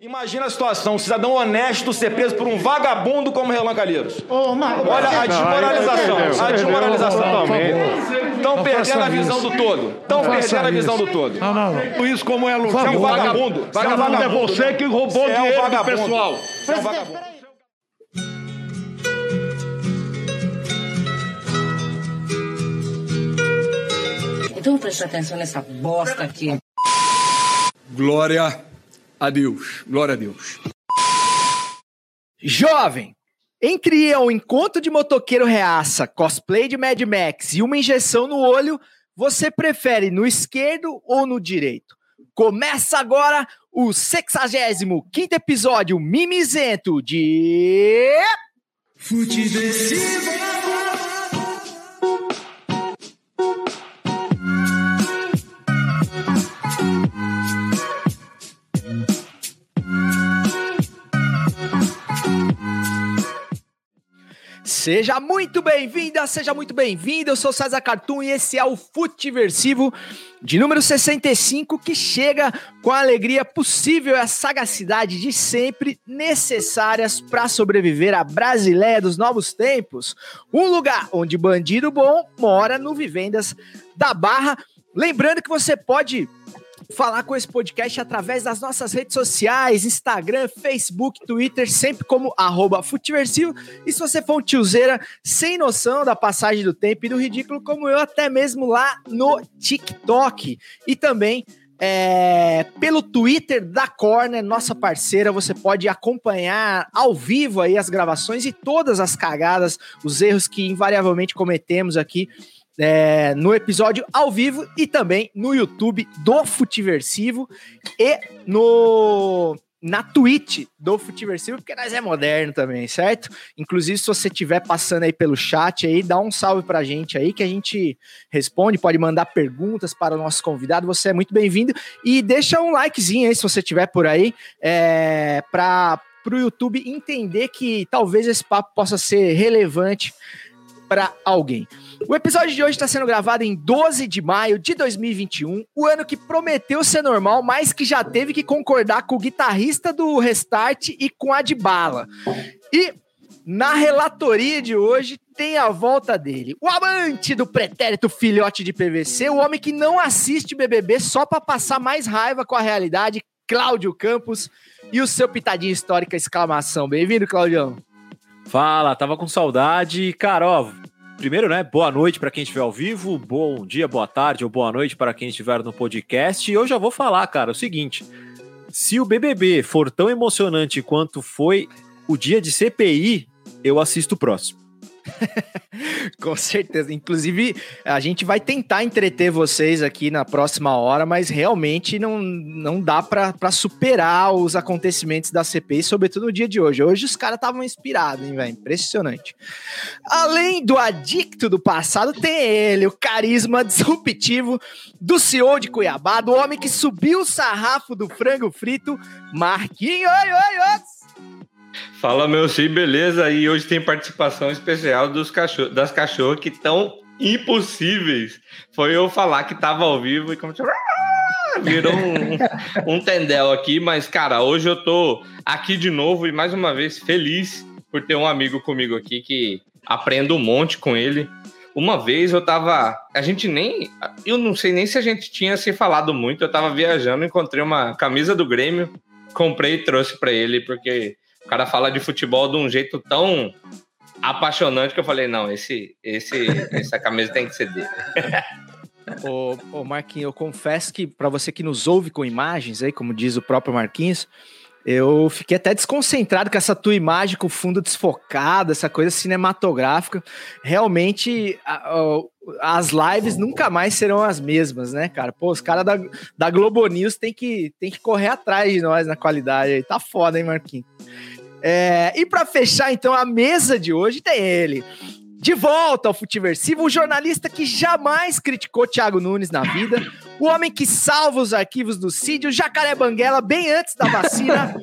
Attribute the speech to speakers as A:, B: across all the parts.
A: Imagina a situação, um cidadão honesto ser preso por um vagabundo como Relan Calheiros.
B: Marco,
A: Olha a desmoralização, a desmoralização. Estão perdendo a visão
B: isso.
A: do todo. Estão perdendo a visão
B: isso.
A: do todo.
B: Não, não, não.
C: Por isso, como é
A: Você é um vagabundo.
C: Você é um vagabundo, é você que roubou
A: Você é um
C: dinheiro do
A: vagabundo.
C: pessoal.
A: Você é um vagabundo.
D: Então preste atenção nessa bosta aqui.
E: Glória a Deus. Glória a Deus.
F: Jovem, entre um encontro de motoqueiro reaça, cosplay de Mad Max e uma injeção no olho, você prefere no esquerdo ou no direito? Começa agora o 65 episódio mimizento de... Seja muito bem-vinda, seja muito bem-vindo. Eu sou César Cartoon e esse é o Futiversivo de número 65 que chega com a alegria possível e a sagacidade de sempre necessárias para sobreviver à Brasileia dos novos tempos. Um lugar onde bandido bom mora no Vivendas da Barra. Lembrando que você pode falar com esse podcast através das nossas redes sociais, Instagram, Facebook, Twitter, sempre como arroba Futiversivo. E se você for um tiozeira sem noção da passagem do tempo e do ridículo, como eu, até mesmo lá no TikTok. E também é, pelo Twitter da Corner, nossa parceira, você pode acompanhar ao vivo aí as gravações e todas as cagadas, os erros que invariavelmente cometemos aqui é, no episódio ao vivo e também no YouTube do Futiversivo e no na Twitch do Futiversivo, porque nós é moderno também, certo? Inclusive, se você estiver passando aí pelo chat aí, dá um salve pra gente aí que a gente responde, pode mandar perguntas para o nosso convidado, você é muito bem-vindo e deixa um likezinho aí se você estiver por aí, é, para o YouTube entender que talvez esse papo possa ser relevante para alguém. O episódio de hoje está sendo gravado em 12 de maio de 2021, o ano que prometeu ser normal, mas que já teve que concordar com o guitarrista do Restart e com a de Bala. E na relatoria de hoje tem a volta dele, o amante do pretérito filhote de PVC, o homem que não assiste BBB só para passar mais raiva com a realidade, Cláudio Campos e o seu pitadinho histórica exclamação. Bem-vindo, Claudião.
G: Fala, tava com saudade. Cara, ó, primeiro, né, boa noite para quem estiver ao vivo, bom dia, boa tarde ou boa noite para quem estiver no podcast. E eu já vou falar, cara, o seguinte: se o BBB for tão emocionante quanto foi o dia de CPI, eu assisto o próximo.
F: Com certeza. Inclusive, a gente vai tentar entreter vocês aqui na próxima hora, mas realmente não, não dá pra superar os acontecimentos da CPI, sobretudo no dia de hoje. Hoje os caras estavam inspirados, hein, velho? Impressionante. Além do adicto do passado, tem ele, o carisma disruptivo do CEO de Cuiabá, do homem que subiu o sarrafo do frango frito, Marquinhos. Oi, oi, oi!
H: Fala, meu sim, beleza? E hoje tem participação especial dos cachorro, das cachorras que estão impossíveis. Foi eu falar que tava ao vivo e começou. "Ah!" Virou um, um tendel aqui, mas, cara, hoje eu tô aqui de novo e mais uma vez feliz por ter um amigo comigo aqui que aprendo um monte com ele. Uma vez eu tava. A gente nem. Eu não sei nem se a gente tinha se falado muito. Eu tava viajando, encontrei uma camisa do Grêmio, comprei e trouxe pra ele, porque o cara fala de futebol de um jeito tão apaixonante que eu falei, não, esse, esse, essa camisa tem que ser dele.
F: Ô, ô Marquinhos, eu confesso que para você que nos ouve com imagens aí, como diz o próprio Marquinhos, eu fiquei até desconcentrado com essa tua imagem com o fundo desfocado, essa coisa cinematográfica. Realmente, a- a- as lives nunca mais serão as mesmas, né, cara? Pô, os caras da, da Globo News tem que, tem que correr atrás de nós na qualidade aí. Tá foda, hein, Marquinhos? É, e para fechar, então, a mesa de hoje tem ele. De volta ao Futiversivo, o jornalista que jamais criticou Thiago Nunes na vida, o homem que salva os arquivos do Cid, o Jacaré Banguela, bem antes da vacina,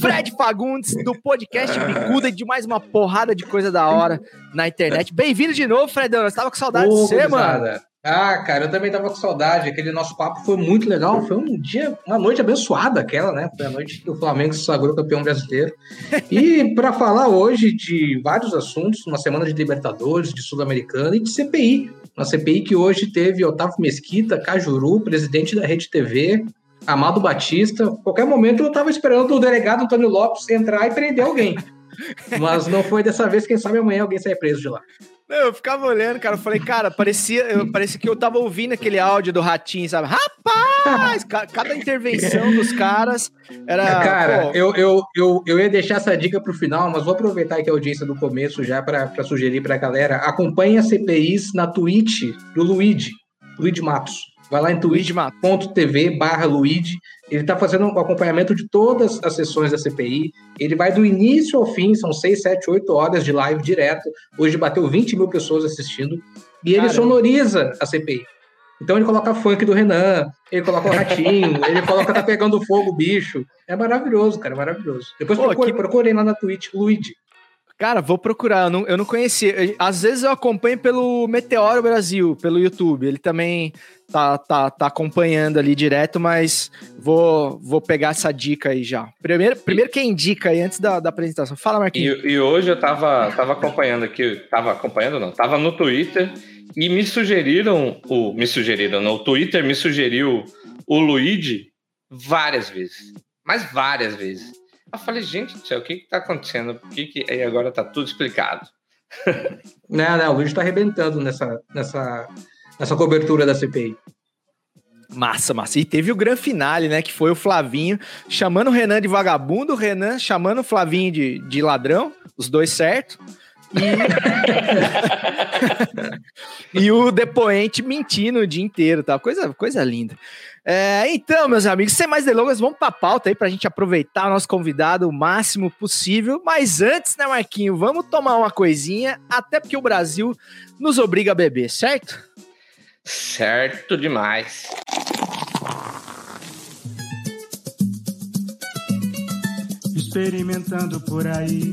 F: Fred Fagundes, do podcast Bicuda e de mais uma porrada de coisa da hora na internet. Bem-vindo de novo, Fredão. Eu estava com saudade de você, mano.
B: Ah, cara, eu também tava com saudade. Aquele nosso papo foi muito legal. Foi um dia, uma noite abençoada aquela, né? Foi a noite que o Flamengo se sagrou campeão brasileiro. E para falar hoje de vários assuntos, uma semana de Libertadores, de Sul-Americana e de CPI. Uma CPI que hoje teve Otávio Mesquita, Cajuru, presidente da Rede TV, Amado Batista. Qualquer momento eu tava esperando o delegado Antônio Lopes entrar e prender alguém. Mas não foi dessa vez, quem sabe amanhã alguém sai preso de lá.
F: Eu ficava olhando, cara. Eu falei, cara, parecia, eu, parecia que eu tava ouvindo aquele áudio do ratinho, sabe? Rapaz! ca- cada intervenção dos caras era.
B: Cara,
F: pô,
B: eu, eu, eu, eu ia deixar essa dica pro final, mas vou aproveitar que a audiência do começo já para sugerir pra galera. Acompanhe as CPIs na Twitch do Luigi, Luigi Matos. Vai lá em twitch.tv barra Luigi. Ele tá fazendo um acompanhamento de todas as sessões da CPI. Ele vai do início ao fim, são 6, 7, 8 horas de live direto. Hoje bateu 20 mil pessoas assistindo. E ele
F: Caramba.
B: sonoriza a CPI. Então ele coloca funk do Renan, ele coloca o ratinho, ele coloca tá pegando fogo o bicho. É maravilhoso, cara, maravilhoso. Depois
F: Pô,
B: procure,
F: que-
B: procurem lá na Twitch, Luigi.
F: Cara, vou procurar. Eu não, eu não conhecia. Às vezes eu acompanho pelo Meteoro Brasil, pelo YouTube. Ele também tá, tá, tá acompanhando ali direto, mas vou, vou pegar essa dica aí já. Primeiro, primeiro quem indica aí antes da, da apresentação. Fala,
H: E,
F: Marquinhos.
H: e hoje eu tava, tava acompanhando aqui, tava acompanhando não, tava no Twitter e me sugeriram, o, me sugeriram, não, o Twitter me sugeriu o Luigi várias vezes, mas várias vezes. Eu falei, gente do céu, o que que tá acontecendo? Por que que... Aí agora tá tudo explicado.
B: Não, não, o Luigi tá arrebentando nessa, nessa, nessa cobertura da CPI.
F: Massa, massa. E teve o grande finale, né? Que foi o Flavinho chamando o Renan de vagabundo, o Renan chamando o Flavinho de, de ladrão, os dois certo. E... e o depoente mentindo o dia inteiro, tá? Coisa, coisa linda. É, então, meus amigos, sem mais delongas, vamos pra pauta aí pra gente aproveitar o nosso convidado o máximo possível. Mas antes, né, Marquinho, vamos tomar uma coisinha, até porque o Brasil nos obriga a beber, certo?
H: Certo demais.
I: experimentando por aí.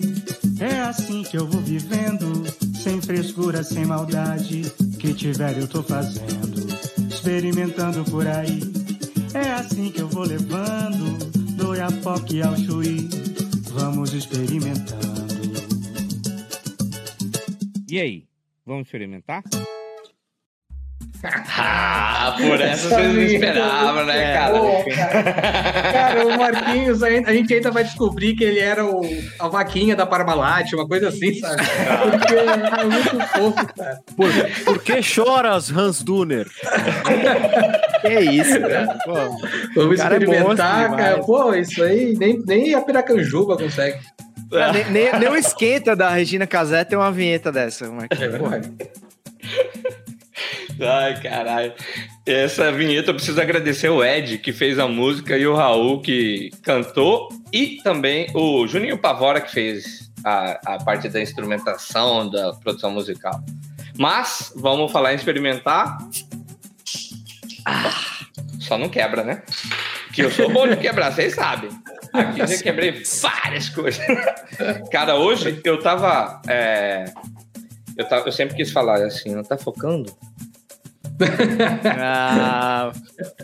I: É assim que eu vou vivendo, sem frescura, sem maldade. Que tiver eu tô fazendo, experimentando por aí. É assim que eu vou levando, do Iapoque ao Chuí. Vamos experimentando.
J: E aí, vamos experimentar?
H: Ah, por essa vocês não esperavam, né, cara?
B: Pô, cara. Cara, o Marquinhos, a gente a gente ainda vai descobrir que ele era o, a vaquinha da Parmalat, uma coisa assim, sabe? Porque é muito fofo, cara.
G: Por, por que choras, Hans Duner?
F: Que isso, cara. Pô,
B: Vamos
F: cara é
B: experimentar,
F: monstro
B: cara.
F: demais.
B: Pô, isso aí, nem, nem a Piracanjuba consegue.
F: Ah, nem, nem, nem o esquenta da Regina Casé tem uma vinheta dessa, Marquinhos.
B: Porra.
H: Ai, caralho. Essa vinheta eu preciso agradecer o Ed, que fez a música, e o Raul, que cantou, e também o Juninho Pavora, que fez a, a parte da instrumentação, da produção musical. Mas, vamos falar em experimentar. Ah, só não quebra, né? Que eu sou bom de quebrar, vocês sabem. Aqui já quebrei várias coisas. Cara, hoje eu tava. é, eu, tava, eu sempre quis falar assim, não tá focando?
F: Ah,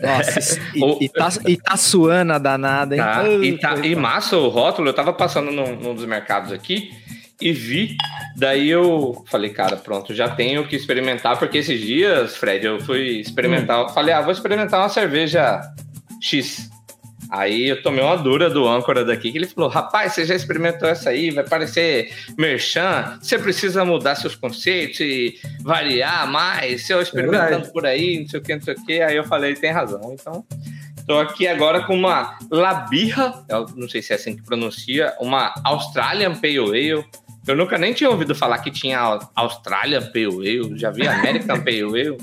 F: nossa, e, e tá, e tá suando a danada, hein?
H: Tá, e, tá, e massa o rótulo, eu tava passando num, num dos mercados aqui e vi. Daí eu falei, cara, pronto, já tenho que experimentar, porque esses dias, Fred, eu fui experimentar. Falei, ah, vou experimentar uma cerveja X. Aí eu tomei uma dura do âncora daqui, que ele falou: rapaz, você já experimentou essa aí, vai parecer merchan, você precisa mudar seus conceitos e variar mais, eu experimentando
B: Verdade.
H: por aí, não sei o que, não sei o que. Aí eu falei, tem razão. Então, tô aqui agora com uma Labirra, não sei se é assim que pronuncia, uma Australian Pale Ale. Eu nunca nem tinha ouvido falar que tinha Australian Pale Ale, já vi American Pale Ale,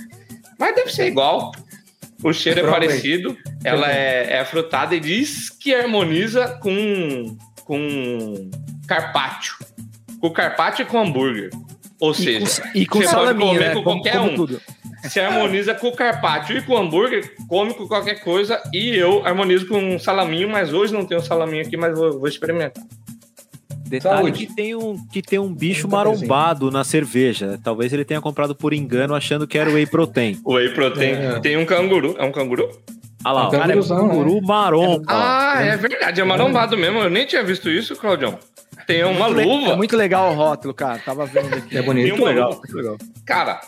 H: mas deve ser igual. O cheiro é parecido, ela é, é frutada e diz que harmoniza com, com carpaccio. Com carpaccio e com hambúrguer. Ou
F: E
H: seja,
F: com, e com
H: você pode
F: salaminho,
H: comer
F: né?
H: com qualquer
F: como
H: um.
F: tudo.
H: se harmoniza com carpaccio e com hambúrguer, come com qualquer coisa. E eu harmonizo com um salaminho, mas hoje não tenho salaminho aqui, mas vou, vou experimentar.
G: Detalhe
B: Saúde.
G: que tem um, que tem um bicho
B: cafezinho.
G: marombado na cerveja. Talvez ele tenha comprado por engano achando que era o whey protein.
H: O Whey Protein.
B: É.
H: Tem um canguru. É um canguru?
G: Ah lá,
B: Um
G: o cara é um
B: canguruzão,
G: canguru maromba.
H: Ah, é verdade. É marombado mesmo. Eu nem tinha visto isso, Claudião. Tem uma
F: Muito le-
H: luva.
F: É muito legal o rótulo, cara. Tava vendo aqui.
B: É bonito.
H: uma
G: legal,
H: luva.
G: muito legal.
H: Cara,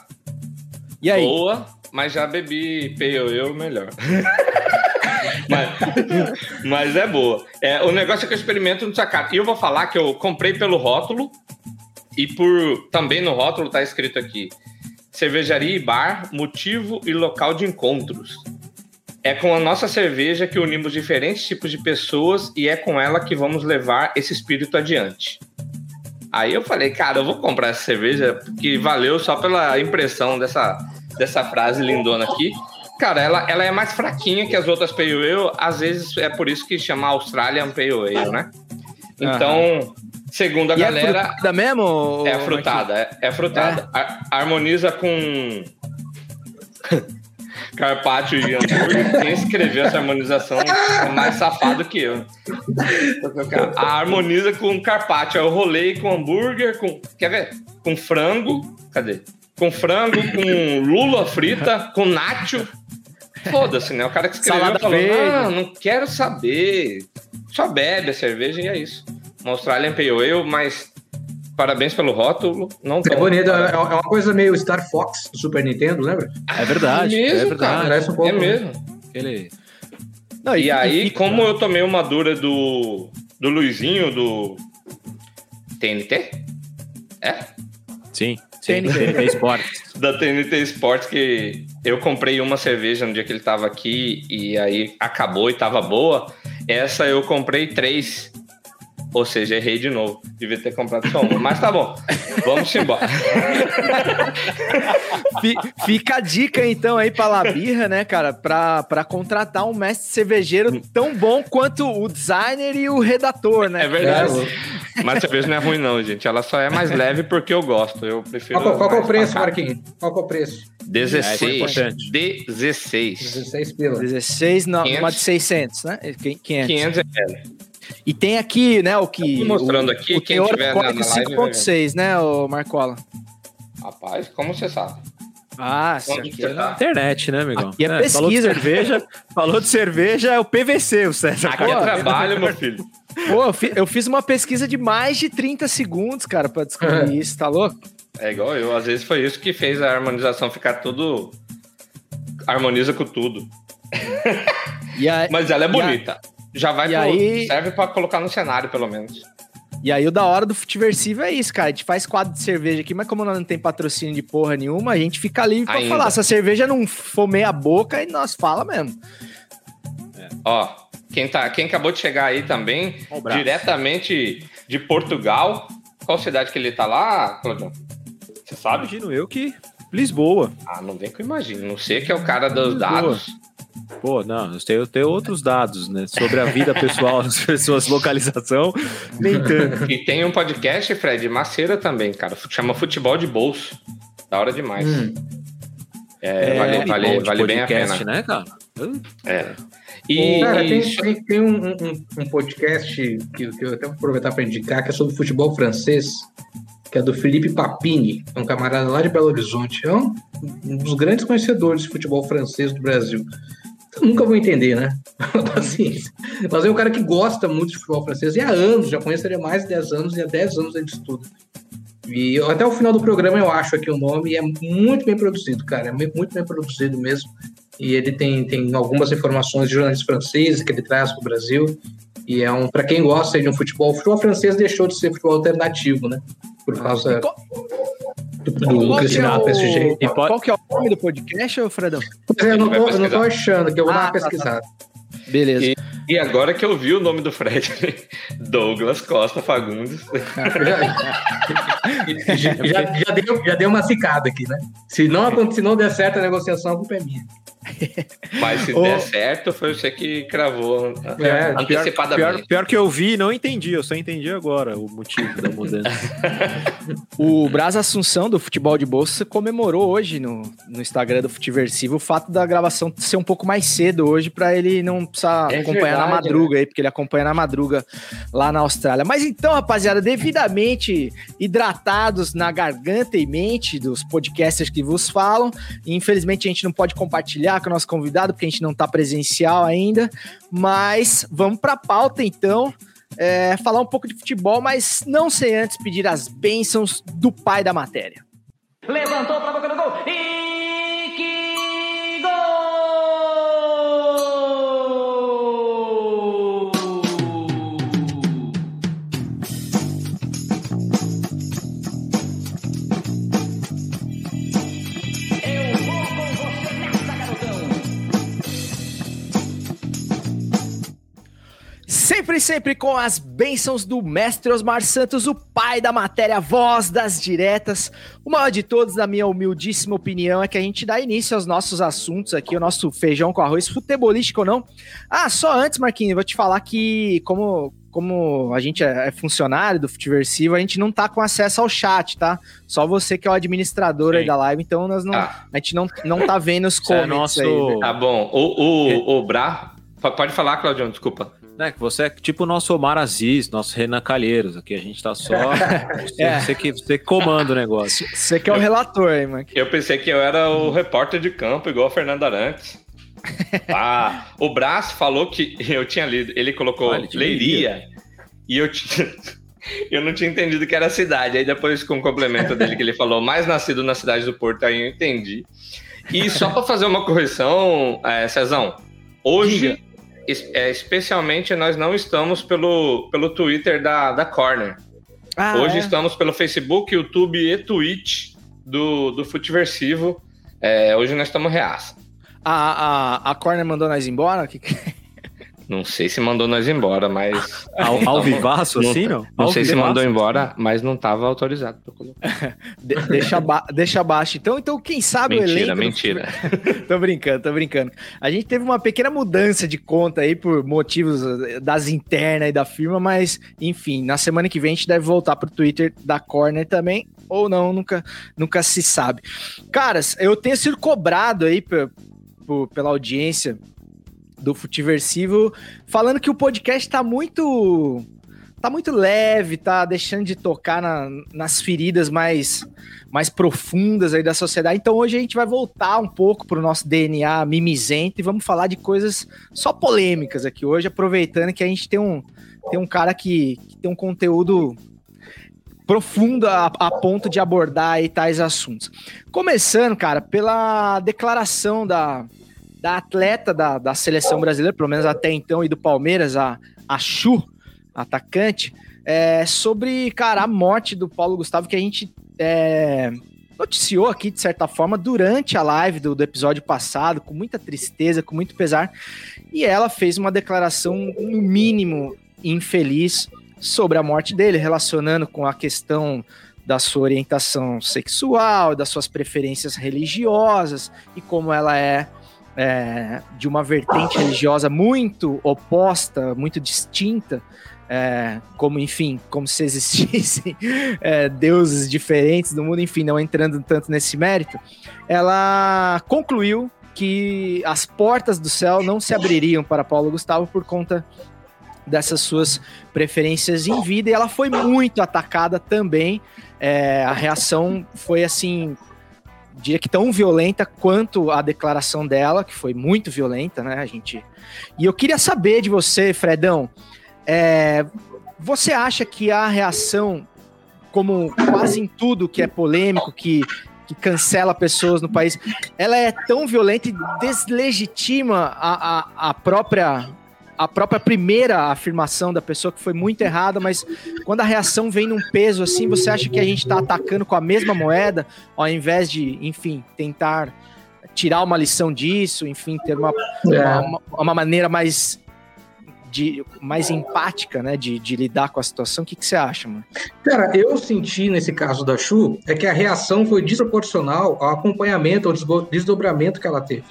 F: E aí?
H: boa, mas já bebi Pale Ale melhor. mas, mas é boa. É, o negócio é que eu experimento no sacar. E eu vou falar que eu comprei pelo rótulo e por também no rótulo tá escrito aqui: cervejaria e bar, motivo e local de encontros. É com a nossa cerveja que unimos diferentes tipos de pessoas e é com ela que vamos levar esse espírito adiante. Aí eu falei, cara, eu vou comprar essa cerveja que valeu só pela impressão dessa, dessa frase lindona aqui. Cara, ela, ela é mais fraquinha que as outras Pale Ale, às vezes é por isso que chama Australian Pale Ale, né? Então, segundo a
F: E
H: galera,
F: é frutada mesmo?
H: é frutada, é, é frutada. Har- Harmoniza com carpaccio e hambúrguer. Quem escreveu essa harmonização é mais safado que eu. A harmoniza com carpaccio. Eu rolei com hambúrguer, com. Quer ver? Com frango. Cadê? Com frango, com lula frita, com nacho. Foda-se, né? O cara que escreveu
F: Salada
H: falou:
F: verde.
H: Não, não quero saber. Só bebe a cerveja e é isso. Uma Australian Pale Ale, mas parabéns pelo rótulo. Não
B: É bonito, é é uma coisa meio Star Fox do Super Nintendo, lembra?
G: É verdade,
H: É mesmo,
G: é verdade.
B: Parece um pouco.
H: É mesmo.
G: Ele...
F: Não,
H: E aí,
F: fica-
H: como eu tomei uma dura do, do Luizinho, do TNT? É?
G: Sim.
F: TNT.
G: TNT Esportes.
H: Da TNT Sports, que eu comprei uma cerveja no dia que ele tava aqui e aí acabou e tava boa. Essa eu comprei três. Ou seja, errei de novo. Devia ter comprado só uma. Mas tá bom. Vamos embora.
F: Fi- Fica a dica então aí pra Labirra, né, cara, pra, pra contratar um mestre cervejeiro tão bom quanto o designer e o redator, né?
H: É verdade. Mas cerveja não é ruim, não, gente. Ela só é mais leve porque eu gosto. Eu prefiro.
B: Qual, qual que é o preço. Marquinhos? Qual é o preço?
G: É, isso é
H: 16.
G: importante.
H: 16.
B: 16 pila.
F: 16, não,
H: 500.
F: uma de 600, né? 500.
H: 500 ml.
F: E tem aqui, né, o que...
H: Tô mostrando
F: o,
H: aqui,
F: o
H: quem tiver na- na live vai
F: 5.6, né, o Marcola?
H: Rapaz, como você sabe?
F: Ah, é...
H: tá?
G: Internet, né, amigão?
F: Aqui é
G: Falou de
F: pesquisa.
G: cerveja, falou de cerveja, é o PVC, o César.
H: Aqui é
F: Pô,
H: trabalho, meu filho.
F: Pô, eu fi- eu fiz uma pesquisa de mais de 30 segundos, cara, pra descobrir isso, tá louco?
H: É igual eu. Às vezes foi isso que fez a harmonização ficar tudo. Harmoniza com tudo.
F: E aí,
H: Mas ela é
F: E
H: bonita. Já vai
F: e
H: pro...
F: aí-
H: Serve pra colocar no cenário, pelo menos.
F: E aí o da hora do Futiversivo é isso, cara. A gente faz quadro de cerveja aqui, mas como nós não tem patrocínio de porra nenhuma, a gente fica livre pra
H: Ainda.
F: falar. Se a cerveja não for meia boca, aí nós fala mesmo.
H: Ó, quem, tá, quem acabou de chegar aí também,
G: Um
H: diretamente de Portugal. Qual cidade que ele tá lá, Claudio? Você sabe?
G: Imagino eu que Lisboa.
H: Ah, não vem que eu imagino. Não sei que é o cara dos
G: Lisboa.
H: dados.
G: Pô, não, eu tenho, eu tenho outros dados, né? Sobre a vida pessoal das pessoas, localização, nem tanto.
H: E tem um podcast, Fred, Maceira também, cara. Chama Futebol de Bolso. Da hora demais.
B: Hum.
H: É, vale,
G: nome
H: vale,
G: bom de
H: vale bem a
G: podcast,
H: pena.
G: né, cara?
H: É. E,
B: Cara, tem,
H: e-
B: tem, tem um, um- um podcast que, que eu até vou aproveitar para indicar, que é sobre futebol francês, que é do Felipe Papini, é um camarada lá de Belo Horizonte. É um, um dos grandes conhecedores de futebol francês do Brasil. Eu nunca vou entender, né? Paciência. Mas é um cara que gosta muito de futebol francês e há anos, já conheço ele há mais de 10 anos e há 10 anos ele estuda. E até o final do programa eu acho aqui o nome e é muito bem produzido, cara. É muito bem produzido mesmo. E ele tem, tem algumas informações de jornalistas franceses que ele traz para o Brasil. E é um, para quem gosta de um futebol, o futebol francês deixou de ser futebol alternativo, né? Por causa
F: E qual-
B: do,
F: que é.
G: E pode-
F: Qual que é o nome do podcast, ô Fredão?
B: Eu não, tô, eu não tô
H: pesquisar.
B: achando, que eu vou dar
F: Ah,
B: uma
F: tá, tá.
B: pesquisada.
F: Beleza.
H: E- E agora que eu vi o nome do Fred, Douglas Costa Fagundes.
B: já, já, já deu, já deu uma cicada aqui, né? Se não, se não der certo a negociação, a culpa é minha.
H: Mas se der certo, foi você que cravou
B: É,
G: Pior,
H: antecipadamente.
G: pior, pior que eu vi e não entendi, eu só entendi agora o motivo da mudança.
F: O Braz Assunção do Futebol de Bolsa comemorou hoje no, no Instagram do Futiversivo o fato da gravação ser um pouco mais cedo hoje para ele não precisar
B: É
F: acompanhar na
B: verdade,
F: madruga aí, porque ele acompanha na madruga lá na Austrália. Mas então, rapaziada, devidamente hidratados na garganta e mente dos podcasters que vos falam, infelizmente a gente não pode compartilhar com o nosso convidado porque a gente não tá presencial ainda, mas vamos para a pauta então é, falar um pouco de futebol, mas não sem antes pedir as bênçãos do pai da matéria.
D: Levantou pra boca do gol. E
F: Sempre, sempre com as bênçãos do mestre Osmar Santos, o pai da matéria, voz das diretas. O maior de todos, na minha humildíssima opinião, é que a gente dá início aos nossos assuntos aqui, o nosso feijão com arroz, futebolístico ou não. Ah, só antes, Marquinhos, vou te falar que, como, como a gente é é funcionário do Futiversivo, a gente não tá com acesso ao chat, tá? Só você que é o administrador aí
G: Sim.
F: da live, então nós não,
H: Ah.
F: a gente não, não tá vendo os
G: Isso é nosso.
F: aí. né?
H: Tá bom. O, o, o Bra. Pode falar, Claudião, desculpa.
G: Né, que você é tipo o nosso Omar Aziz, nosso Renan Calheiros. Aqui a gente tá só. Você,
F: É.
G: você que, você que comanda o negócio.
F: Você que é o relator aí, mano.
H: Eu pensei que eu era o repórter de campo, igual o Fernando Arantes. Ah, o Brás falou que eu tinha lido, ele colocou
G: Ah,
H: Leiria e eu tinha. Eu não tinha entendido que era cidade. Aí depois, com o complemento dele, que ele falou mais nascido na cidade do Porto, aí eu entendi. E só para fazer uma correção, é, Cezão, hoje, é, especialmente, nós não estamos pelo, pelo Twitter da, da Corner.
F: Ah,
H: Hoje
F: é?
H: estamos pelo Facebook, YouTube e Twitch do, do Futiversivo. É, hoje nós estamos reaça.
F: A, a, a Corner mandou nós embora? Que que-
H: Não sei se mandou nós embora, mas.
G: Ao, ao vivaço,
H: Não-
G: assim, não?
H: Não sei se mandou embora, mas não estava autorizado pra colocar.
F: De- deixa, deixa abaixo. Então, então, quem sabe o
H: Mentira,
F: elenco. do
H: mentira.
F: tô brincando, tô brincando. A gente teve uma pequena mudança de conta aí por motivos eh, das internas e da firma, mas enfim, na semana que vem a gente deve voltar pro Twitter da Corner também, ou não, nunca, nunca se sabe. Caras, eu tenho sido cobrado aí pela audiência do Futiversivo, falando que o podcast tá muito. Tá muito leve, tá deixando de tocar na- nas feridas mais, mais profundas aí da sociedade. Então hoje a gente vai voltar um pouco pro nosso DNA mimizento e vamos falar de coisas só polêmicas aqui hoje, aproveitando que a gente tem um, tem um cara que, que tem um conteúdo profundo a, a ponto de abordar aí tais assuntos. Começando, cara, pela declaração da, da atleta da, da seleção brasileira, pelo menos até então, e do Palmeiras, a, a Chu, atacante, é, sobre, cara, a morte do Paulo Gustavo, que a gente é, noticiou aqui, de certa forma, durante a live do, do episódio passado, com muita tristeza, com muito pesar, e ela fez uma declaração, no mínimo, infeliz sobre a morte dele, relacionando com a questão da sua orientação sexual, das suas preferências religiosas e como ela é, é, de uma vertente religiosa muito oposta, muito distinta, é, como enfim, como se existissem é, deuses diferentes no mundo, enfim, não entrando tanto nesse mérito, ela concluiu que as portas do céu não se abririam para Paulo Gustavo por conta dessas suas preferências em vida e ela foi muito atacada também. É, a reação foi assim, diria que tão violenta quanto a declaração dela, que foi muito violenta, né, a gente. E eu queria saber de você, Fredão, é, você acha que a reação, como quase em tudo que é polêmico, que que cancela pessoas no país, ela é tão violenta e deslegitima a, a, a própria a própria primeira afirmação da pessoa que foi muito errada, mas quando a reação vem num peso assim, você acha que a gente está atacando com a mesma moeda, ao invés de, enfim, tentar tirar uma lição disso, enfim, ter uma,
B: É.
F: uma, uma maneira mais de, mais empática, né, de, de lidar com a situação. O que, que você acha, mano?
B: Cara, eu senti nesse caso da Chu é que a reação foi desproporcional ao acompanhamento, ao desdobramento que ela teve.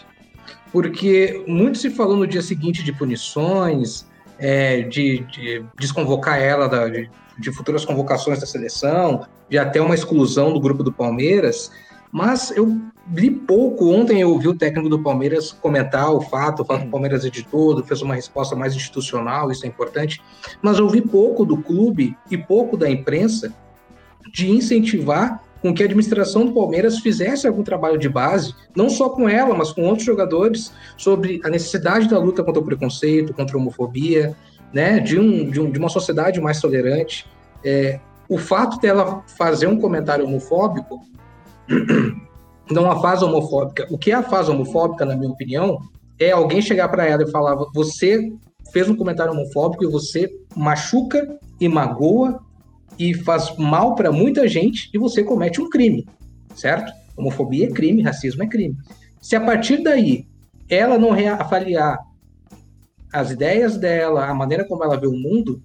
B: Porque muito se falou no dia seguinte de punições, é, de, de desconvocar ela da, de, de futuras convocações da seleção, de até uma exclusão do grupo do Palmeiras, mas eu li pouco. Ontem eu ouvi o técnico do Palmeiras comentar o fato, o fato que o Palmeiras editou, fez uma resposta mais institucional, isso é importante, mas eu ouvi pouco do clube e pouco da imprensa de incentivar com que a administração do Palmeiras fizesse algum trabalho de base, não só com ela, mas com outros jogadores, sobre a necessidade da luta contra o preconceito, contra a homofobia, né, de, um, de, um, de uma sociedade mais tolerante. É, o fato dela fazer um comentário homofóbico não a fase homofóbica. O que é a fase homofóbica, na minha opinião, é alguém chegar para ela e falar: você fez um comentário homofóbico e você machuca e magoa e faz mal para muita gente e você comete um crime, certo? Homofobia é crime, racismo é crime. Se a partir daí ela não reavaliar as ideias dela, a maneira como ela vê o mundo,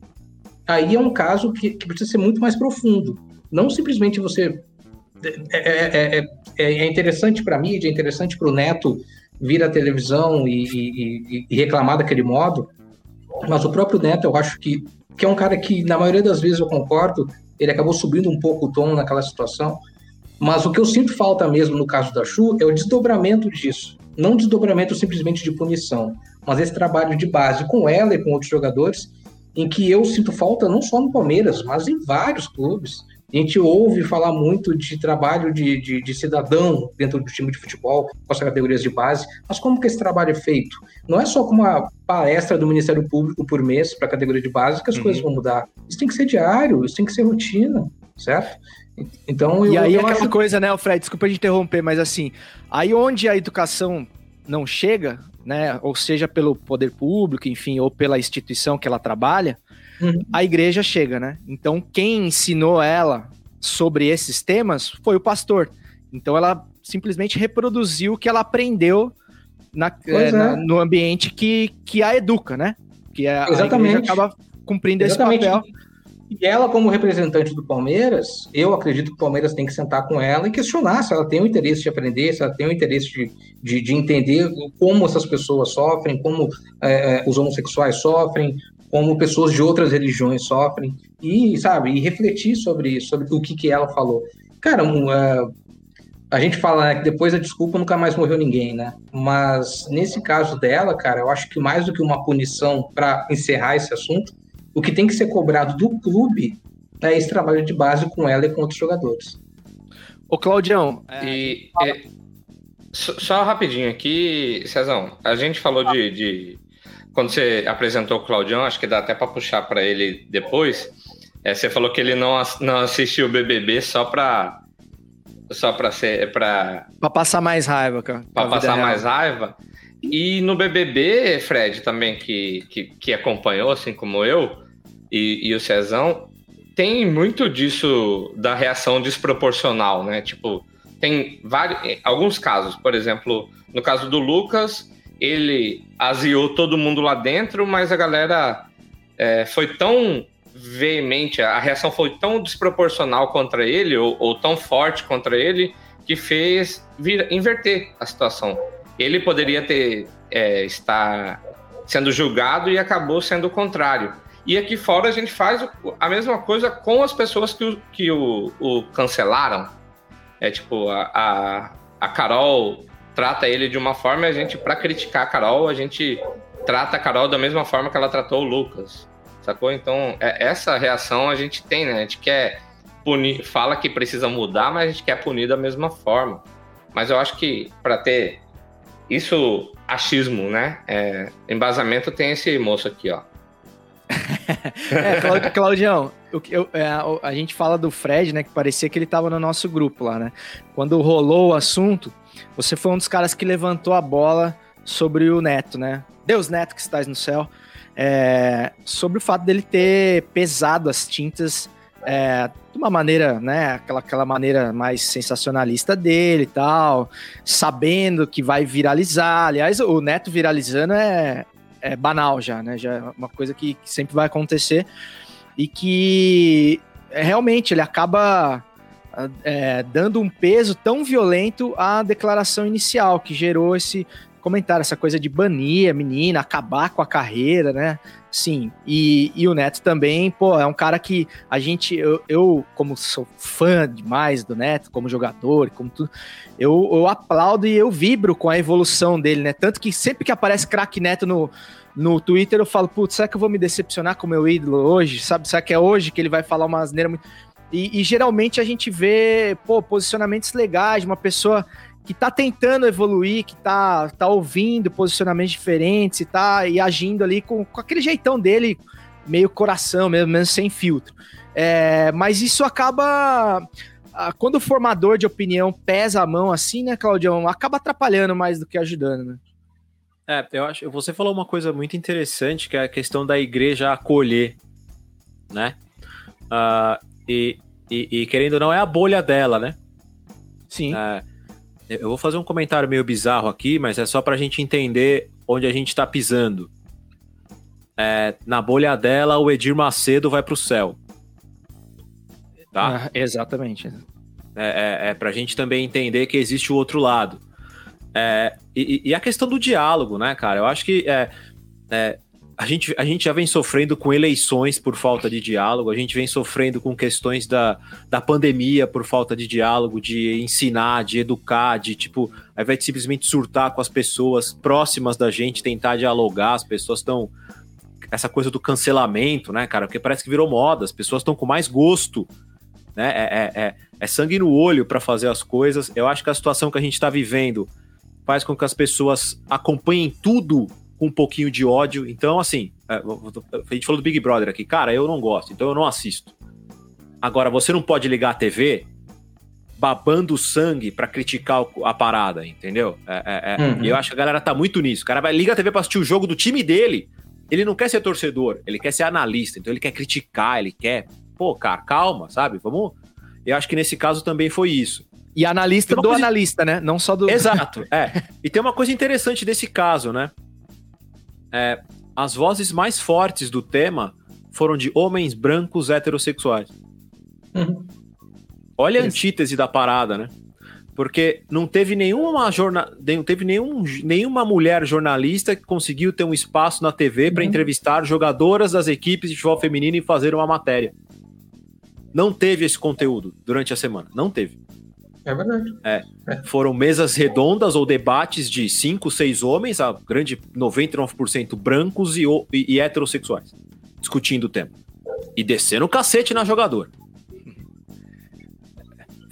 B: aí é um caso que, que precisa ser muito mais profundo. Não simplesmente você. É, é, é, é interessante para a mídia, é interessante para o neto vir à televisão e, e, e reclamar daquele modo, mas o próprio neto, eu acho que que é um cara que, na maioria das vezes, eu concordo, ele acabou subindo um pouco o tom naquela situação. Mas o que eu sinto falta mesmo no caso da Chu é o desdobramento disso. Não desdobramento simplesmente de punição, mas esse trabalho de base com ela e com outros jogadores, em que eu sinto falta não só no Palmeiras, mas em vários clubes. A gente ouve falar muito de trabalho de, de, de, cidadão dentro do time de futebol, com as categorias de base, mas como que esse trabalho é feito? Não é só com uma palestra do Ministério Público por mês para a categoria de base que as uhum. coisas vão mudar. Isso tem que ser diário, isso tem que ser rotina, certo? Então,
F: eu, e aí eu aquela acho... coisa, né, Fred, desculpa de interromper, mas assim, aí onde a educação não chega, né, ou seja pelo poder público, enfim, ou pela instituição que ela trabalha, uhum. a igreja chega, né? Então, quem ensinou ela sobre esses temas foi o pastor. Então, ela simplesmente reproduziu o que ela aprendeu na, é, na, no ambiente que, que a educa, né? Que a,
B: Exatamente. a
F: acaba cumprindo Exatamente. esse papel.
B: E ela, como representante do Palmeiras, eu acredito que o Palmeiras tem que sentar com ela e questionar se ela tem o interesse de aprender, se ela tem o interesse de, de, de entender como essas pessoas sofrem, como é, os homossexuais sofrem, como pessoas de outras religiões sofrem e sabe e refletir sobre sobre o que que ela falou. Cara um, uh, a gente fala né, que depois da desculpa nunca mais morreu ninguém né? Mas nesse caso dela cara eu acho que mais do que uma punição para encerrar esse assunto o que tem que ser cobrado do clube é esse trabalho de base com ela e com outros jogadores.
F: Ô Claudião
H: é... e é, só rapidinho aqui Cezão a gente falou de, de quando você apresentou o Claudião, acho que dá até para puxar para ele depois. É, você falou que ele não, não assistiu o BBB só para só para ser para
F: para passar mais raiva, cara.
H: Para passar mais raiva. E no BBB, Fred também que, que, que acompanhou, assim como eu e, e o Cezão, tem muito disso da reação desproporcional, né? Tipo, tem vários, alguns casos, por exemplo, no caso do Lucas, ele aziou todo mundo lá dentro, mas a galera é, foi tão veemente, a reação foi tão desproporcional contra ele, ou, ou tão forte contra ele, que fez vir, inverter a situação. Ele poderia ter é, estar sendo julgado e acabou sendo o contrário. E aqui fora a gente faz a mesma coisa com as pessoas que o, que o, o cancelaram. É tipo, a, a, a Carol trata ele de uma forma e a gente, para criticar a Carol, a gente trata a Carol da mesma forma que ela tratou o Lucas. Sacou? Então, é, essa reação a gente tem, né? A gente quer punir, fala que precisa mudar, mas a gente quer punir da mesma forma. Mas eu acho que para ter isso, achismo, né? É, embasamento tem esse moço aqui, ó.
F: é, Claudião, eu, eu, é, a gente fala do Fred, né? Que parecia que ele tava no nosso grupo lá, né? Quando rolou o assunto, você foi um dos caras que levantou a bola sobre o Neto, né? Deus Neto que estás no céu. É, sobre o fato dele ter pesado as tintas é, de uma maneira, né? Aquela, aquela maneira mais sensacionalista dele e tal, sabendo que vai viralizar. Aliás, o Neto viralizando é, é banal já, né? Já é uma coisa que, que sempre vai acontecer e que é, realmente ele acaba é, dando um peso tão violento à declaração inicial, que gerou esse comentaram essa coisa de banir a menina, acabar com a carreira, né? Sim, e, e o Neto também, pô, é um cara que a gente, eu, eu como sou fã demais do Neto, como jogador, como tudo, eu, eu aplaudo e eu vibro com a evolução dele, né? Tanto que sempre que aparece craque Neto no, no Twitter, eu falo, putz, será que eu vou me decepcionar com o meu ídolo hoje? Sabe, será que é hoje que ele vai falar uma asneira muito. E, e geralmente a gente vê, pô, posicionamentos legais uma pessoa que tá tentando evoluir, que tá, tá ouvindo posicionamentos diferentes e tá e agindo ali com, com aquele jeitão dele, meio coração, mesmo, mesmo sem filtro. É, mas isso acaba. Quando o formador de opinião pesa a mão assim, né, Claudião? Acaba atrapalhando mais do que ajudando, né?
G: É, eu acho. Você falou uma coisa muito interessante, que é a questão da igreja acolher, né? Ah, e, e, e querendo ou não, é a bolha dela, né?
F: Sim.
G: É, eu vou fazer um comentário meio bizarro aqui, mas é só pra gente entender onde a gente tá pisando. É, na bolha dela, o Edir Macedo vai pro céu. Tá?
F: Ah, exatamente.
G: É, é, é pra gente também entender que existe o outro lado. É, e, e a questão do diálogo, né, cara? Eu acho que é, é, a, gente, a gente já vem sofrendo com eleições por falta de diálogo, a gente vem sofrendo com questões da, da pandemia por falta de diálogo, de ensinar, de educar, de tipo, ao invés de simplesmente surtar com as pessoas próximas da gente, tentar dialogar, as pessoas estão. Essa coisa do cancelamento, né, cara? Porque parece que virou moda, as pessoas estão com mais gosto né? É, é, é, é sangue no olho para fazer as coisas. Eu acho que a situação que a gente está vivendo faz com que as pessoas acompanhem tudo com um pouquinho de ódio. Então, assim, é, a gente falou do Big Brother aqui, cara, eu não gosto, então eu não assisto. Agora, você não pode ligar a TV babando sangue para criticar a parada, entendeu? É, é, é.
B: Uhum.
G: E eu acho que a galera tá muito nisso. O cara vai liga a TV pra assistir o jogo do time dele. Ele não quer ser torcedor, ele quer ser analista, então ele quer criticar, ele quer. Pô, cara, calma, sabe? Vamos. Eu acho que nesse caso também foi isso.
F: E analista do
G: coisa-
F: analista, né? Não só do.
G: Exato, é. E tem uma coisa interessante desse caso, né? É, as vozes mais fortes do tema foram de homens brancos heterossexuais.
B: Uhum.
G: Olha a antítese da parada, né? Porque não teve nenhuma jorna... não teve nenhum... nenhuma mulher jornalista que conseguiu ter um espaço na TV para
B: Uhum.
G: entrevistar jogadoras das equipes de futebol feminino e fazer uma matéria. Não teve esse conteúdo durante a semana. Não teve.
B: É verdade.
G: Foram mesas redondas ou debates de cinco, seis homens, a grande 99% brancos e, e- e heterossexuais, discutindo o tema. E descendo o cacete na jogadora.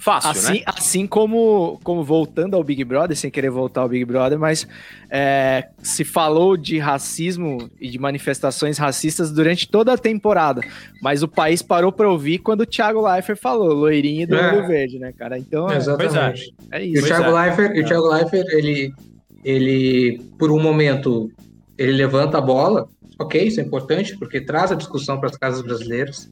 G: Fácil,
F: Assim,
G: né?
F: assim como, como voltando ao Big Brother, sem querer voltar ao Big Brother, mas é, se falou de racismo e de manifestações racistas durante toda a temporada. Mas o país parou pra ouvir quando o Thiago Leifert falou, loirinho do
B: É.
F: olho verde, né, cara? Então, é,
B: Exatamente.
F: é
B: E o
F: isso.
B: Thiago Leifert, e o Thiago Leifert, ele, ele, por um momento, ele levanta a bola, ok, isso é importante, porque traz a discussão para as casas brasileiras,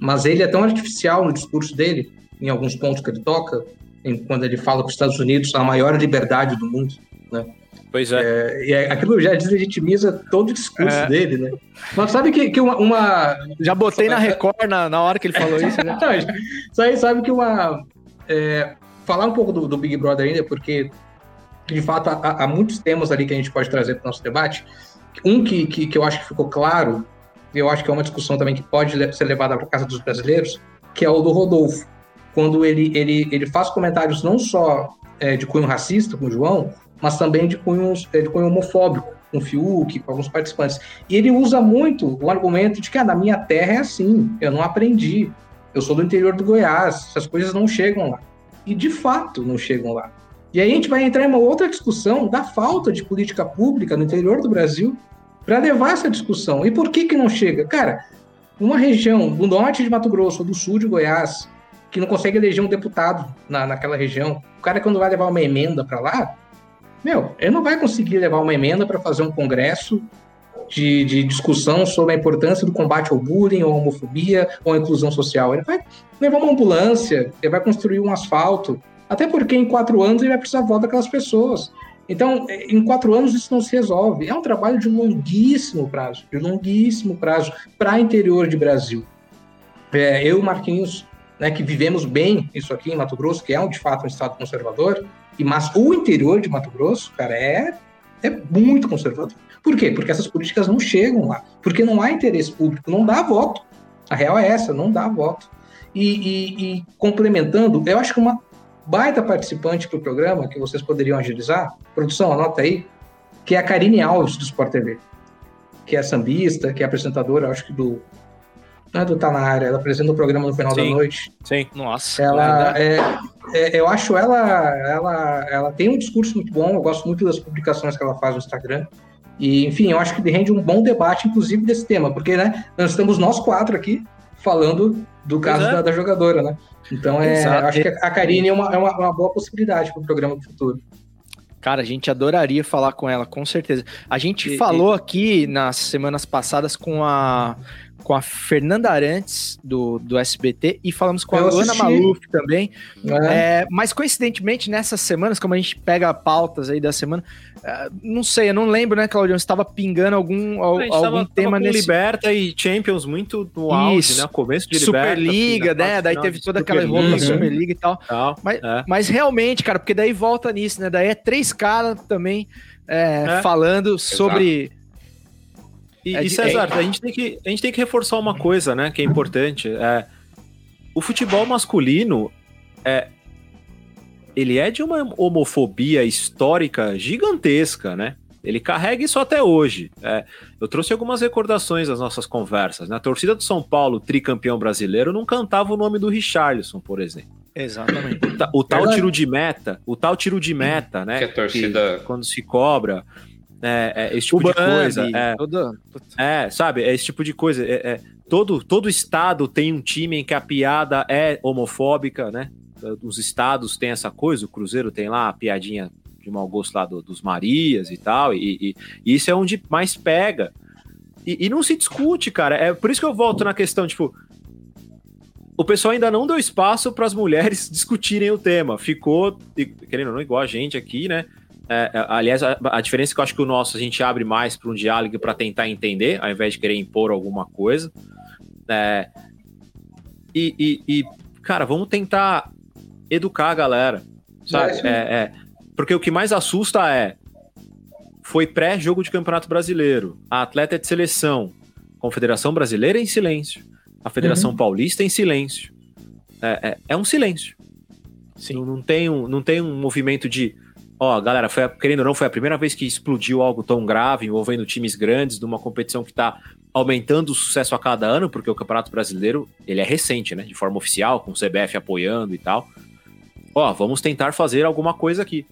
B: mas ele é tão artificial no discurso dele, em alguns pontos que ele toca, em- quando ele fala que os Estados Unidos são a maior liberdade do mundo, né?
G: Pois é.
B: É, e é- aquilo já deslegitimiza todo o discurso
F: É.
B: dele, né? Mas sabe que, que uma, uma-
F: Já botei na Record na, na hora que ele falou isso, né?
B: Isso aí sabe que uma. é, falar um pouco do, do Big Brother ainda, porque de fato há, há muitos temas ali que a gente pode trazer para o nosso debate. Um que, que, que eu acho que ficou claro, e eu acho que é uma discussão também que pode ser levada para casa dos brasileiros, que é o do Rodolfo. Quando ele, ele, ele faz comentários não só é, de cunho racista com o João, mas também de cunho, é, de cunho homofóbico, com o Fiuk, com alguns participantes. E ele usa muito o argumento de que ah, na minha terra é assim, eu não aprendi, eu sou do interior do Goiás, essas coisas não chegam lá. E de fato não chegam lá. E aí a gente vai entrar em uma outra discussão da falta de política pública no interior do Brasil para levar essa discussão. E por que que não chega? Cara, uma região do norte de Mato Grosso do sul de Goiás que não consegue eleger um deputado na, naquela região, o cara quando vai levar uma emenda para lá, meu, ele não vai conseguir levar uma emenda para fazer um congresso de, de discussão sobre a importância do combate ao bullying, ou homofobia, ou inclusão social. Ele vai levar uma ambulância, ele vai construir um asfalto, até porque em quatro anos ele vai precisar votar daquelas pessoas. Então, em quatro anos isso não se resolve. É um trabalho de longuíssimo prazo, de longuíssimo prazo para interior de Brasil. É, eu, Marquinhos, né, que vivemos bem isso aqui em Mato Grosso, que é de fato um estado conservador, e mas o interior de Mato Grosso, cara, é é muito conservador. Por quê? Porque essas políticas não chegam lá. Porque não há interesse público, não dá voto. A real é essa, não dá voto. E, e, e complementando, eu acho que uma baita participante para o programa, que vocês poderiam agilizar, produção, anota aí, que é a Karine Alves, do Sport TV, que é sambista, que é apresentadora, acho que do. Não é do Tá na área, ela apresenta o programa no final
G: Sim.
B: da noite.
G: Sim.
F: Nossa.
B: Ela é, é- eu acho ela, ela, ela tem um discurso muito bom. Eu gosto muito das publicações que ela faz no Instagram. E, enfim, eu acho que rende um bom debate, inclusive, desse tema, porque, né, nós estamos nós quatro aqui falando do caso
G: é.
B: da, da jogadora, né? Então, é,
F: Exato.
B: acho que a Karine é uma, é uma, uma boa possibilidade para o programa do futuro.
F: Cara, a gente adoraria falar com ela, com certeza. A gente
G: E-
F: falou aqui nas semanas passadas com a com a Fernanda Arantes, do, do SBT, e falamos com
B: Eu
F: a Ana
B: assisti.
F: Maluf também.
B: Né?
F: É, mas coincidentemente, nessas semanas, como a gente pega pautas aí da semana, é, não sei, eu não lembro, né, Claudio? Você estava pingando algum, al-
G: A gente
F: algum
G: tava, tava
F: tema
G: com
F: nesse.
G: Liberta e Champions muito no auge, né? Começo de Liberta.
F: Superliga, né?
G: fase
F: Daí
G: final
F: teve toda aquela
G: Superliga
F: envolvimento da
B: Uhum.
F: Superliga e tal.
G: tal.
F: Mas,
G: É.
F: mas realmente, cara, porque daí volta nisso, né? Daí é três caras também é,
G: É.
F: falando sobre.
G: E,
F: É
G: e César, a, gente tem que, a gente tem que reforçar uma coisa, né, que é importante. É, o futebol masculino é, ele é de uma homofobia histórica gigantesca, né? Ele carrega isso até hoje. É, eu trouxe algumas recordações das nossas conversas. Na torcida do São Paulo, tricampeão brasileiro, não cantava o nome do Richarlison, por exemplo.
F: Exatamente.
G: O, ta- o tal tiro de meta, o tal tiro de meta, né?
H: Que a torcida-
G: quando se cobra, é, é, esse tipo de coisa. É,
F: todo-
G: é, sabe? É esse tipo de coisa. É, é, todo, todo estado tem um time em que a piada é homofóbica, né? Os estados têm essa coisa, o Cruzeiro tem lá a piadinha de mau gosto lá do- dos Marias e tal, e, e- e isso é onde mais pega. E, e não se discute, cara. É por isso que eu volto na questão, tipo. O pessoal ainda não deu espaço para as mulheres discutirem o tema. Ficou, querendo ou não, igual a gente aqui, né? É, é, aliás, a, a diferença é que eu acho que o nosso a gente abre mais para um diálogo para tentar entender, ao invés de querer impor alguma coisa. É, e, e- e, cara, vamos tentar educar a galera, sabe?
B: É,
G: É, é, porque o que mais assusta é foi pré-jogo de Campeonato Brasileiro, a atleta é de seleção, Confederação Brasileira em silêncio, a Federação Paulista em silêncio. É, é, é um silêncio. Não, não tem um, não tem um movimento de. Ó, galera, foi, querendo ou não, foi a primeira vez que explodiu algo tão grave envolvendo times grandes numa competição que está aumentando o sucesso a cada ano, porque o Campeonato Brasileiro ele é recente, né? De forma oficial, com o CBF apoiando e tal. Ó, vamos tentar fazer alguma coisa aqui.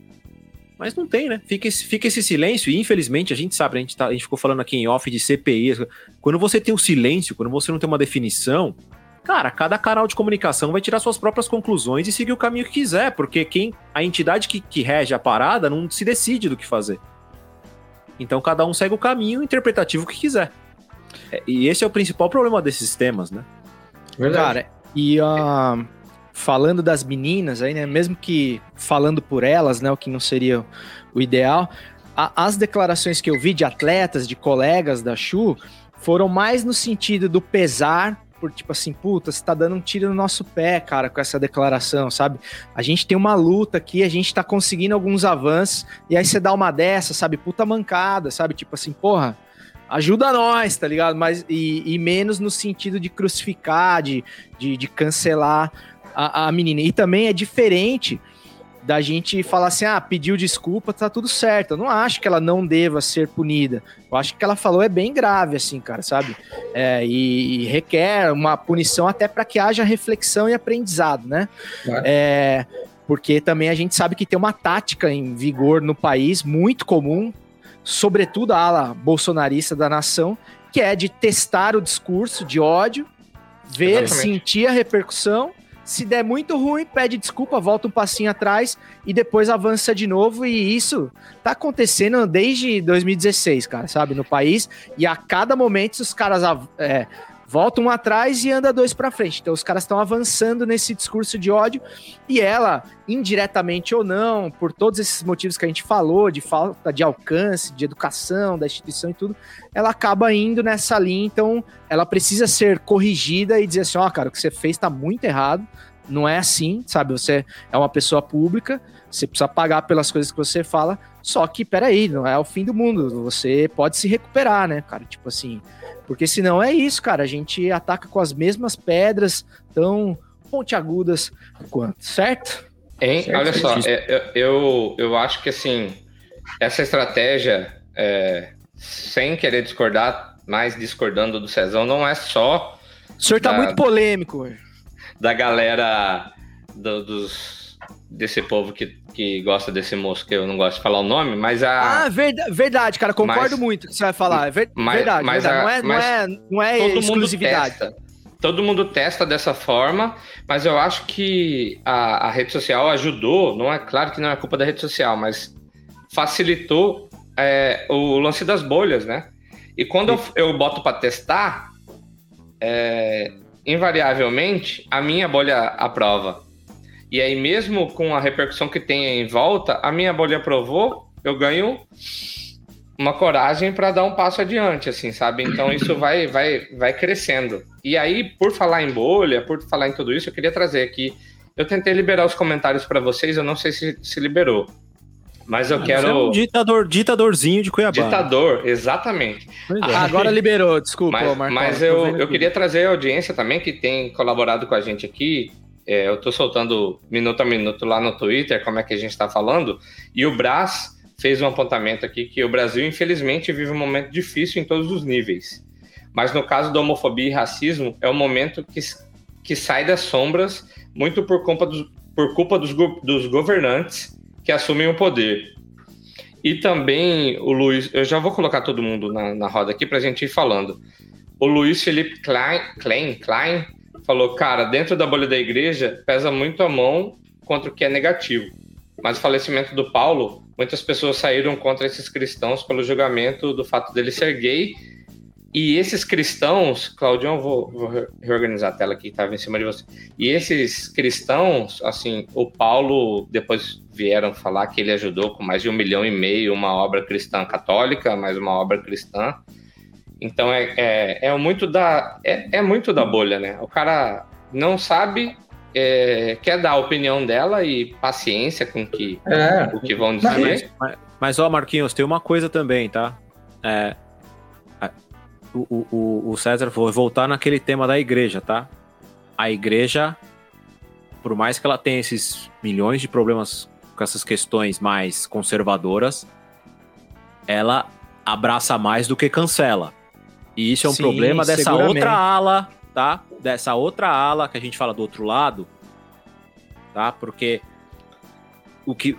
G: Mas não tem, né? Fica esse, fica esse silêncio, e infelizmente a gente sabe, a gente, tá- a gente ficou falando aqui em off de CPI. Quando você tem um silêncio, quando você não tem uma definição, cara, cada canal de comunicação vai tirar suas próprias conclusões e seguir o caminho que quiser, porque quem a entidade que, que rege a parada não se decide do que fazer. Então cada um segue o caminho interpretativo que quiser. É, E esse é o principal problema desses temas, né?
B: Verdade.
F: Cara, e ah, falando das meninas aí, né? Mesmo que falando por elas, né? O que não seria o ideal, a- as declarações que eu vi de atletas, de colegas da Chu, foram mais no sentido do pesar, por tipo assim, puta, você tá dando um tiro no nosso pé, cara, com essa declaração, sabe? A gente tem uma luta aqui, a gente tá conseguindo alguns avanços, e aí você dá uma dessa, sabe? Puta mancada, sabe? Tipo assim, porra, ajuda nós, tá ligado? Mas, e, e menos no sentido de crucificar, de, de, de cancelar a, a menina. E também é diferente da gente falar assim, ah, pediu desculpa, tá tudo certo. Eu não acho que ela não deva ser punida. Eu acho que o que ela falou é bem grave, assim, cara, sabe? É, e, e requer uma punição até para que haja reflexão e aprendizado, né?
B: Claro.
F: É, porque também a gente sabe que tem uma tática em vigor no país muito comum, sobretudo a ala bolsonarista da nação, que é de testar o discurso de ódio, ver,
B: Exatamente.
F: sentir a repercussão. Se der muito ruim, pede desculpa, volta um passinho atrás e depois avança de novo. E isso tá acontecendo desde 2016, cara, sabe? No país. E a cada momento os caras é, voltam um atrás e anda dois para frente. Então os caras estão avançando nesse discurso de ódio e ela, indiretamente ou não, por todos esses motivos que a gente falou, de falta de alcance, de educação da instituição e tudo, ela acaba indo nessa linha. Então ela precisa ser corrigida e dizer assim: ó, cara, o que você fez tá muito errado. não é assim, sabe? Você é uma pessoa pública, você precisa pagar pelas coisas que você fala, só que, peraí, não é o fim do mundo, você pode se recuperar, né, cara? Tipo assim, porque senão é isso, cara, a gente ataca com as mesmas pedras tão pontiagudas quanto, certo?
H: Hein?
F: Certo,
H: Olha só, é, eu, eu, acho que assim, essa estratégia, é, sem querer discordar, mas discordando do Cezão, não é só
F: O senhor tá
H: Da-
F: muito polêmico
H: da galera do- dos, desse povo que, que gosta desse moço, que eu não gosto de falar o nome, mas a.
F: Ah, verda- verdade, cara, concordo
H: Mas-
F: muito com o que você vai falar. É ver-
H: mas-
F: verdade,
H: mas
F: verdade.
H: a-
F: não, é, não, é, não é
H: todo
F: exclusividade.
H: mundo testa. Todo mundo testa dessa forma, mas eu acho que a, a rede social ajudou. Não é claro que não é culpa da rede social, mas facilitou é, o lance das bolhas, né? E quando eu, eu boto para testar, é, invariavelmente a minha bolha aprova. E aí, mesmo com a repercussão que tem em volta, a minha bolha aprovou, eu ganho uma coragem para dar um passo adiante, assim, sabe? Então isso vai, vai, vai crescendo. E aí, por falar em bolha, por falar em tudo isso, eu queria trazer aqui. Eu tentei liberar os comentários para vocês, eu não sei se se liberou, mas eu
G: Você é
H: quero
G: um ditador, ditadorzinho de Cuiabá.
H: ditador, exatamente.
G: É.
F: Ah, agora liberou, desculpa,
H: Mas,
F: Marcão,
H: mas eu, eu queria trazer a audiência também que tem colaborado com a gente aqui. É, eu tô soltando minuto a minuto lá no Twitter, como é que a gente está falando. E o Brás fez um apontamento aqui que o Brasil, infelizmente, vive um momento difícil em todos os níveis. Mas no caso da homofobia e racismo, é um momento que, que sai das sombras muito por culpa dos, por culpa dos, dos governantes que assumem o poder. E também o Luiz, eu já vou colocar todo mundo na, na roda aqui para a gente ir falando. O Luiz Felipe Klein, Klein, Klein falou, cara, dentro da bolha da igreja pesa muito a mão contra o que é negativo. Mas o falecimento do Paulo, muitas pessoas saíram contra esses cristãos pelo julgamento do fato dele ser gay. E esses cristãos, Claudião, vou, vou re- reorganizar a tela aqui, estava em cima de você. E esses cristãos, assim, o Paulo depois vieram falar que ele ajudou com mais de um milhão e meio uma obra cristã católica, mais uma obra cristã. Então é, é, é muito da é, é muito da bolha, né? O cara não sabe, é, quer dar a opinião dela e paciência com que,
B: É.
H: o que vão dizer.
G: mas, mas- mas, ó, Marquinhos, tem uma coisa também, tá? É, o- o, o César vou voltar naquele tema da igreja, tá? A igreja, por mais que ela tenha esses milhões de problemas com essas questões mais conservadoras, ela abraça mais do que cancela. E isso é um
F: Sim,
G: problema dessa outra ala, tá? Dessa outra ala que a gente fala do outro lado, tá? Porque o que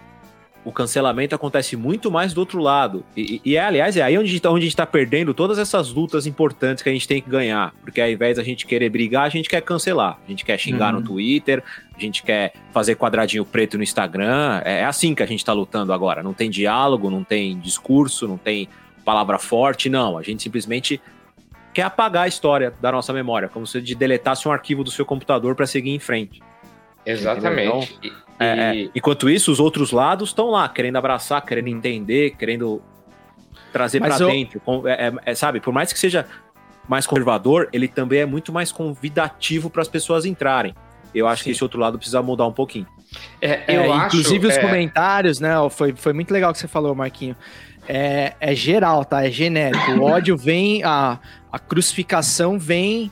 G: o cancelamento acontece muito mais do outro lado. E, e- é, aliás, é aí onde, a gente tá- onde a gente tá perdendo todas essas lutas importantes que a gente tem que ganhar. Porque ao invés da gente querer brigar, a gente quer cancelar. A gente quer xingar
F: Uhum.
G: no Twitter, a gente quer fazer quadradinho preto no Instagram. É, é assim que a gente tá lutando agora. Não tem diálogo, não tem discurso, não tem palavra forte, não. A gente simplesmente quer apagar a história da nossa memória, como se de deletasse um arquivo do seu computador para seguir em frente.
H: Exatamente. E-
G: É,
H: e-
G: é. Enquanto isso, os outros lados estão lá, querendo abraçar, querendo entender, querendo trazer
F: Mas
G: pra
F: eu-
G: dentro. É- é- é, sabe, por mais que seja mais conservador, ele também é muito mais convidativo para as pessoas entrarem. Eu acho que esse outro lado precisa mudar um pouquinho.
H: é,
F: É,
H: eu acho,
F: inclusive os
H: é,
F: comentários, né? Foi, foi muito legal que você falou, Marquinho. É, é geral, tá? É genérico. O ódio vem, a, a crucificação vem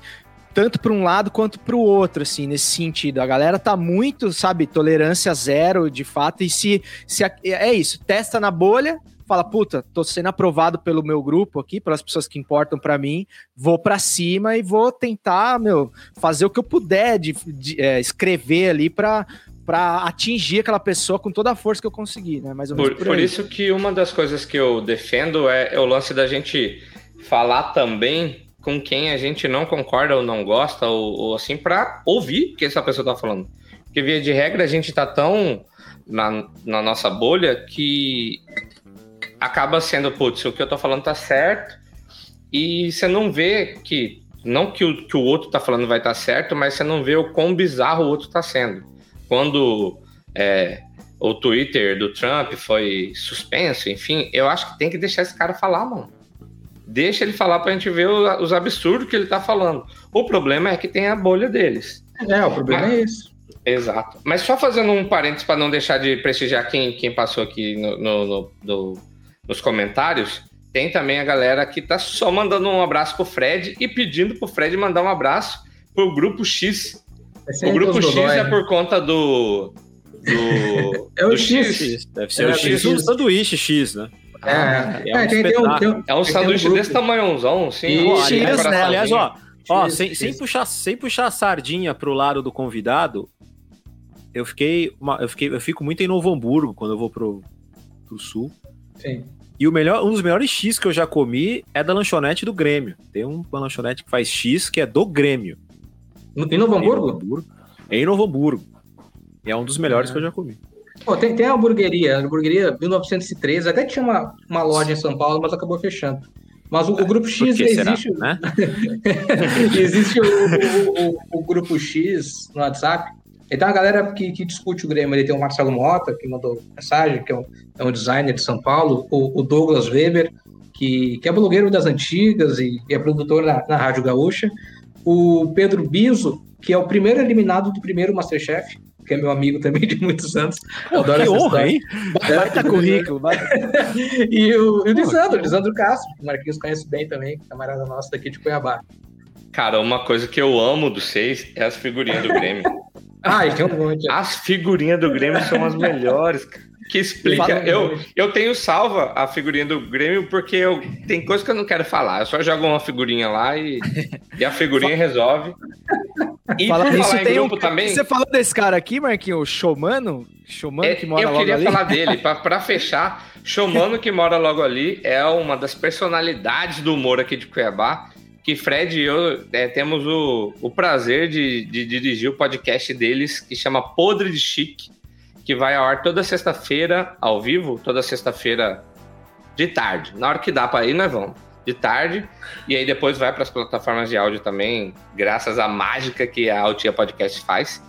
F: tanto para um lado quanto para o outro, assim, nesse sentido. A galera tá muito, sabe, tolerância zero, de fato, e se, se é isso, testa na bolha, fala, puta, tô sendo aprovado pelo meu grupo aqui, pelas pessoas que importam para mim, vou para cima e vou tentar, meu, fazer o que eu puder de, de, é, escrever ali para para atingir aquela pessoa com toda a força que eu conseguir, né? Mais ou menos
H: Por,
F: por,
H: por isso que uma das coisas que eu defendo é, é o lance da gente falar também com quem a gente não concorda ou não gosta, ou, ou assim, para ouvir o que essa pessoa tá falando. Porque, via de regra, a gente tá tão na, na nossa bolha que acaba sendo, putz, o que eu tô falando tá certo, e você não vê que, não que o, que o outro tá falando vai estar certo, mas você não vê o quão bizarro o outro tá sendo. Quando é, o Twitter do Trump foi suspenso, enfim, eu acho que tem que deixar esse cara falar, mano. Deixa ele falar pra gente ver os absurdos que ele tá falando. O problema é que tem a bolha deles.
B: É, o problema
H: Mas-
B: é esse.
H: Exato. Mas só fazendo um parênteses para não deixar de prestigiar quem, quem passou aqui no, no- no- no- nos comentários, tem também a galera que tá só mandando um abraço pro Fred e pedindo pro Fred mandar um abraço pro Grupo X.
B: Esse
H: O
B: é
H: Grupo X é
B: né?
H: por conta do. do
B: É o
H: do
B: X.
G: Deve ser
B: É,
G: o X
B: X.
G: do sanduíche X, né?
B: É,
G: é um
B: é, tem, tem um, tem um-
H: É um
B: tem um
H: sanduíche
B: grupo.
H: desse tamanhozão, assim.
B: E
F: X,
H: ali,
F: né?
G: Aliás, ó, ó
B: X,
G: sem,
B: X.
G: sem, puxar, sem puxar a sardinha pro lado do convidado, eu fiquei, uma- eu fiquei. Eu fico muito em Novo Hamburgo quando eu vou pro, pro sul.
B: Sim.
G: E o melhor, um dos melhores X que eu já comi é da lanchonete do Grêmio. Tem um- uma lanchonete que faz X que é do Grêmio.
B: Em Novo Hamburgo?
G: Em Novo Hamburgo. E é um dos melhores
B: Ah.
G: que eu já comi.
B: Pô, tem, tem a hamburgueria, a hamburgueria 1913, até tinha uma, uma loja em São Paulo, mas acabou fechando. Mas o, o Grupo
G: Por
B: X
G: que será?
B: existe,
G: Né?
B: existe o, o- o- Grupo X no WhatsApp. E tem uma galera que, que discute o Grêmio. Ele tem o Marcelo Mota, que mandou mensagem, que é um, é um designer de São Paulo, o, o Douglas Weber, que, que é blogueiro das antigas e, e é produtor na, na Rádio Gaúcha, o Pedro Biso, que é o primeiro eliminado do primeiro Masterchef, que é meu amigo também de muitos anos. Eu adoro
G: que honra, hein?
F: Baita currículo. baita-
B: E o, e o Lisandro, Lisandro Castro, que o Marquinhos conhece bem também, camarada nosso daqui de Cuiabá.
H: Cara, uma coisa que eu amo dos seis é as figurinhas do Grêmio.
B: Ah, e tem um monte.
H: As figurinhas do Grêmio são as melhores, cara. Que explica. Eu, eu tenho salva a figurinha do Grêmio porque eu, tem coisa que eu não quero falar. Eu só jogo uma figurinha lá e, e a figurinha resolve. E
F: Fala
H: por
F: nisso,
H: falar em
F: tem um.
H: também,
F: Você falou desse cara aqui, Marquinhos, o Showmano? Showmano
H: é,
F: que mora
H: eu
F: logo
H: queria
F: ali?
H: falar dele. Pra fechar, Showmano que mora logo ali é uma das personalidades do humor aqui de Cuiabá. Que Fred e eu é, temos o, o prazer de, de dirigir o podcast deles, que chama Podre de Chique, que vai ao ar toda sexta-feira, ao vivo, toda sexta-feira de tarde. Na hora que dá para ir, nós vamos. De tarde. E aí depois vai para as plataformas de áudio também, graças à mágica que a Altia Podcast faz.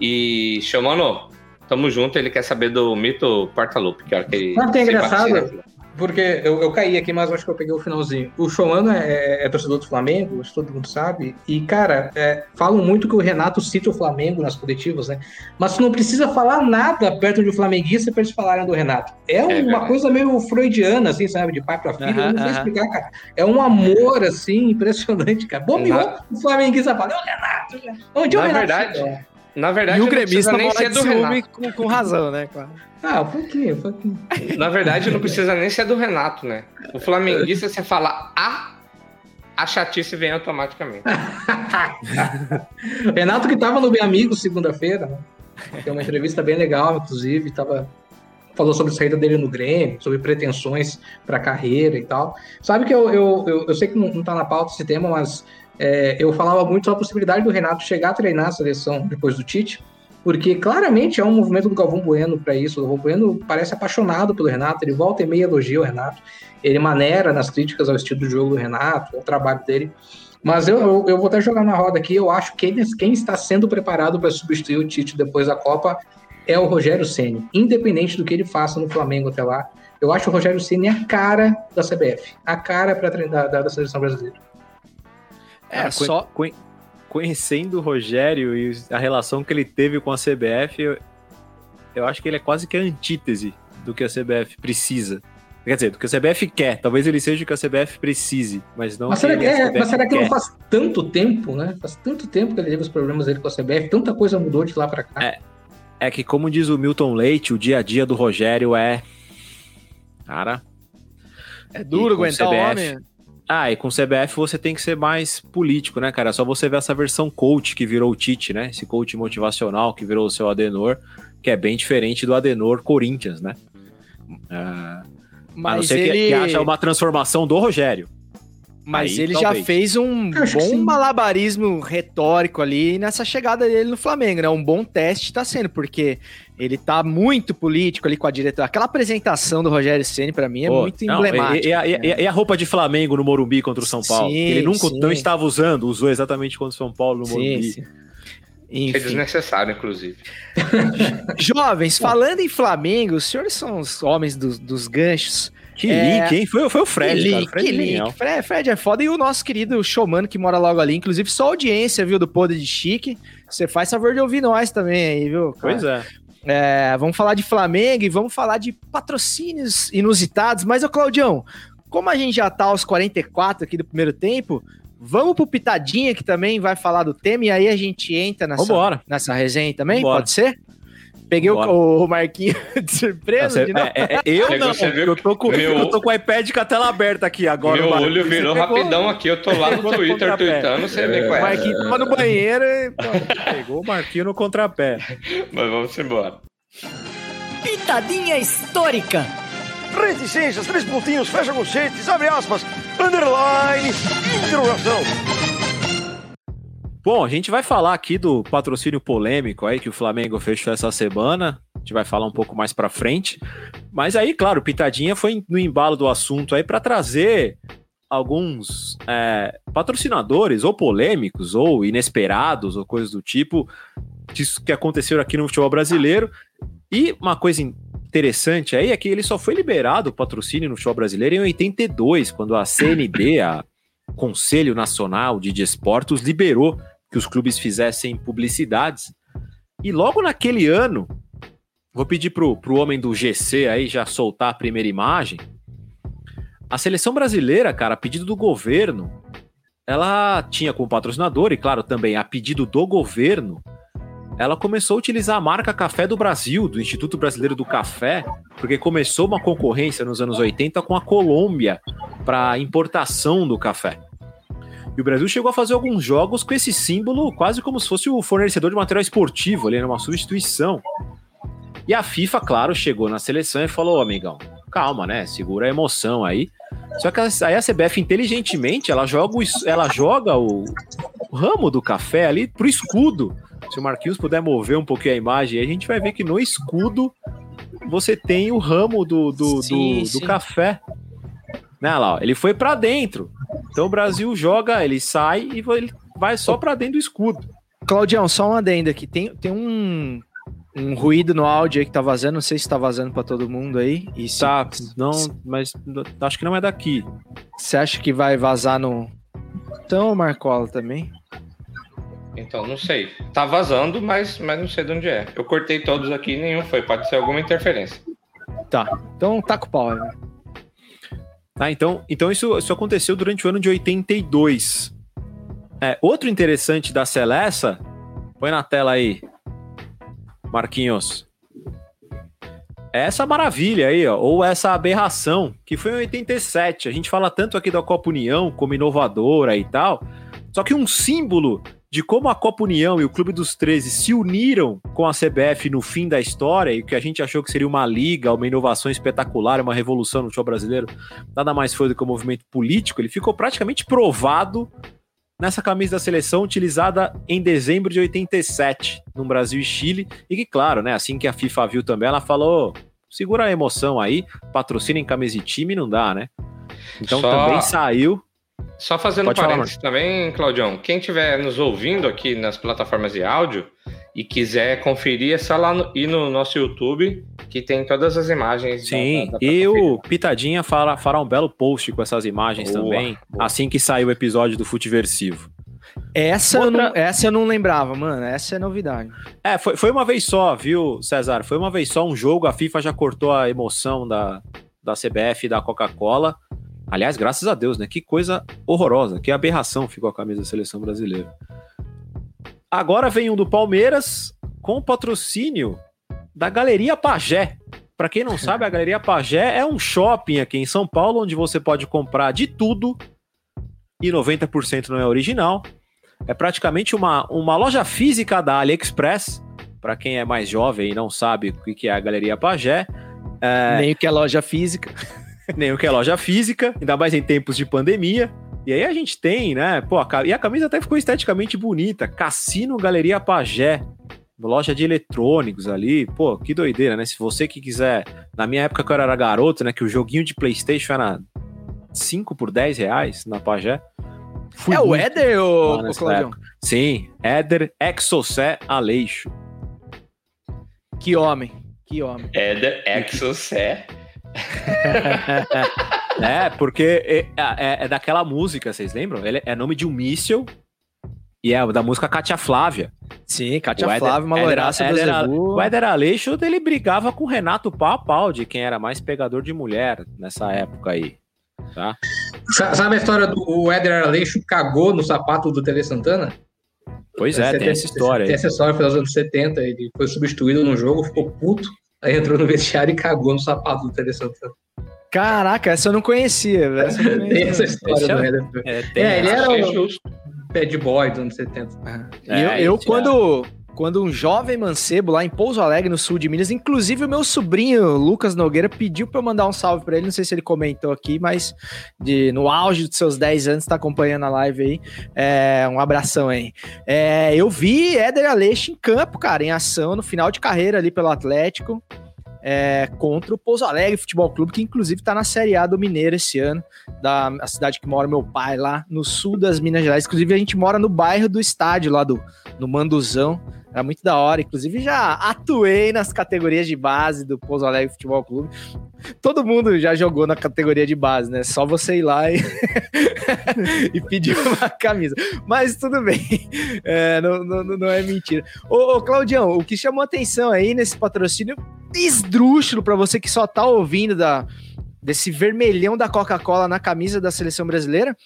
H: E, Xamano, tamo junto. Ele quer saber do mito Porta-Lupe, que é hora que ele.
B: Sabe o que é engraçado? Porque eu, eu caí aqui, mas acho que eu peguei o finalzinho. O Showmano é, é torcedor do Flamengo, isso todo mundo sabe. E, cara, é, falam muito que o Renato cita o Flamengo nas coletivas, né? Mas tu não precisa falar nada perto de um flamenguista pra eles falarem do Renato. É, uma
H: verdade.
B: coisa meio freudiana, assim, sabe? De pai pra filho.
F: Aham,
B: eu não sei
F: aham.
B: explicar, cara. É um amor, assim, impressionante, cara. Bombeou, o flamenguista fala, é o Renato. Onde é o
H: Na
B: Renato?
H: verdade,
B: É.
H: Na verdade,
F: E o
H: não precisa
F: gremista
H: nem ser do
F: ciúme
H: Renato.
F: com, com razão, né? Claro.
B: Ah, um pouquinho, um pouquinho.
H: Na verdade, não precisa nem ser do Renato, né? O flamenguista, você fala a, a chatice vem automaticamente.
B: Renato que tava no Bem Amigo segunda-feira, né? Tem uma entrevista bem legal, inclusive, tava falou sobre a saída dele no Grêmio, sobre pretensões para a carreira e tal. Sabe que eu, eu, eu, eu sei que não, não tá na pauta esse tema, mas é, eu falava muito sobre a possibilidade do Renato chegar a treinar a seleção depois do Tite, porque claramente é um movimento do Galvão Bueno para isso. O Galvão Bueno parece apaixonado pelo Renato, ele volta e meia elogia o Renato, ele maneira nas críticas ao estilo de jogo do Renato, ao trabalho dele. Mas eu, eu, eu vou até jogar na roda aqui. Eu acho que quem, está sendo preparado para substituir o Tite depois da Copa é o Rogério Ceni, independente do que ele faça no Flamengo até lá. Eu acho o Rogério Ceni a cara da CBF, a cara treinar da, da seleção brasileira.
F: É,
G: Cara,
F: só.
G: conhe- Conhecendo o Rogério e a relação que ele teve com a CBF, eu, eu acho que ele é quase que a antítese do que a CBF precisa. Quer dizer, do que a CBF quer. Talvez ele seja o que a CBF precise, mas não
B: Mas
G: o
B: será, que,
G: a
B: é,
G: CBF
B: mas será que não faz tanto tempo, né? Faz tanto tempo que ele teve os problemas dele com a CBF, tanta coisa mudou de lá para cá.
G: É. É que, como diz o Milton Leite, o dia a dia do Rogério é. Cara.
F: É duro aguentar o
G: CBF.
F: homem.
G: Ah, e com o CBF você tem que ser mais político, né, cara? É só você ver essa versão coach que virou o Tite, né? Esse coach motivacional que virou o seu Adenor, que é bem diferente do Adenor Corinthians, né? Ah, a não
F: Mas
G: ser que-
F: ele,
G: que, acha uma transformação do Rogério.
F: mas
G: aí,
F: ele já
G: talvez.
F: fez um
B: que
F: bom malabarismo retórico ali nessa chegada dele no Flamengo, né? Um bom teste tá sendo, porque ele tá muito político ali com a diretora. Aquela apresentação do Rogério Ceni para mim é
G: Pô,
F: muito
G: não,
F: emblemática.
G: E, e a, e a- e a roupa de Flamengo no Morumbi contra o São Paulo?
F: Sim,
G: que ele nunca
F: sim.
G: não estava usando, usou exatamente contra o São Paulo no
F: Sim,
G: Morumbi.
F: sim.
H: É
F: Enfim.
H: desnecessário, inclusive.
F: Jovens, falando em Flamengo, os senhores são os homens dos, dos ganchos.
G: Que
F: É,
G: link, hein? Foi, foi o Fred,
F: que
G: cara.
F: link,
G: Fred
F: que link.
G: genial.
F: Fred, Fred é foda. E o nosso querido showman que mora logo ali, inclusive só audiência, viu, do Podre de Chique. Você faz favor de ouvir nós também aí, viu? cara?
G: Pois é.
F: É, vamos falar de Flamengo e vamos falar de patrocínios inusitados. Mas, ô Claudião, como a gente já tá aos 44 aqui do primeiro tempo, vamos pro Pitadinha, que também vai falar do tema, e aí a gente entra nessa,
G: Vambora.
F: nessa resenha também,
G: Vambora.
F: pode ser? Peguei o, o Marquinho de surpresa.
G: Você-
F: de novo.
G: é, é, eu
H: Você-
G: não,
H: você viu
G: eu tô, com,
H: meu-
G: eu tô com o iPad com a tela aberta aqui agora.
H: Meu olho virou rapidão aqui, eu tô lá no Twitter tweetando, você vê
F: O
H: qual é.
F: Marquinho tava no banheiro e... pô,
G: Pegou o Marquinho no contrapé.
H: Mas vamos embora.
K: Pitadinha histórica.
A: Reticências, três pontinhos, fecha conchetes, abre aspas, underline, interrogação.
G: Bom, a gente vai falar aqui do patrocínio polêmico aí que o Flamengo fechou essa semana. A gente vai falar um pouco mais pra frente. Mas aí, claro, Pitadinha foi no embalo do assunto aí pra trazer alguns é, patrocinadores ou polêmicos ou inesperados ou coisas do tipo disso que aconteceram aqui no futebol brasileiro. E uma coisa interessante aí é que ele só foi liberado o patrocínio no futebol brasileiro em 82, quando a CND, a Conselho Nacional de Desportos, liberou que os clubes fizessem publicidades. E logo naquele ano, vou pedir pro, pro homem do GC aí já soltar a primeira imagem. A seleção brasileira, cara, a pedido do governo, ela tinha como patrocinador, e claro, também a pedido do governo, ela começou a utilizar a marca Café do Brasil, do Instituto Brasileiro do Café, porque começou uma concorrência nos anos 80 com a Colômbia para importação do café. E o Brasil chegou a fazer alguns jogos com esse símbolo quase como se fosse o fornecedor de material esportivo, ali, numa substituição. E a FIFA, claro, chegou na seleção e falou: "Ô, amigão, calma, né? Segura a emoção aí. Só que aí a CBF, inteligentemente, ela joga o, ela joga o, o ramo do café ali pro escudo. Se o Marquinhos puder mover um pouquinho a imagem, a gente vai ver que no escudo você tem o ramo do, do,
F: Sim,
G: do, do
F: sim.
G: café. Né, lá, ó, ele foi pra dentro. Então o Brasil joga, ele sai e vai- ele vai só pra dentro do escudo.
F: Claudião, só um adendo aqui. Tem, tem um, um ruído no áudio aí que tá vazando. Não sei se tá vazando pra todo mundo aí. E se,
G: Tá, não, mas acho que não é daqui.
F: Você acha que vai vazar no. Então, Marcola também.
H: Então, não sei. Tá vazando, mas, mas não sei de onde é. Eu cortei todos aqui e nenhum foi. Pode ser alguma interferência.
F: Tá. Então taca o pau aí.
G: Tá, então, então isso, isso aconteceu durante o ano de 82. É, outro interessante da Celessa, põe na tela aí, Marquinhos. É essa maravilha aí, ó, ou essa aberração, que foi em 87. A gente fala tanto aqui da Copa União como inovadora e tal, só que um símbolo de como a Copa União e o Clube dos 13 se uniram com a CBF no fim da história e o que a gente achou que seria uma liga, uma inovação espetacular, uma revolução no futebol brasileiro, nada mais foi do que um movimento político, ele ficou praticamente provado nessa camisa da seleção utilizada em dezembro de 87 no Brasil e Chile e que claro, né, assim que a FIFA viu também, ela falou, segura a emoção aí, patrocina em camisa de time não dá, né? Então
H: Só-
G: também saiu
H: Só fazendo
G: Pode
H: um
G: falar,
H: parênteses também, Claudião, quem estiver nos ouvindo aqui nas plataformas de áudio e quiser conferir, é só lá no, ir no nosso YouTube, que tem todas as imagens.
G: Sim,
H: dá- dá pra
G: e o Pitadinha fará, fará um belo post com essas imagens
H: Boa,
G: também,
H: boa.
G: assim que sair o episódio do Futiversivo.
F: Essa, eu
G: Outra-
F: não, essa eu não lembrava, mano. Essa é novidade.
G: É, foi, foi uma vez só, viu, César? Foi uma vez só um jogo, a FIFA já cortou a emoção da, da CBF e da Coca-Cola. Aliás, graças a Deus, né? Que coisa horrorosa, que aberração ficou a camisa da seleção brasileira. Agora vem um do Palmeiras com patrocínio da Galeria Pajé. Para quem não sabe, a Galeria Pajé é um shopping aqui em São Paulo onde você pode comprar de tudo e 90% não é original. É praticamente uma, uma loja física da AliExpress. Para quem é mais jovem e não sabe o que que é a Galeria Pajé, é,
F: Nem o que é loja física.
G: Nem o que é loja física, ainda mais em tempos de pandemia. E aí a gente tem, né? Pô, a e a camisa até ficou esteticamente bonita. Cassino Galeria Pajé. Loja de eletrônicos ali. Pô, que doideira, né? Se você que quiser. Na minha época que eu era garoto, né? Que o joguinho de PlayStation era 5 por 10 reais na Pajé. Fui
F: é o Éder, ô, Claudião?
G: Sim, Éder Exocé Aleixo.
F: Que homem. Que homem.
H: Éder Exocé.
G: É, porque é, é- é daquela música, vocês lembram? Ele é nome de um míssil e é da música Cátia Flávia.
F: Sim, Cátia
G: Éder-
F: Flávia, uma loiraça
G: Éder-
F: Bezebu.
G: O Éder Aleixo, ele brigava com o Renato pau a pau de quem era mais pegador de mulher nessa época aí, tá?
B: Sa- Sabe a história do Éder Aleixo cagou no sapato do Tele Santana?
G: Pois é, tem essa história
B: Tem essa história, foi nos anos 70. Ele foi substituído no jogo, ficou puto. Aí entrou no vestiário e cagou no sapato do Tele Santana.
F: Caraca, essa eu não conhecia, velho. Essa não
B: Tem
F: conhecia.
B: essa história do
G: é-
B: Éder.
G: É, tem
B: É, ele era
H: Achei
B: o bad boy dos anos 70.
F: E eu,
G: É,
F: eu
G: isso,
F: quando, quando um jovem mancebo lá em Pouso Alegre, no sul de Minas, inclusive o meu sobrinho Lucas Nogueira pediu pra eu mandar um salve pra ele. Não sei se ele comentou aqui, mas de, no auge dos seus 10 anos, tá acompanhando a live aí. É, um abração aí. É, eu vi Éder Aleixo em campo, cara, em ação, no final de carreira ali pelo Atlético. é, contra o Pouso Alegre Futebol Clube, que inclusive tá na Série A do Mineiro esse ano, da a cidade que mora meu pai, lá no sul das Minas Gerais. Inclusive, a gente mora no bairro do estádio, lá do no Manduzão. Era muito da hora. Inclusive, já atuei nas categorias de base do Pouso Alegre Futebol Clube. Todo mundo já jogou na categoria de base, né? Só você ir lá e, e pedir uma camisa. Mas tudo bem. É, não, não, não é mentira. Ô, ô, Claudião, o que chamou atenção aí nesse patrocínio esdrúxulo para você que só tá ouvindo da, desse vermelhão da Coca-Cola na camisa da seleção brasileira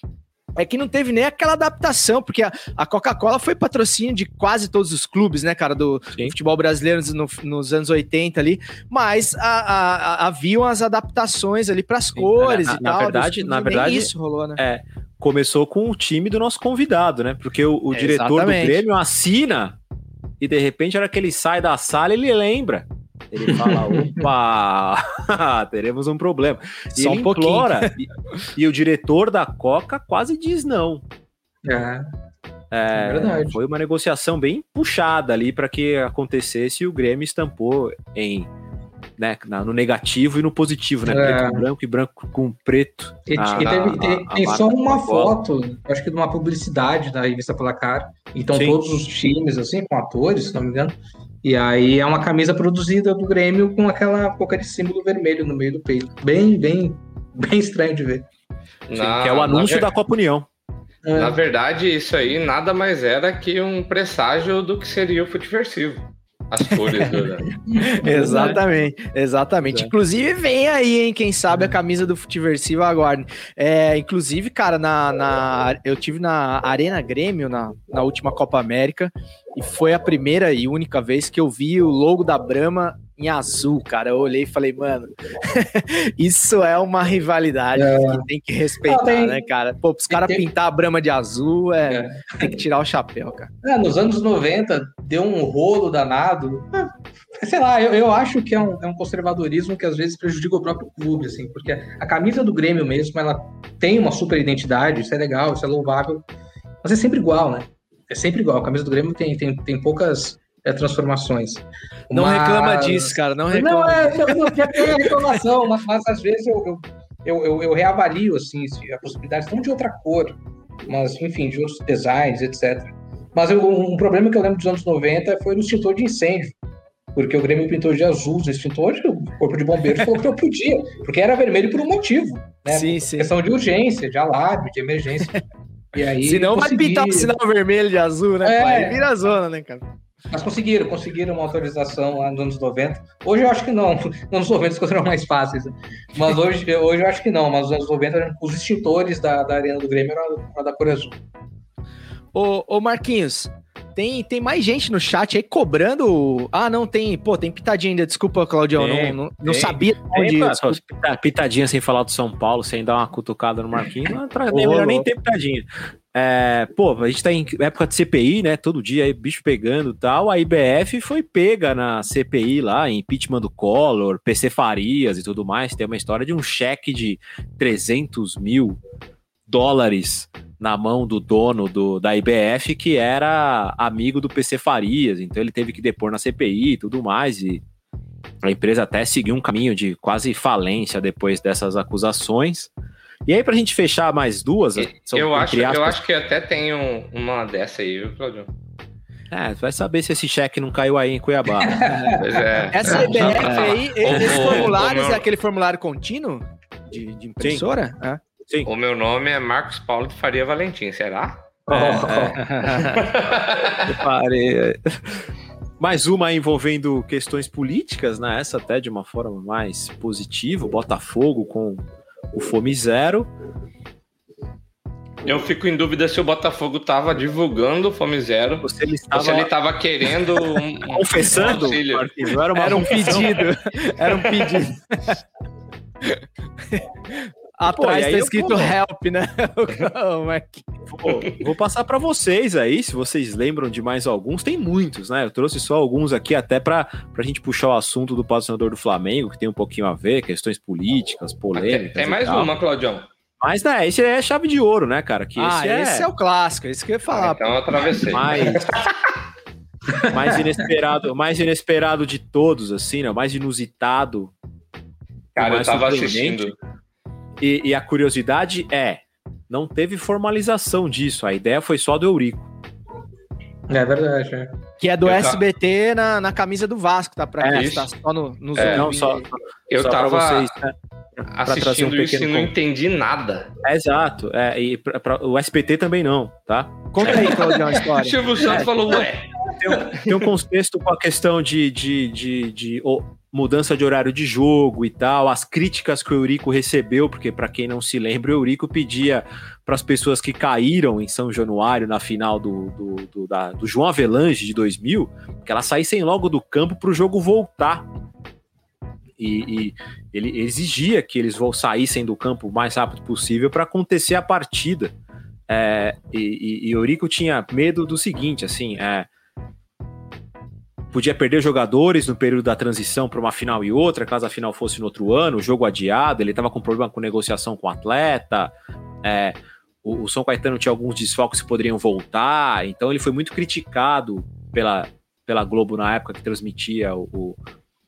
F: é que não teve nem aquela adaptação, porque a, a Coca-Cola foi patrocínio de quase todos os clubes, né, cara, do, futebol brasileiro no- nos anos 80 ali, mas a- a- haviam as adaptações ali para as cores
G: na-
F: e
G: na
F: tal.
G: verdade- na verdade,
F: isso rolou, né?
G: É, começou com o time do nosso convidado, né? Porque o, o diretor
F: Exatamente.
G: do Grêmio assina e de repente, a hora que ele sai da sala, ele lembra. Ele fala: opa, teremos um problema. E
F: Só
G: ele
F: um pouquinho.
G: implora. E, e o diretor da Coca quase diz não.
B: É,
G: É,
B: verdade.
G: Foi uma negociação bem puxada ali para que acontecesse e o Grêmio estampou em. Né, na- no negativo e no positivo, né?
B: É.
G: Preto com branco e branco com preto.
B: E,
G: na-
B: e teve-
G: na-
B: tem,
G: na
B: tem só uma foto, acho que de uma publicidade da revista Placar. Então,
G: Sim.
B: todos os times, assim, com atores, se não me engano. E aí é uma camisa produzida do Grêmio com aquela com aquele símbolo vermelho no meio do peito. Bem, bem, bem estranho de ver.
G: Sim, que é o anúncio
H: na,
G: da Copa União.
B: É.
H: Na verdade, isso aí nada mais era que um presságio do que seria o futiversivo. As cores do.
F: Exatamente, exatamente. Inclusive, vem aí, hein? Quem sabe a camisa do Futiversivo aguardem. É, inclusive, cara, na, na- eu tive na Arena Grêmio na, na última Copa América e foi a primeira e única vez que eu vi o logo da Brahma em azul, cara. Eu olhei e falei, mano, isso é uma rivalidade que tem que respeitar,
B: Ah, tem-
F: né, cara? Pô, os caras
B: tem-
F: pintar a Brahma de azul, é, tem que tirar o chapéu, cara.
B: É, nos anos 90 deu um rolo danado. É, sei lá, eu, eu acho que é um, é um conservadorismo que às vezes prejudica o próprio clube, assim, porque a camisa do Grêmio mesmo, ela tem uma super identidade, isso é legal, isso é louvável, mas é sempre igual, né? É sempre igual. A camisa do Grêmio tem, tem, tem poucas é, transformações.
F: Não
B: Mas-
F: reclama disso, cara, não reclama.
B: Não, é, eu, eu já tenho reclamação, mas, mas às vezes eu, eu, eu, eu- reavalio assim, se a possibilidade não de outra cor, mas enfim, de outros designs, etc. Mas eu- um problema que eu lembro dos anos 90 foi no extintor de incêndio. Porque o Grêmio pintou de azul os extintores, o Corpo de Bombeiros falou que não podia, porque era vermelho por um motivo. Né?
F: Sim, sim.
B: Questão de urgência, de alarme, de emergência. E aí,
F: Senão vai pintar o sinal vermelho de azul, né?
B: É.
F: pai? Vira zona, né, cara?
B: Mas conseguiram, conseguiram uma autorização lá nos anos 90. Hoje eu acho que não. Nos anos 90 as coisas eram mais fáceis. né? Mas hoje, hoje eu acho que não. Mas nos anos 90, os extintores da, da Arena do Grêmio eram, eram da cor azul.
F: Ô, ô Marquinhos, tem, tem mais gente no chat aí cobrando. Ah, não, tem. Pô, tem pitadinha ainda. Desculpa, Claudião.
G: Tem,
F: não não, não
G: tem.
F: sabia
G: Tem,
F: onde.
G: pitadinha sem falar do São Paulo, sem dar uma cutucada no Marquinhos, não nem- melhor nem ter pitadinha. É, pô, a gente tá em época de CPI, né? Todo dia aí, bicho pegando tal. A IBF foi pega na CPI lá, impeachment do Collor, PC Farias e tudo mais. Tem uma história de um cheque de 300 mil dólares na mão do dono do, da IBF, que era amigo do PC Farias. Então ele teve que depor na CPI e tudo mais. E a empresa até seguiu um caminho de quase falência depois dessas acusações. E aí, pra gente fechar mais duas,
H: Eu acho,
G: entre
H: eu
G: aspas,
H: acho que até tem um- uma dessa aí, viu, Claudio?
G: É, vai saber se esse cheque não caiu aí em Cuiabá.
H: Pois é.
F: Essa CBF aí,
H: Ô,
F: esses
H: ô,
F: formulários
H: meu-
F: é aquele formulário contínuo? De, de impressora? É.
G: Sim.
H: O meu nome é Marcos Paulo de Faria Valentim, será?
G: Reparei. Mais uma aí envolvendo questões políticas, né? Essa até de uma forma mais positiva. o Botafogo com o Fome Zero.
H: Eu fico em dúvida se o Botafogo tava divulgando o Fome Zero.
G: Se ele
H: Ou
G: estava
H: se ele tava querendo um, um
G: confessando,
H: auxílio.
G: Marquinhos, não era, uma
F: Era um pedido. Era um pedido. Atrás
G: aí
F: tá
G: eu-
F: escrito
G: pô,
F: help, né? Ô, Marquinhos.
G: Pô, vou passar para vocês aí, se vocês lembram de mais alguns. Tem muitos, né? Eu trouxe só alguns aqui até para a gente puxar o assunto do patrocinador do Flamengo, que tem um pouquinho a ver, questões políticas,
H: Tem,
G: polêmicas.
H: tem
G: e
H: mais
G: tal.
H: uma, Claudião.
G: Mas, né, esse é chave de ouro, né, cara? Que
F: ah,
G: esse,
F: esse é... o clássico, esse que eu ia falar.
H: Então eu atravessei.
G: mais mais inesperado, mais inesperado de todos, assim, né? O mais inusitado.
H: Cara, eu
G: mais
H: tava
G: surpreendente.
H: assistindo.
G: E, e a curiosidade é, não teve formalização disso. A ideia foi só do Eurico.
B: É verdade, é.
F: Que é do
H: Eu
F: SBT na, na camisa do Vasco, tá? Pra
G: É,
F: quem tá só no, nos
H: É,
G: não só.
H: Eu
G: só pra
H: tava
G: vocês, né, pra trazer
H: assistindo
G: um
H: isso e
G: pequeno
H: não entendi nada.
G: É, exato. É, e pra- pra- o SPT também não, tá?
F: Conta aí, Claudião, a
H: O
F: história.
H: Silvio Santos
G: É.
H: falou, ué,
G: Tem um, tem um contexto com a questão de, de, de, de, ô, mudança de horário de jogo e tal, as críticas que o Eurico recebeu, porque para quem não se lembra, o Eurico pedia para as pessoas que caíram em São Januário na final do, do, do, da- do João Avelange de 2000, que elas saíssem logo do campo para o jogo voltar. E, e ele exigia que eles saíssem do campo o mais rápido possível para acontecer a partida. É, e, e, e Eurico tinha medo do seguinte, assim, é, podia perder jogadores no período da transição para uma final e outra, caso a final fosse no outro ano, o jogo adiado, ele estava com problema com negociação com o atleta, é, o, o São Caetano tinha alguns desfalques que poderiam voltar, então ele foi muito criticado pela, pela Globo na época que transmitia o,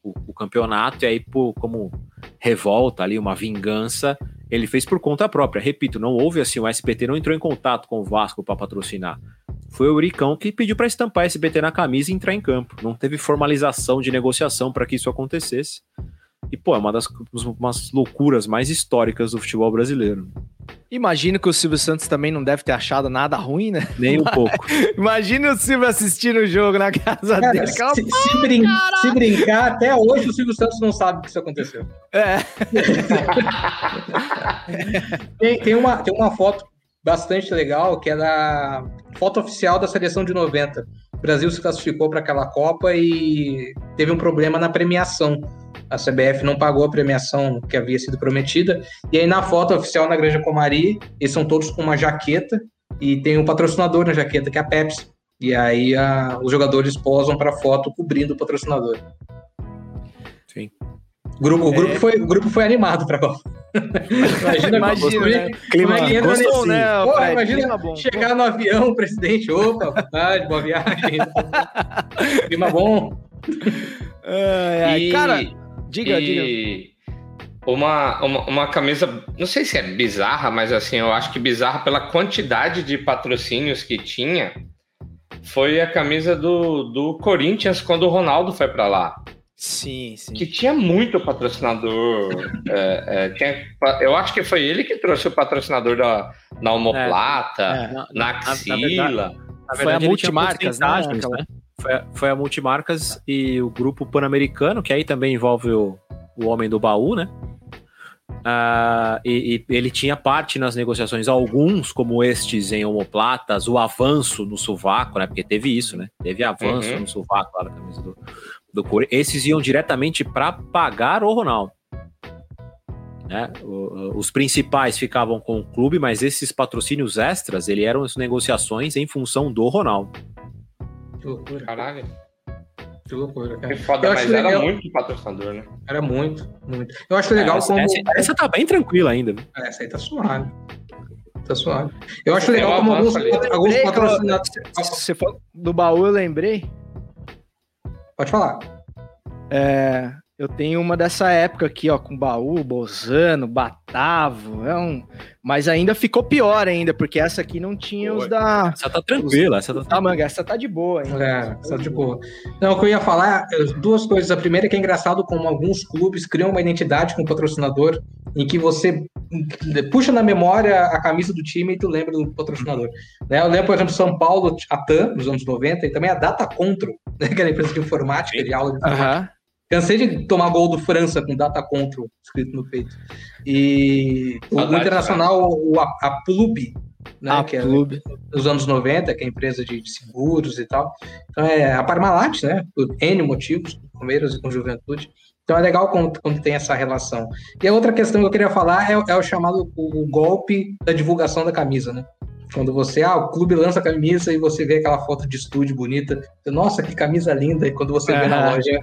G: o, o- campeonato, e aí, pô, como revolta ali, uma vingança, ele fez por conta própria. Repito, não houve assim, o SBT não entrou em contato com o Vasco para patrocinar. Foi o Euricão que pediu para estampar SBT na camisa e entrar em campo. Não teve formalização de negociação para que isso acontecesse. E, pô, é uma das umas loucuras mais históricas do futebol brasileiro.
F: Imagino que o Silvio Santos também não deve ter achado nada ruim, né?
G: Nem um pouco.
F: Imagina o Silvio assistindo o jogo na casa
B: Cara,
F: dele.
B: se, se brin- se brincar, até hoje o Silvio Santos não sabe que isso aconteceu.
F: É.
B: Tem, tem uma, tem uma foto bastante legal, que é da foto oficial da seleção de 90. O Brasil se classificou para aquela Copa e teve um problema na premiação. A CBF não pagou a premiação que havia sido prometida. E aí, na foto oficial na Granja Comari, eles são todos com uma jaqueta e tem um patrocinador na jaqueta, que é a Pepsi. E aí, a- os jogadores posam para foto cobrindo o patrocinador. O grupo, o grupo, foi, o grupo foi animado para a Copa. Imagina,
F: Imagina,
B: como,
F: né?
B: como é que entra
F: Gostou,
B: nesse...
F: né,
B: Pô,
F: Fred?
B: imagina
F: Clima bom.
B: chegar no avião, o presidente, opa, boa tarde, boa viagem. Clima bom.
F: Ai, ai.
H: E-
F: Cara, diga,
H: e
F: diga.
H: Uma, uma, uma camisa, não sei se é bizarra, mas assim, eu acho que bizarra pela quantidade de patrocínios que tinha, foi a camisa do, do Corinthians quando o Ronaldo foi para lá.
F: Sim, sim.
H: Que tinha muito patrocinador. é, é, tinha- eu acho que foi ele que trouxe o patrocinador da, da Omoplata,
F: É,
G: na-
H: na Axila.
G: Na
F: Foi a
G: ele tinha
F: Multimarcas, né,
G: né? Foi, a- foi a Multimarcas e o grupo Pan-Americano, que aí também envolve o, o Homem do Baú, né? Ah, e, e ele tinha parte nas negociações, alguns, como estes em homoplatas, o avanço no sovaco, né? Porque teve isso, né? Teve avanço
H: Uhum.
G: no sovaco lá na camisa do, do Corinthians. Esses iam diretamente para pagar o Ronaldo. Né? O- os principais ficavam com o clube, mas esses patrocínios extras, ele eram as negociações em função do Ronaldo.
B: Que loucura,
H: Caralho,
B: que loucura,
H: que
B: cara.
H: foda,
B: Eu
H: mas
B: acho
H: era
B: legal.
H: muito patrocinador, né?
B: Era muito, muito. Eu acho legal
G: essa,
B: como.
G: essa, essa tá bem tranquila ainda.
B: É, Essa aí tá suave. Tá suave. Eu acho legal como alguns, alguns patrocinadores.
F: Você falou do baú, eu lembrei.
B: Pode falar.
F: É, Eu tenho uma dessa época aqui, ó, com baú, Bozano, Batavo, é um... mas ainda ficou pior ainda, porque essa aqui não tinha os da...
G: Essa tá tranquila, essa tá
F: Ah, manga, essa tá de boa ainda.
B: É, só de boa. Não, o que eu ia falar, duas coisas. A primeira é que é engraçado como alguns clubes criam uma identidade com o patrocinador em que você puxa na memória a camisa do time e tu lembra do patrocinador. Né? Eu lembro, por exemplo, São Paulo, a TAM, nos anos 90, e também a Data Control, né? que era a empresa de informática, de aula de informática.
F: Aham.
B: Cansei de tomar gol do França com Data Control escrito no peito. E o, internacional, o, a, a Plub, né,
F: A
B: que é nos anos 90, que é empresa de, de seguros e tal. Então é a Parmalat, né? Por N motivos, com Palmeiras e com Juventude. Então é legal quando, quando tem essa relação. E a outra questão que eu queria falar é, o- é o chamado o, o golpe da divulgação da camisa, né? Quando você, ah, o clube lança a camisa e você vê aquela foto de estúdio bonita. Nossa, que camisa linda! E quando você vê na loja,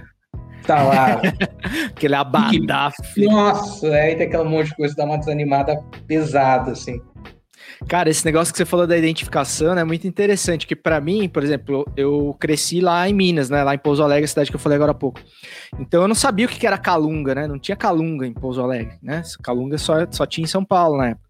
B: tá lá.
F: Aquele abadá.
B: Nossa, aí tem aquele monte de coisa, dá uma desanimada pesada, assim.
F: Cara, esse negócio que você falou da identificação né, é muito interessante, que pra mim, por exemplo, eu cresci lá em Minas, né, lá em Pouso Alegre, a cidade que eu falei agora há pouco. Então eu não sabia o que que era calunga, né? Não tinha calunga em Pouso Alegre, né? Calunga só, só tinha em São Paulo na época.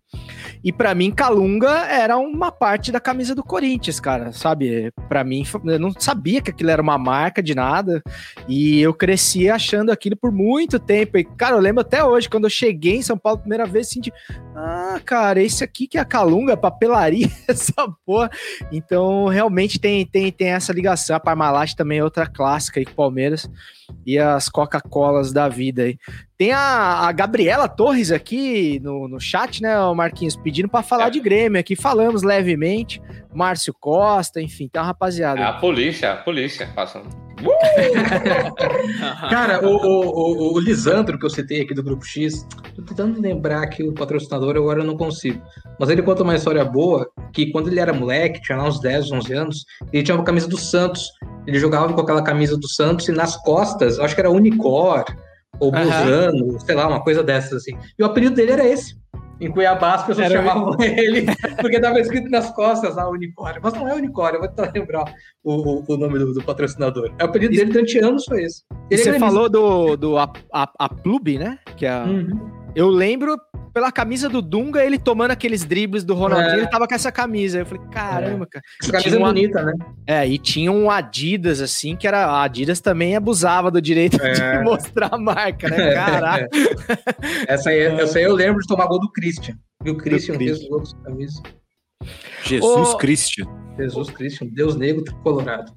F: E pra mim, Calunga era uma parte da camisa do Corinthians, cara, sabe? Pra mim, eu não sabia que aquilo era uma marca de nada. E eu cresci achando aquilo por muito tempo. E, cara, eu lembro até hoje, quando eu cheguei em São Paulo primeira vez, de, ah, cara, esse aqui que é a Calunga, papelaria, essa porra. Então, realmente tem, tem, tem essa ligação. A Parmalat também é outra clássica aí com o Palmeiras. E as Coca-Colas da vida aí. Tem a, a Gabriela Torres aqui no, no chat, né, Marquinhos, pedindo pra falar de Grêmio aqui. Falamos levemente. Márcio Costa, enfim, tá uma rapaziada.
H: É a polícia, a polícia passando.
B: Cara, o, o, o, o Lisandro, que eu citei aqui do Grupo X, tô tentando lembrar que o patrocinador agora eu não consigo. Mas ele conta uma história boa, que quando ele era moleque, tinha lá uns 10, 11 anos, ele tinha uma camisa do Santos. Ele jogava com aquela camisa do Santos e nas costas, acho que era Unicor, ou
F: Aham.
B: Bozano, sei lá, uma coisa dessas assim. E o apelido dele era esse. Em Cuiabá as pessoas
F: Era
B: chamavam ele porque estava escrito nas costas a Unicórnio. Mas não é Unicórnio, eu vou tentar lembrar o, o, o nome do, do patrocinador. O apelido dele durante anos foi esse. Ele é
F: você
B: gremista.
F: falou do, do a, a, a Plub, né? Que é a-
B: Uhum.
F: Eu lembro pela camisa do Dunga, ele tomando aqueles dribles do Ronaldinho,
B: É.
F: ele tava com essa camisa. Eu falei, caramba, cara.
B: Essa camisa é bonita, né?
F: É, e tinha um Adidas, assim, que era. A Adidas também abusava do direito
B: É.
F: de mostrar a marca, né? Caraca.
B: Essa aí, essa aí eu lembro de tomar gol do Christian. E o Christian fez
F: Christian.
B: camisa.
G: Jesus
F: Ô-
G: Cristo.
B: Jesus Christian, Deus negro colorado.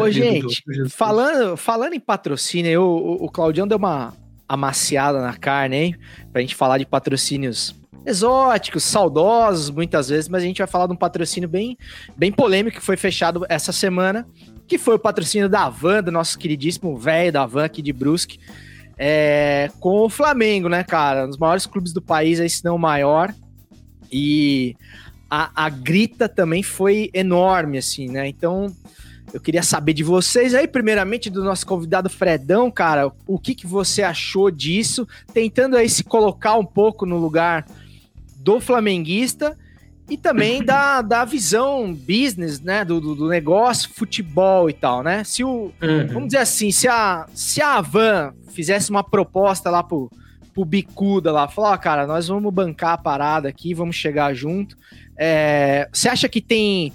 F: Ô, gente, falando, falando em patrocínio, eu- o, o Claudião deu uma amaciada na carne, hein? Pra gente falar de patrocínios exóticos, saudosos, muitas vezes, mas a gente vai falar de um patrocínio bem, bem polêmico que foi fechado essa semana, que foi o patrocínio da Van, do nosso queridíssimo velho da Van aqui de Brusque, é, com o Flamengo, né, cara? Um dos maiores clubes do país, aí, se não o maior. E a, a grita também foi enorme, assim, né? Então, eu queria saber de vocês aí, primeiramente do nosso convidado Fredão, cara, o que, que você achou disso? Tentando aí se colocar um pouco no lugar do flamenguista e também da, da visão business, né, do, do, negócio, futebol e tal, né? Se o,
B: Uhum.
F: vamos dizer assim, se a, se a Van fizesse uma proposta lá pro, pro Bicuda lá, falar, ó, cara, nós vamos bancar a parada aqui, vamos chegar junto. É, você acha que tem,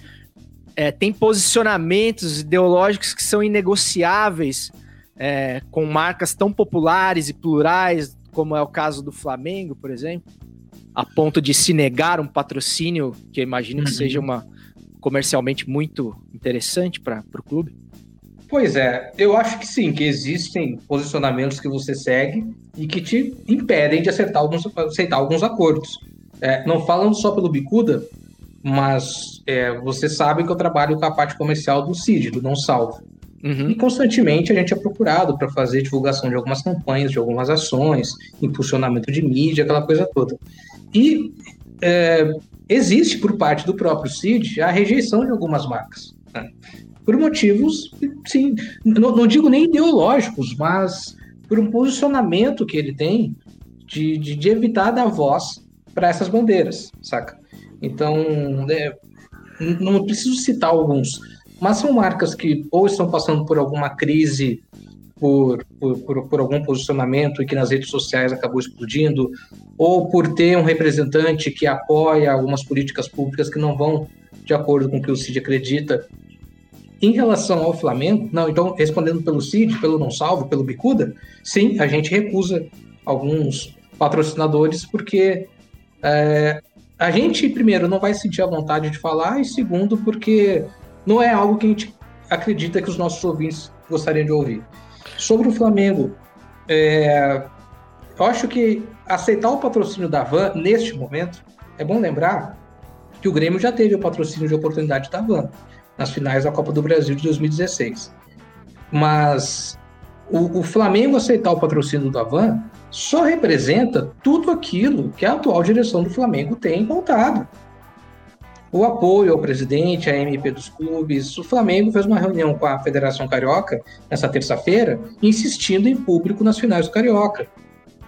F: é, tem posicionamentos ideológicos que são inegociáveis é, com marcas tão populares e plurais, como é o caso do Flamengo, por exemplo? A ponto de se negar um patrocínio que eu imagino que
B: Uhum.
F: seja uma comercialmente muito interessante para o clube?
B: Pois é, eu acho que sim, que existem posicionamentos que você segue e que te impedem de acertar alguns, aceitar alguns acordos. É, não falando só pelo Bicuda, mas é, você sabe que eu trabalho com a parte comercial do CID, do Não Salvo.
F: Uhum.
B: E constantemente a gente é procurado para fazer divulgação de algumas campanhas, de algumas ações, impulsionamento de mídia, aquela coisa toda. E é, existe por parte do próprio CID a rejeição de algumas marcas. né? Por motivos, sim, não, não digo nem ideológicos, mas por um posicionamento que ele tem de, de, de evitar dar voz para essas bandeiras, saca? Então, é, n- não preciso citar alguns, mas são marcas que ou estão passando por alguma crise por, por, por algum posicionamento e que nas redes sociais acabou explodindo, ou por ter um representante que apoia algumas políticas públicas que não vão de acordo com o que o Cid acredita. Em relação ao Flamengo, não, então, respondendo pelo Cid, pelo Não Salvo, pelo Bicuda, sim, a gente recusa alguns patrocinadores porque é, a gente, primeiro, não vai sentir a vontade de falar, e segundo, porque não é algo que a gente acredita que os nossos ouvintes gostariam de ouvir. Sobre o Flamengo, é, eu acho que aceitar o patrocínio da Van neste momento, é bom lembrar que o Grêmio já teve o patrocínio de oportunidade da Van nas finais da Copa do Brasil de 2016. Mas o, o Flamengo aceitar o patrocínio da Van só representa tudo aquilo que a atual direção do Flamengo tem pautado. O apoio ao presidente, à MP dos clubes. O Flamengo fez uma reunião com a Federação Carioca nessa terça-feira, insistindo em público nas finais do Carioca.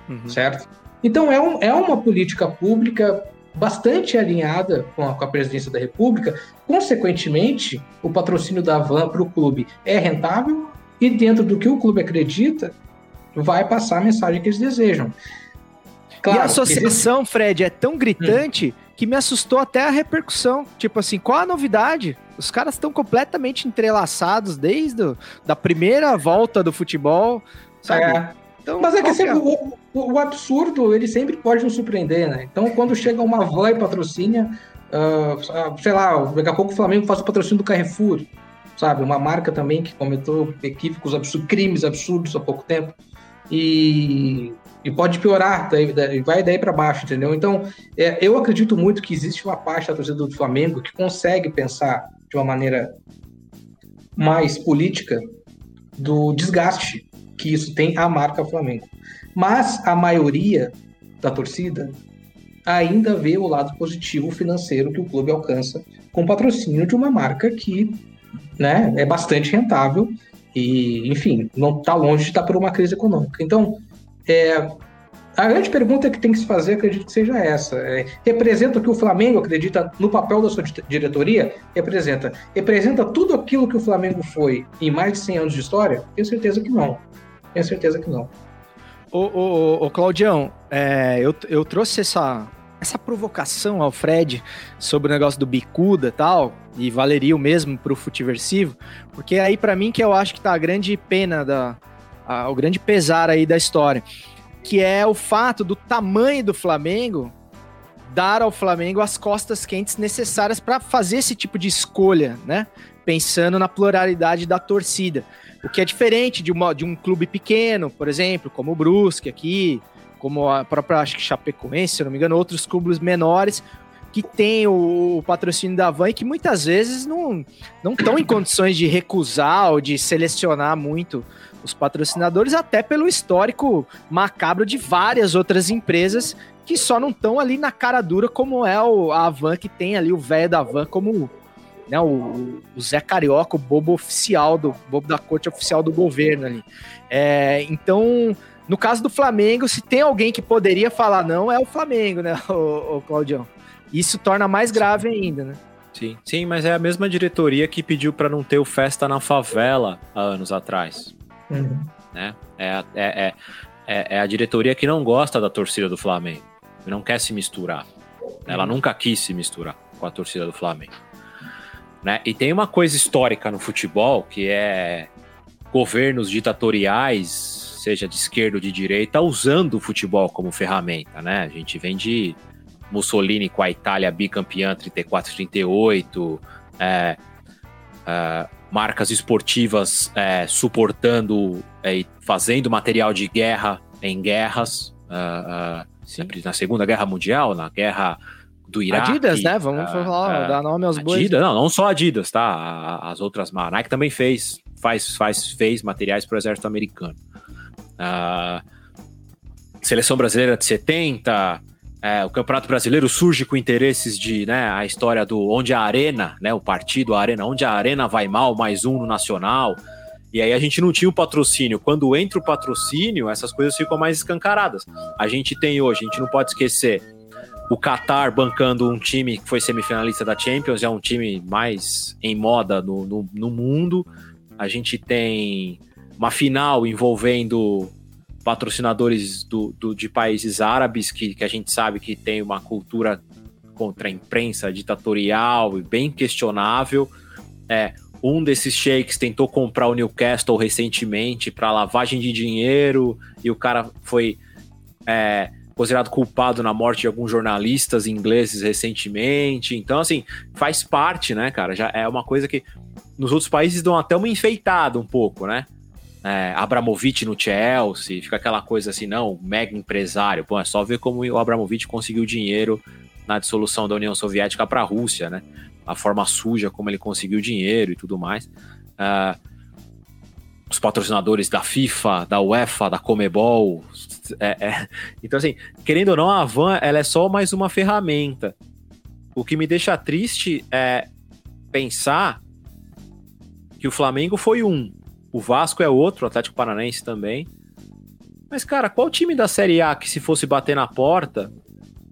B: Uhum. Certo? Então é, um, é uma política pública bastante alinhada com a, com a, presidência da República. Consequentemente, o patrocínio da Van para o clube é rentável e, dentro do que o clube acredita, vai passar a mensagem que eles desejam.
F: Claro, e a associação, existe... Fred, é tão gritante hum. que me assustou até a repercussão. Tipo assim, qual a novidade? Os caras estão completamente entrelaçados desde a da primeira volta do futebol, sabe?
B: É. Então, Mas é que sempre, é? o, o, o, absurdo, ele sempre pode nos surpreender, né? Então, quando chega uma van e patrocina, uh, sei lá, daqui a pouco o Flamengo faz o patrocínio do Carrefour, sabe? Uma marca também que cometeu equívocos absurdos, crimes absurdos há pouco tempo e, e pode piorar, daí, daí, vai daí para baixo, entendeu? Então, é, eu acredito muito que existe uma parte da torcida do Flamengo que consegue pensar de uma maneira mais política do desgaste que isso tem à marca Flamengo. Mas a maioria da torcida ainda vê o lado positivo financeiro que o clube alcança com patrocínio de uma marca que né, é bastante rentável e, enfim, não está longe de estar por uma crise econômica. Então, é, a grande pergunta que tem que se fazer, acredito que seja essa. É, representa o que o Flamengo acredita no papel da sua diretoria? Representa. Representa tudo aquilo que o Flamengo foi em mais de 100 anos de história? Tenho certeza que não. Tenho certeza que não.
F: Ô, ô, ô Claudião, é, eu, eu trouxe essa, essa provocação ao Fred sobre o negócio do bicuda e tal, e valeria o mesmo pro futiversivo, porque aí para mim que eu acho que tá a grande pena da a, o grande pesar aí da história, que é o fato do tamanho do Flamengo dar ao Flamengo as costas quentes necessárias para fazer esse tipo de escolha, né? Pensando na pluralidade da torcida. O que é diferente de, uma, de um clube pequeno, por exemplo, como o Brusque aqui, como a própria, acho que Chapecoense, se não me engano, outros clubes menores que tem o, o patrocínio da Van e que muitas vezes não estão em condições de recusar ou de selecionar muito os patrocinadores, até pelo histórico macabro de várias outras empresas que só não estão ali na cara dura, como é o, a Van, que tem ali o velho da Van como né, o, o, Zé Carioca, o bobo oficial, do bobo da corte oficial do governo ali. É, então, no caso do Flamengo, se tem alguém que poderia falar não, é o Flamengo, né, o, o Claudião? Isso torna mais grave ainda, né?
G: Sim, sim, mas é a mesma diretoria que pediu para não ter o Festa na Favela há anos atrás. Uhum. Né? É, é, é, é, é a diretoria que não gosta da torcida do Flamengo, não quer se misturar. Ela uhum. nunca quis se misturar com a torcida do Flamengo. Né? E tem uma coisa histórica no futebol que é governos ditatoriais seja de esquerda ou de direita, usando o futebol como ferramenta, né? A gente vem de Mussolini com a Itália bicampeã 34-38, é, é, marcas esportivas é, suportando é, e fazendo material de guerra em guerras, é, é, na Segunda Guerra Mundial, na guerra do Iraque.
F: Adidas, né? Vamos falar, dar nome aos bois.
G: Adidas, não, não só Adidas, tá? As outras, a Nike também fez, faz, faz, fez materiais para o exército americano. Seleção brasileira de 70, é, o Campeonato Brasileiro surge com interesses de, né, a história do onde a arena, né, o partido, a arena, onde a arena vai mal, mais um no nacional. E aí a gente não tinha o patrocínio. Quando entra o patrocínio, essas coisas ficam mais escancaradas. A gente tem hoje, a gente não pode esquecer, o Qatar bancando um time que foi semifinalista da Champions, é um time mais em moda no, no, no mundo. A gente tem uma final envolvendo patrocinadores do, do- de países árabes que, que a gente sabe que tem uma cultura contra a imprensa ditatorial e bem questionável. É, um desses sheiks tentou comprar o Newcastle recentemente para lavagem de dinheiro e o cara foi é, considerado culpado na morte de alguns jornalistas ingleses recentemente. Então, assim, faz parte, né, cara? Já é uma coisa que nos outros países dão até uma enfeitada um pouco, né? É, Abramovich no Chelsea, fica aquela coisa assim, não, mega empresário. Pô, é só ver como o Abramovich conseguiu dinheiro na dissolução da União Soviética para a Rússia, né? A forma suja como ele conseguiu dinheiro e tudo mais. Ah, os patrocinadores da FIFA, da UEFA, da Comebol. é, é. Então, assim, querendo ou não, a Van ela é só mais uma ferramenta. O que me deixa triste é pensar que o Flamengo foi um, o Vasco é outro, o Atlético Paranaense também. Mas, cara, qual time da Série A que se fosse bater na porta,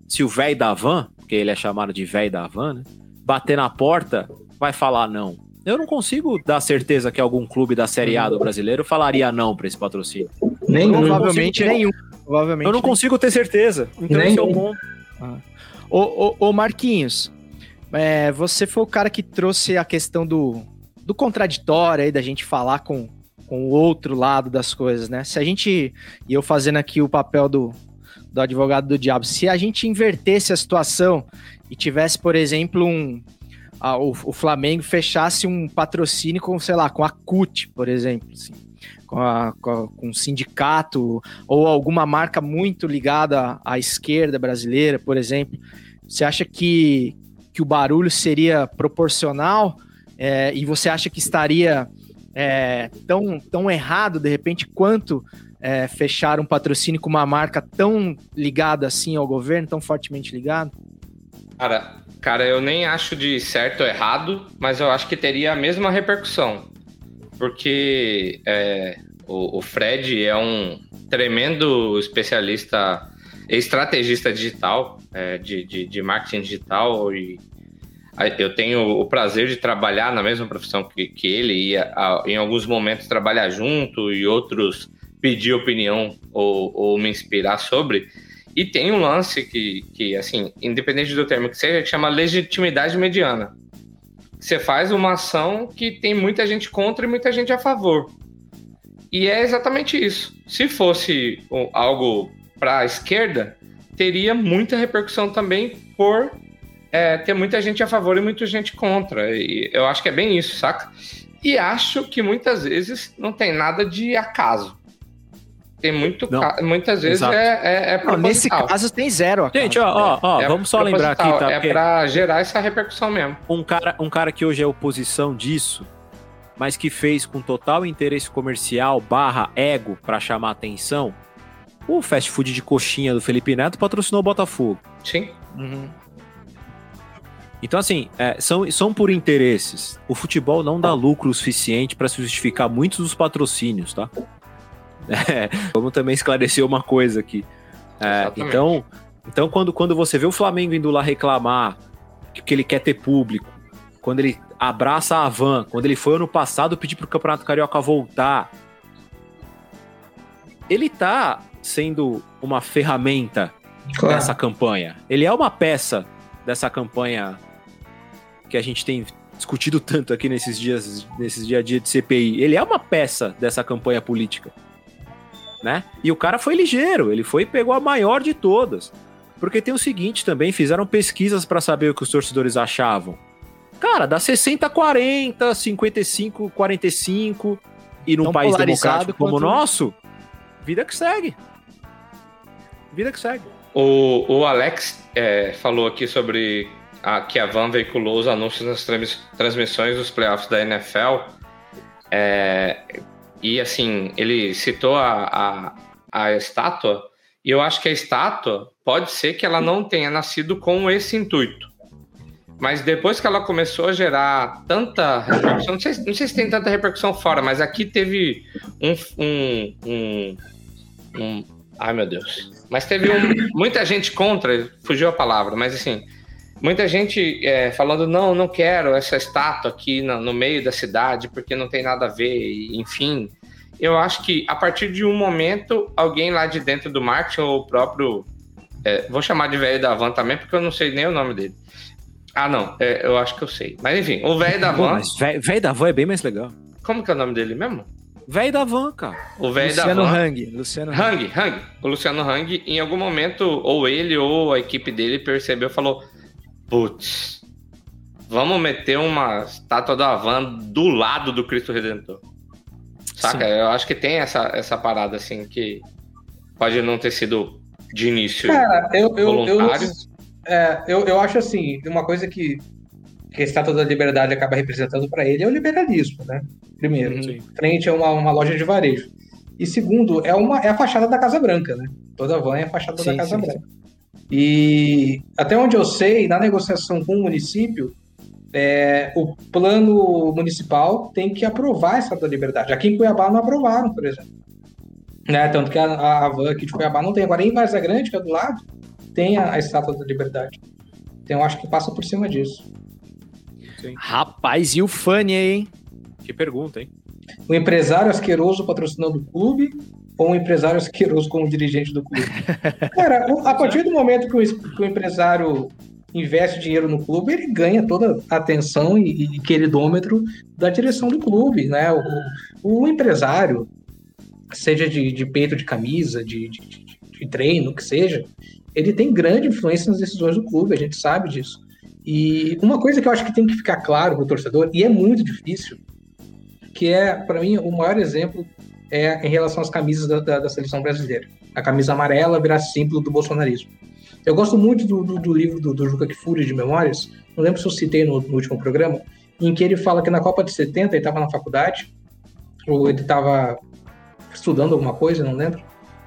G: se o velho da Van, porque ele é chamado de velho da Van, né? Bater na porta, vai falar não. Eu não consigo dar certeza que algum clube da Série A do brasileiro falaria não para esse patrocínio.
B: Nenhum.
F: Provavelmente nenhum. Provavelmente
G: Eu não
F: nenhum.
G: consigo ter certeza. Então
B: Nem
G: esse é o ponto.
F: Ô, ô, ô, Marquinhos, é, você foi o cara que trouxe a questão do, do contraditório aí, da gente falar com, com o outro lado das coisas, né? Se a gente, e eu fazendo aqui o papel do, do advogado do diabo, se a gente invertesse a situação e tivesse, por exemplo, um. a- o, o Flamengo fechasse um patrocínio com, sei lá, com a CUT, por exemplo, assim, com, a, com, a- com um sindicato ou alguma marca muito ligada à esquerda brasileira, por exemplo, você acha que, que o barulho seria proporcional É, e você acha que estaria é, tão, tão errado, de repente, quanto é, fechar um patrocínio com uma marca tão ligada assim ao governo, tão fortemente ligada?
H: Cara, cara, eu nem acho de certo ou errado, mas eu acho que teria a mesma repercussão. Porque é, o, o Fred é um tremendo especialista, estrategista digital, é, de, de, de marketing digital e eu tenho o prazer de trabalhar na mesma profissão que, que ele e a- em alguns momentos trabalhar junto e outros pedir opinião ou, ou me inspirar sobre. E tem um lance que, que, assim, independente do termo que seja, chama legitimidade mediana. Você faz uma ação que tem muita gente contra e muita gente a favor. E é exatamente isso. Se fosse algo para a esquerda, teria muita repercussão também por é, ter muita gente a favor e muita gente contra. E eu acho que é bem isso, saca? E acho que muitas vezes não tem nada de acaso. Tem muito,
G: Não,
H: ca- muitas vezes
G: exato.
H: é, é, é
F: Não, nesse caso tem zero. acaso.
G: Gente, ó, ó, ó,
H: É
G: vamos só lembrar aqui, tá?
H: É pra gerar essa repercussão mesmo.
G: um cara, um cara que hoje é oposição disso, mas que fez com total interesse comercial barra ego pra chamar atenção, o fast food de coxinha do Felipe Neto patrocinou o Botafogo.
H: Sim.
F: Uhum.
G: Então, assim, é, são, são por interesses. O futebol não dá lucro o suficiente para se justificar muitos dos patrocínios, tá? É, vamos também esclarecer uma coisa aqui. É, então, então quando, quando você vê o Flamengo indo lá reclamar que, que ele quer ter público, quando ele abraça a Van, quando ele foi ano passado pedir pro Campeonato Carioca voltar, ele tá sendo uma ferramenta
B: Claro.
G: dessa campanha. Ele é uma peça dessa campanha que a gente tem discutido tanto aqui nesses dias, nesses dia a dia de CPI. Ele é uma peça dessa campanha política, né? E o cara foi ligeiro, ele foi e pegou a maior de todas. Porque tem o seguinte também, fizeram pesquisas para saber o que os torcedores achavam. Cara, dá 60 40, 55 45 e num
F: Tão
G: país democrático como o
F: quanto-
G: nosso, vida que segue. Vida que segue.
H: O, o Alex é, falou aqui sobre a, que a Van veiculou os anúncios nas trans- transmissões dos playoffs da NFL. É, e assim, ele citou a, a, a estátua, e eu acho que a estátua pode ser que ela não tenha nascido com esse intuito. Mas depois que ela começou a gerar tanta repercussão, não sei, não sei se tem tanta repercussão fora, mas aqui teve um. um, um, um ai meu Deus. Mas teve um- muita gente contra, fugiu a palavra, mas assim, muita gente é, falando: não, não quero essa estátua aqui no, no meio da cidade porque não tem nada a ver, enfim. eu acho que a partir de um momento, alguém lá de dentro do marketing, ou o próprio. é, vou chamar de velho da van também, porque eu não sei nem o nome dele. Ah, não, é, eu acho que eu sei. Mas enfim, o velho da van.
G: velho da van é bem mais legal.
H: Como que é o nome dele mesmo?
G: Velho da van, cara.
H: O velho da van.
F: Hang. Luciano Hang.
H: Hang, Hang. O Luciano Hang, em algum momento, ou ele ou a equipe dele percebeu e falou: Putz, vamos meter uma estátua da van do lado do Cristo Redentor. Saca?
F: Sim.
H: Eu acho que tem essa, essa parada assim que pode não ter sido de início
B: Cara, eu, eu, eu,
H: voluntário.
B: é, eu, eu acho assim, uma coisa que, que a Estátua da Liberdade acaba representando para ele é o liberalismo, né? Primeiro,
H: Uhum.
B: frente a uma, uma loja de varejo. E segundo, é, uma, é a fachada da Casa Branca, né? Toda van é a fachada
F: Sim,
B: da Casa
F: sim,
B: Branca. E até onde eu sei, na negociação com o município, é, o plano municipal tem que aprovar a Estátua da Liberdade. Aqui em Cuiabá não aprovaram, por exemplo. Né? Tanto que a, a van aqui de Cuiabá não tem. Agora em Varza Grande, que é do lado, tem a, a Estátua da Liberdade. Então eu acho que passa por cima disso.
F: Rapaz, e o Fanny aí, hein?
G: Que pergunta, hein?
B: O empresário asqueroso patrocinando o clube ou um empresário asqueroso como dirigente do clube? Cara, a partir do momento que o, que o empresário investe dinheiro no clube, ele ganha toda a atenção e, e queridômetro da direção do clube, né? O, o empresário, seja de, de peito de camisa, de, de, de- de treino, que seja, ele tem grande influência nas decisões do clube, a gente sabe disso. E uma coisa que eu acho que tem que ficar claro para o torcedor, e é muito difícil, que é, para mim, o maior exemplo é em relação às camisas da, da- da seleção brasileira. A camisa amarela virar símbolo do bolsonarismo. Eu gosto muito do, do- do livro do, do Juca Kfouri de Memórias, não lembro se eu citei no, no último programa, em que ele fala que na Copa de 70 ele estava na faculdade, ou ele estava estudando alguma coisa, não lembro,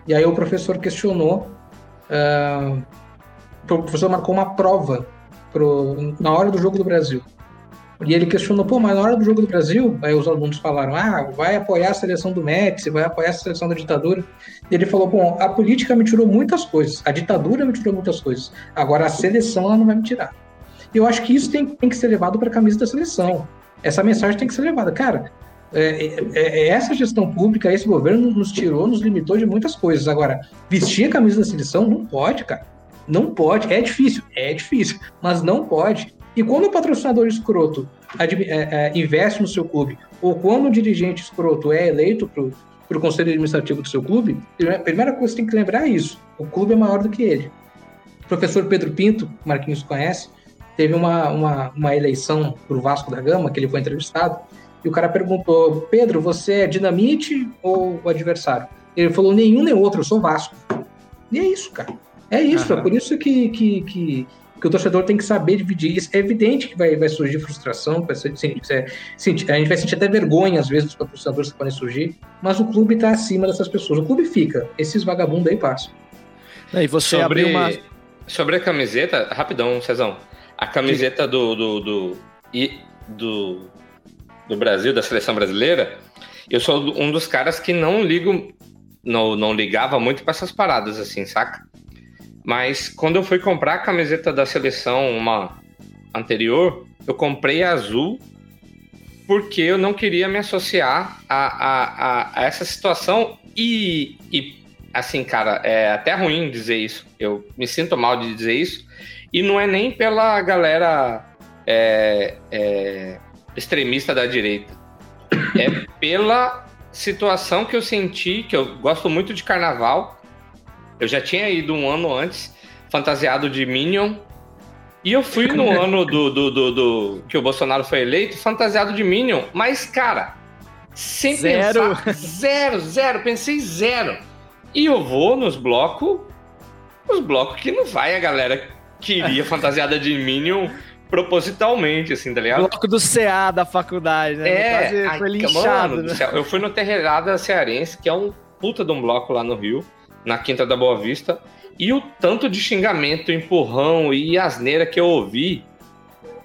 B: e aí o professor questionou, ah, o professor marcou uma prova pro, na hora do jogo do Brasil. E ele questionou, pô, mas na hora do jogo do Brasil, aí os alunos falaram, ah, vai apoiar a seleção do Médici, vai apoiar a seleção da ditadura. E ele falou, bom, a política me tirou muitas coisas, a ditadura me tirou muitas coisas, agora a seleção ela não vai me tirar. E eu acho que isso tem, tem que ser levado para a camisa da seleção. Essa mensagem tem que ser levada. Cara, é, é- é- essa gestão pública, esse governo nos tirou, nos limitou de muitas coisas. Agora, vestir a camisa da seleção não pode, cara. Não pode. É difícil, é difícil, mas não pode. E quando o patrocinador escroto é, é, investe no seu clube, ou quando o dirigente escroto é eleito para o conselho administrativo do seu clube, a primeira coisa que tem que lembrar é isso: o clube é maior do que ele. O professor Pedro Pinto, Marquinhos conhece, teve uma, uma, uma eleição para o Vasco da Gama, que ele foi entrevistado, e o cara perguntou: Pedro, você é dinamite ou o adversário? Ele falou: nenhum nem outro, eu sou Vasco. E é isso, cara. É isso, é por isso que, que, que, que o torcedor tem que saber dividir isso. É evidente que vai, vai surgir frustração, vai ser- se- se- sentir- a gente vai sentir até vergonha, às vezes, dos patrocinadores que podem surgir, mas o clube está acima dessas pessoas. O clube fica, esses vagabundos aí passam.
F: E você
H: sobre,
F: abriu uma.
H: sobre a camiseta, rapidão, Cezão. A camiseta do, do, do, e- do, do Brasil, da seleção brasileira, eu sou um dos caras que não ligo, não, não ligava muito para essas paradas, assim, saca? Mas quando eu fui comprar a camiseta da seleção, uma anterior, eu comprei azul porque eu não queria me associar a, a, a, a essa situação e, e, assim, cara, é até ruim dizer isso. Eu me sinto mal de dizer isso. E não é nem pela galera é, é, extremista da direita. É pela situação que eu senti, que eu gosto muito de carnaval. Eu já tinha ido um ano antes, fantasiado de Minion. E eu fui no ano do, do, do, do- que o Bolsonaro foi eleito, fantasiado de Minion. Mas, cara, sem
F: Zero.
H: pensar. Zero, zero. Pensei zero. E eu vou nos blocos, os blocos que não vai a galera que iria fantasiada de Minion propositalmente, assim, tá ligado?
F: Bloco do CA da faculdade, né?
H: É, ai,
F: foi
H: mano
F: linchado,
H: do
F: né?
H: Eu fui no Terreirada Cearense, que é um puta de um bloco lá no Rio, na Quinta da Boa Vista, e o tanto de xingamento, empurrão e asneira que eu ouvi,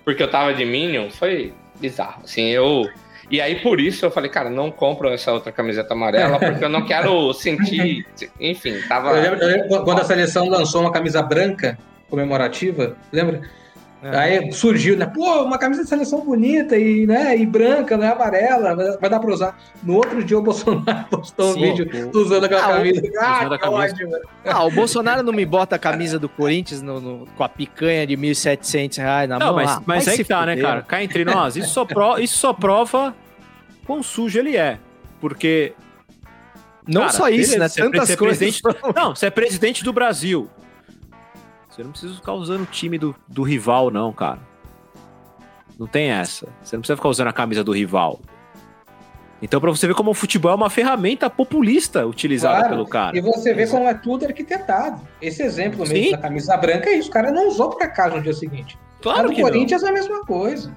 H: porque eu tava de Minion, foi bizarro. Assim, eu. E aí, por isso, eu falei, cara, não compro essa outra camiseta amarela, porque eu não quero sentir. Enfim, tava.
B: Eu lembro, eu lembro quando a seleção lançou uma camisa branca comemorativa, lembra?
F: É.
B: Aí surgiu, né? Pô, uma camisa de seleção bonita e, né, e branca, não é amarela, vai dar pra usar. No outro dia o Bolsonaro postou um
F: Sim,
B: vídeo usando aquela
F: Ah,
B: camisa. Ah,
G: camisa.
B: ódio.
F: Ah, o Bolsonaro não me bota a camisa do Corinthians no- no- com a picanha de 1.700 reais na
G: Não,
F: mão.
G: mas,
F: Ah,
G: mas é
F: se
G: que tá, né, cara? Cá entre nós, isso só, pro- isso só prova quão sujo ele é. Porque.
F: Não
G: cara,
F: só isso,
G: beleza,
F: né?
G: é
F: Tantas
G: pre-
F: coisas.
G: presidente- Não, você é presidente do Brasil. Você não precisa ficar usando o time do, do rival, não, cara. Não tem essa. Você não precisa ficar usando a camisa do rival. Então, pra você ver como o futebol é uma ferramenta populista utilizada
B: Claro.
G: pelo cara.
B: E você vê como é tudo arquitetado. Esse exemplo mesmo
G: Sim.
B: da camisa branca é isso. O cara não usou por acaso no dia seguinte.
G: Claro
B: a do
G: que não.
B: Corinthians é a mesma coisa.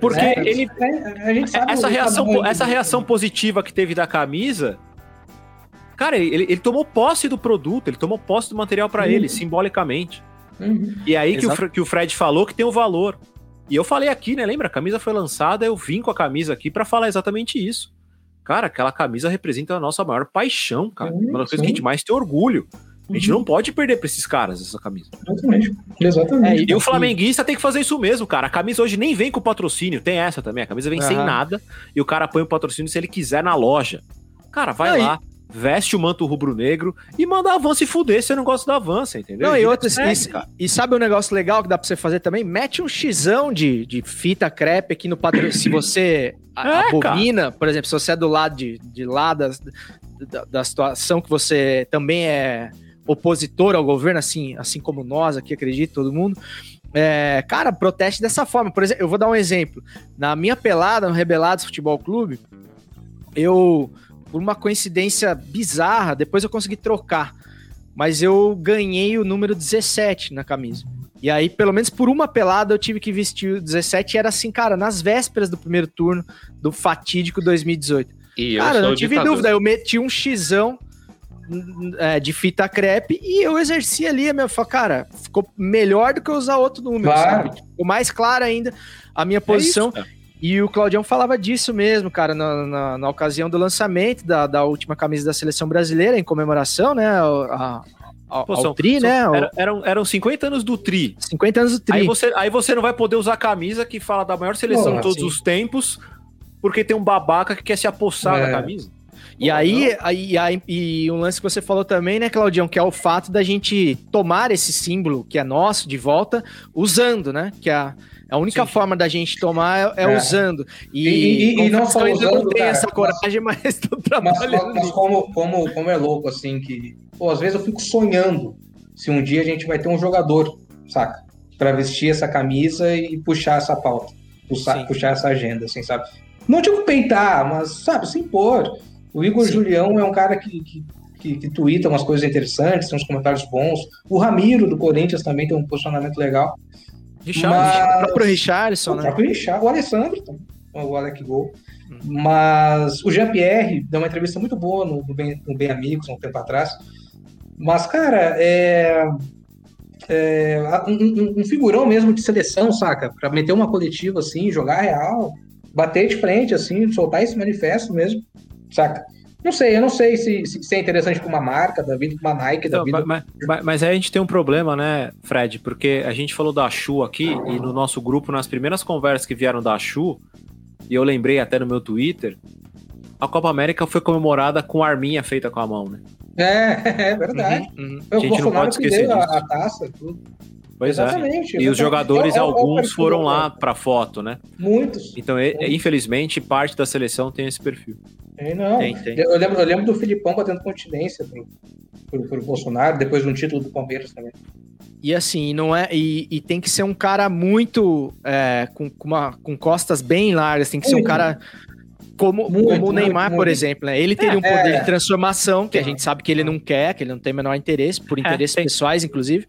G: Porque
B: né?
G: ele.
B: A gente sabe
G: essa reação, essa reação positiva que teve da camisa. Cara, ele, ele tomou posse do produto, ele tomou posse do material pra
B: Uhum.
G: ele, simbolicamente.
B: Uhum.
G: E aí que o, que o Fred falou que tem o valor. E eu falei aqui, né? Lembra? A camisa foi lançada, eu vim com a camisa aqui pra falar exatamente isso. Cara, aquela camisa representa a nossa maior paixão, cara.
B: Sim,
G: Uma das coisas que a gente mais tem orgulho. A gente
B: Uhum.
G: não pode perder pra esses caras essa camisa.
B: Exatamente. Exatamente.
G: E o flamenguista tem que fazer isso mesmo, cara. A camisa hoje nem vem com patrocínio, tem essa também. A camisa vem sem
F: Aham.
G: nada e o cara põe o patrocínio se ele quiser na loja. Cara, vai
F: e-
G: lá, veste o manto rubro-negro e manda a Avança e fuder se você não gosta da Avança, entendeu?
F: Não, e outras.
G: segue,
F: E, e sabe um negócio legal que dá pra você fazer também? Mete um xão de, de fita crepe aqui no patrocínio. se você a-
G: É,
F: abomina, por exemplo, se você é do lado de, de lá das- da, da situação que você também é opositor ao governo, assim, assim como nós aqui, acredito, todo mundo. É, cara, proteste dessa forma. Por exemplo, eu vou dar um exemplo. Na minha pelada no Rebelados Futebol Clube, eu, por uma coincidência bizarra, depois eu consegui trocar. Mas eu ganhei o número 17 na camisa. E aí, pelo menos por uma pelada, eu tive que vestir o 17 e era assim, cara, nas vésperas do primeiro turno do fatídico 2018.
H: E eu
F: cara, não tive
H: ditador.
F: dúvida, eu meti um hum, é, de fita crepe e eu exerci ali a minha. Falei, cara, ficou melhor do que eu usar outro número,
B: Claro.
F: sabe? Ficou mais clara ainda a minha posição.
G: É isso, cara.
F: E o Claudião falava disso mesmo, cara, na, na, na ocasião do lançamento da, da última camisa da seleção brasileira, em comemoração, né? a- ao,
G: Pô, são-
F: Tri,
G: são-
F: né?
G: era- eram, eram 50 anos do Tri.
F: 50 anos do Tri.
G: Aí você, aí você não vai poder usar a camisa que fala da maior seleção
B: Porra,
G: de todos
F: sim.
G: os tempos, porque tem um babaca que quer se apossar
B: É.
G: da camisa.
F: E aí, aí, aí- e um lance que você falou também, né, Claudião, que é o fato da gente tomar esse símbolo que é nosso de volta, usando, né? Que é a, a única
G: Sim.
F: forma da gente tomar é, é
B: É.
F: usando. E,
B: E- e- e não só
F: que eu
B: usando,
F: não tenho
B: cara,
F: essa
B: mas-
F: coragem, mas
B: Mas,
F: trabalhando.
B: mas
F: nisso.
B: como, como, como é louco, assim, que. Pô, às vezes eu fico sonhando se um dia a gente vai ter um jogador, saca? Pra vestir essa camisa e puxar essa pauta. Puxar,
F: Sim.
B: puxar essa agenda, assim, sabe? Não digo peitar, mas, sabe, se impor. O Igor
F: Sim.
B: Julião é um cara que, que, que, que tuita umas coisas interessantes, tem uns comentários bons. O Ramiro, do Corinthians, também tem um posicionamento legal.
G: Richard,
B: Mas-
F: O próprio Richardson,
B: O
F: né?
B: próprio Richard, o Alessandro, o Alec Gol.
F: Hum.
B: Mas o Jean-Pierre deu uma entrevista muito boa no, no Bem, no Bem Amigos, um tempo atrás. Mas, cara, é. é, um, um- um figurão mesmo de seleção, saca? Pra meter uma coletiva assim, jogar real, bater de frente, assim, soltar esse manifesto mesmo, saca? Não sei, eu não sei se, se, é interessante pra uma marca da vida, uma Nike da
G: Não,
B: vida.
G: mas, mas- mas aí a gente tem um problema, né, Fred? Porque a gente falou da Chu aqui e no nosso grupo, nas primeiras conversas que vieram da Chu, e eu lembrei até no meu Twitter, a Copa América foi comemorada com arminha feita com a mão, né?
B: É, é verdade.
F: Uhum, uhum.
G: A
B: O
G: gente não
B: Bolsonaro
G: pode
B: que
G: esquecer
B: a, a taça, tudo.
G: Pois é.
B: Exatamente.
G: E os jogadores,
B: É é
G: alguns foram lá pra foto, né?
B: Muitos.
G: Então, e- infelizmente, parte da seleção tem esse perfil.
B: Tem, não.
F: Tem, tem.
B: Eu, lembro, eu lembro do Filipão batendo continência pro, pro, pro Bolsonaro, depois de um título do Palmeiras também.
F: E assim, não é. E, e tem que ser um cara muito. é, com, com uma, com costas bem largas, tem que ser um cara. Como,
B: Muito,
F: como o Neymar,
B: muito,
F: por exemplo, né? Ele teria um poder
B: É.
F: de transformação, que a gente sabe que ele não quer, que ele não tem o menor interesse, por interesses
G: tem.
F: pessoais, inclusive.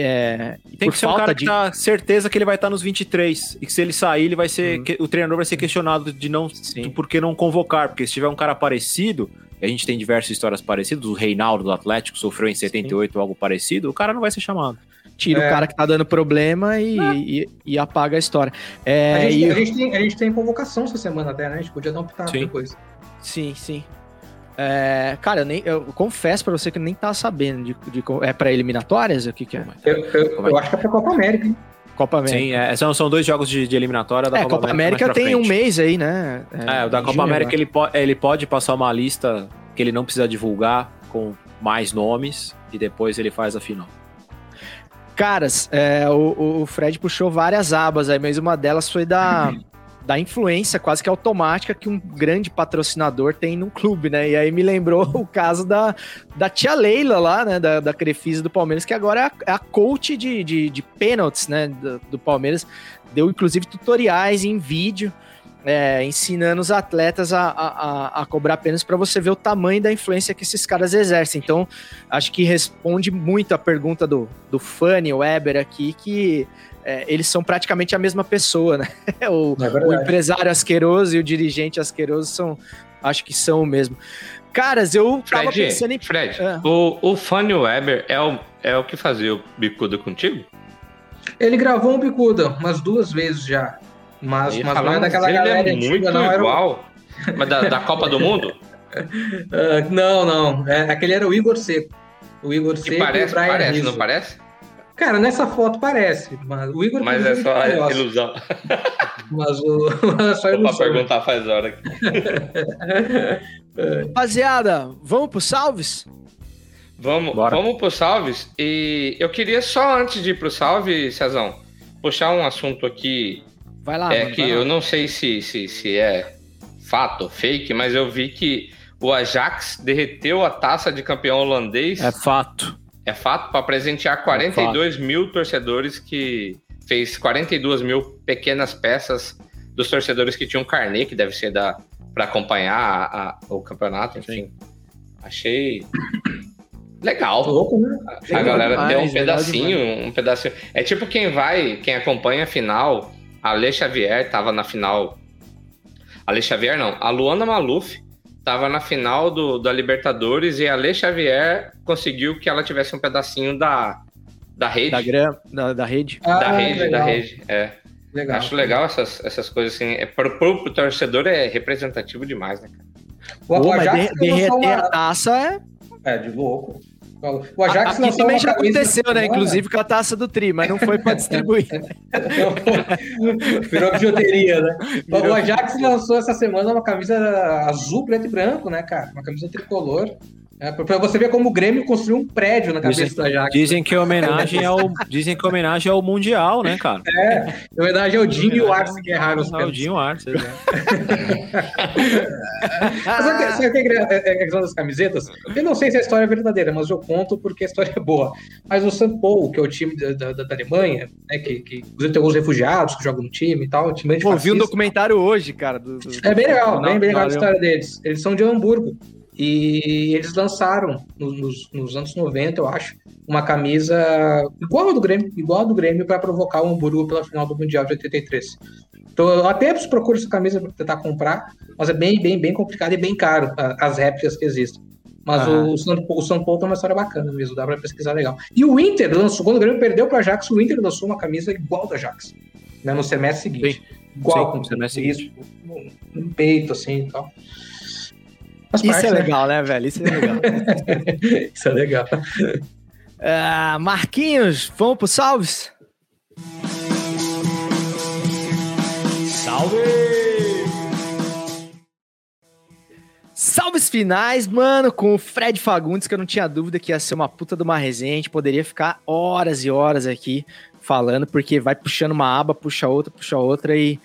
F: É,
G: Tem que ser um cara
F: de.
G: que tá certeza que ele vai estar nos 23 e que se ele sair, ele vai ser
F: Uhum.
G: que- o treinador vai ser questionado de não
F: Sim.
G: por que não convocar, porque se tiver um cara parecido, e a gente tem diversas histórias parecidas, o Reinaldo do Atlético sofreu em 78 algo parecido, o cara não vai ser chamado.
F: Tira
B: É.
F: o cara que tá dando problema e, e, e apaga a história. É,
B: a, gente,
F: e-
B: a, gente tem, a gente tem convocação essa semana até, né? A gente podia dar um pitaco depois.
F: Sim, sim. É, cara, eu, nem, eu confesso pra você que nem tava sabendo de, de- é para eliminatórias? O que, que é?
B: Eu, eu- eu acho que é pra Copa América, hein?
F: Copa América.
G: Sim, é, são, são dois jogos de, de eliminatória da
F: é,
G: Copa,
F: Copa
G: América.
F: América
G: pra
F: tem um mês aí, né?
G: É, o da Copa
F: junho,
G: América
F: né?
G: ele, po ele pode passar uma lista que ele não precisa divulgar com mais nomes e depois ele faz a final.
F: Caras, é, o, o Fred puxou várias abas aí, mas uma delas foi da, da influência quase que automática que um grande patrocinador tem num clube, né? E aí me lembrou o caso da, da tia Leila lá, né? Da, da Crefisa do Palmeiras, que agora é a, é a coach de, de, de pênaltis, né? Do, do Palmeiras. Deu inclusive tutoriais em vídeo. é, ensinando os atletas a, a, a- cobrar pênaltis para você ver o tamanho da influência que esses caras exercem. Então, acho que responde muito a pergunta do, do Fanny Weber aqui, que é, eles são praticamente a mesma pessoa, né? O,
B: É
F: o empresário asqueroso e o dirigente asqueroso são, acho que são o mesmo. Caras, eu tava
H: Fred,
F: pensando em.
H: Fred,
F: Ah.
H: o, o Fanny Weber é o, é o que fazia o bicuda contigo?
B: Ele gravou um bicuda umas duas vezes já. Mas, mas
H: falar,
B: não é
H: mas
B: daquela
H: ele
B: galera
H: é
B: antiga,
H: muito.
B: Era o-
H: igual. Mas da, da Copa do Mundo?
B: Ah, não, não. É, aquele era o Igor Seco. O Igor
H: Que
B: Seco
H: parece,
B: e o Brian
H: parece,
B: Rizzo.
H: não parece?
B: Cara, nessa foto parece. Mas o Igor
H: Mas é só
B: tem negócio,
H: ilusão.
B: Mas o mas é só
H: Vou pra
B: ilusão.
H: perguntar faz hora aqui.
F: Rapaziada, vamos pro salves?
H: Vamos,
G: Bora.
H: vamos pro salves. E eu queria só antes de ir pro salve, Cezão, puxar um assunto aqui
F: Vai lá,
H: é
F: mano,
H: que
F: vai lá.
H: eu não sei se, se, se é fato ou fake, mas eu vi que o Ajax derreteu a taça de campeão holandês.
G: É fato.
H: É fato para presentear 42 mil torcedores que fez 42 mil pequenas peças dos torcedores que tinham carnê, que deve ser da para acompanhar a- a- o campeonato, enfim. Achei legal.
B: Louco, né?
H: A
F: Legal
H: galera
F: demais,
H: deu um pedacinho, um pedacinho. É tipo quem vai, quem acompanha a final. A Ale Xavier tava na final. Ale Xavier não, a Luana Maluf tava na final do, da Libertadores e a Ale Xavier conseguiu que ela tivesse um pedacinho da, da rede.
F: Da, grama, da, da rede.
H: da
B: Ah,
H: rede,
B: legal.
H: da rede. É.
B: Legal.
H: Acho legal essas, essas coisas assim. É, pro, pro, pro torcedor é representativo demais, né, cara?
B: O,
F: Pô, mas derreter
B: uma-
F: a taça é.
B: É, de louco. O Ajax
F: Aqui
B: lançou
F: também já aconteceu, né? Inclusive com a taça do Tri, mas não foi pra distribuir.
B: Virou bijuteria, né?
F: Virou
B: o Ajax lançou essa semana uma camisa azul, preto e branco, né, cara? Uma camisa tricolor. É, pra você ver como o Grêmio construiu um prédio na cabeça
G: Dizem,
B: do Ajax.
G: dizem que é homenagem ao dizem que é homenagem ao mundial, né, cara?
B: É, na verdade é o Dinho e o Arce que erraram os
G: Ah, o
B: pênaltis.
G: Dinho Arce, exato.
B: Mas Sabe o que- sabe o que é gra- é- é a questão das camisetas? Eu não sei se a história é verdadeira, mas eu conto porque a história é boa. Mas o São Paulo, que é o time da, da- da Alemanha, né, que, que inclusive tem alguns refugiados que jogam no time e tal, time
F: Pô, vi um documentário hoje, cara. do- do-
B: É bem legal,
F: do-
B: bem, bem legal a história deles. Eles são de Hamburgo. E eles lançaram, no- nos, nos anos 90, eu acho, uma camisa igual a do Grêmio, igual a do Grêmio, para provocar o Hamburgo pela final do Mundial de 83. Então, eu até procuro essa camisa para tentar comprar, mas é bem, bem, bem complicado e bem caro as réplicas que existem. Mas
F: Aham.
B: o, São, o São Paulo tem uma história bacana mesmo, dá para pesquisar legal. E o Inter lançou, quando o Grêmio perdeu para Ajax, o Inter lançou uma camisa igual da Ajax, né, no semestre seguinte. Igual,
G: Sim, no semestre
B: isso, no, no peito, assim e tal. Faz
F: Isso
B: parte,
F: é
B: né?
F: legal, né, velho? Isso é legal.
B: Isso é legal.
F: Ah, Marquinhos, vamos pro salves? Salve! Salves finais, mano, com o Fred Fagundes, que eu não tinha dúvida que ia ser uma puta de uma resenha. A gente poderia ficar horas e horas aqui falando, porque vai puxando uma aba, puxa outra, puxa outra e.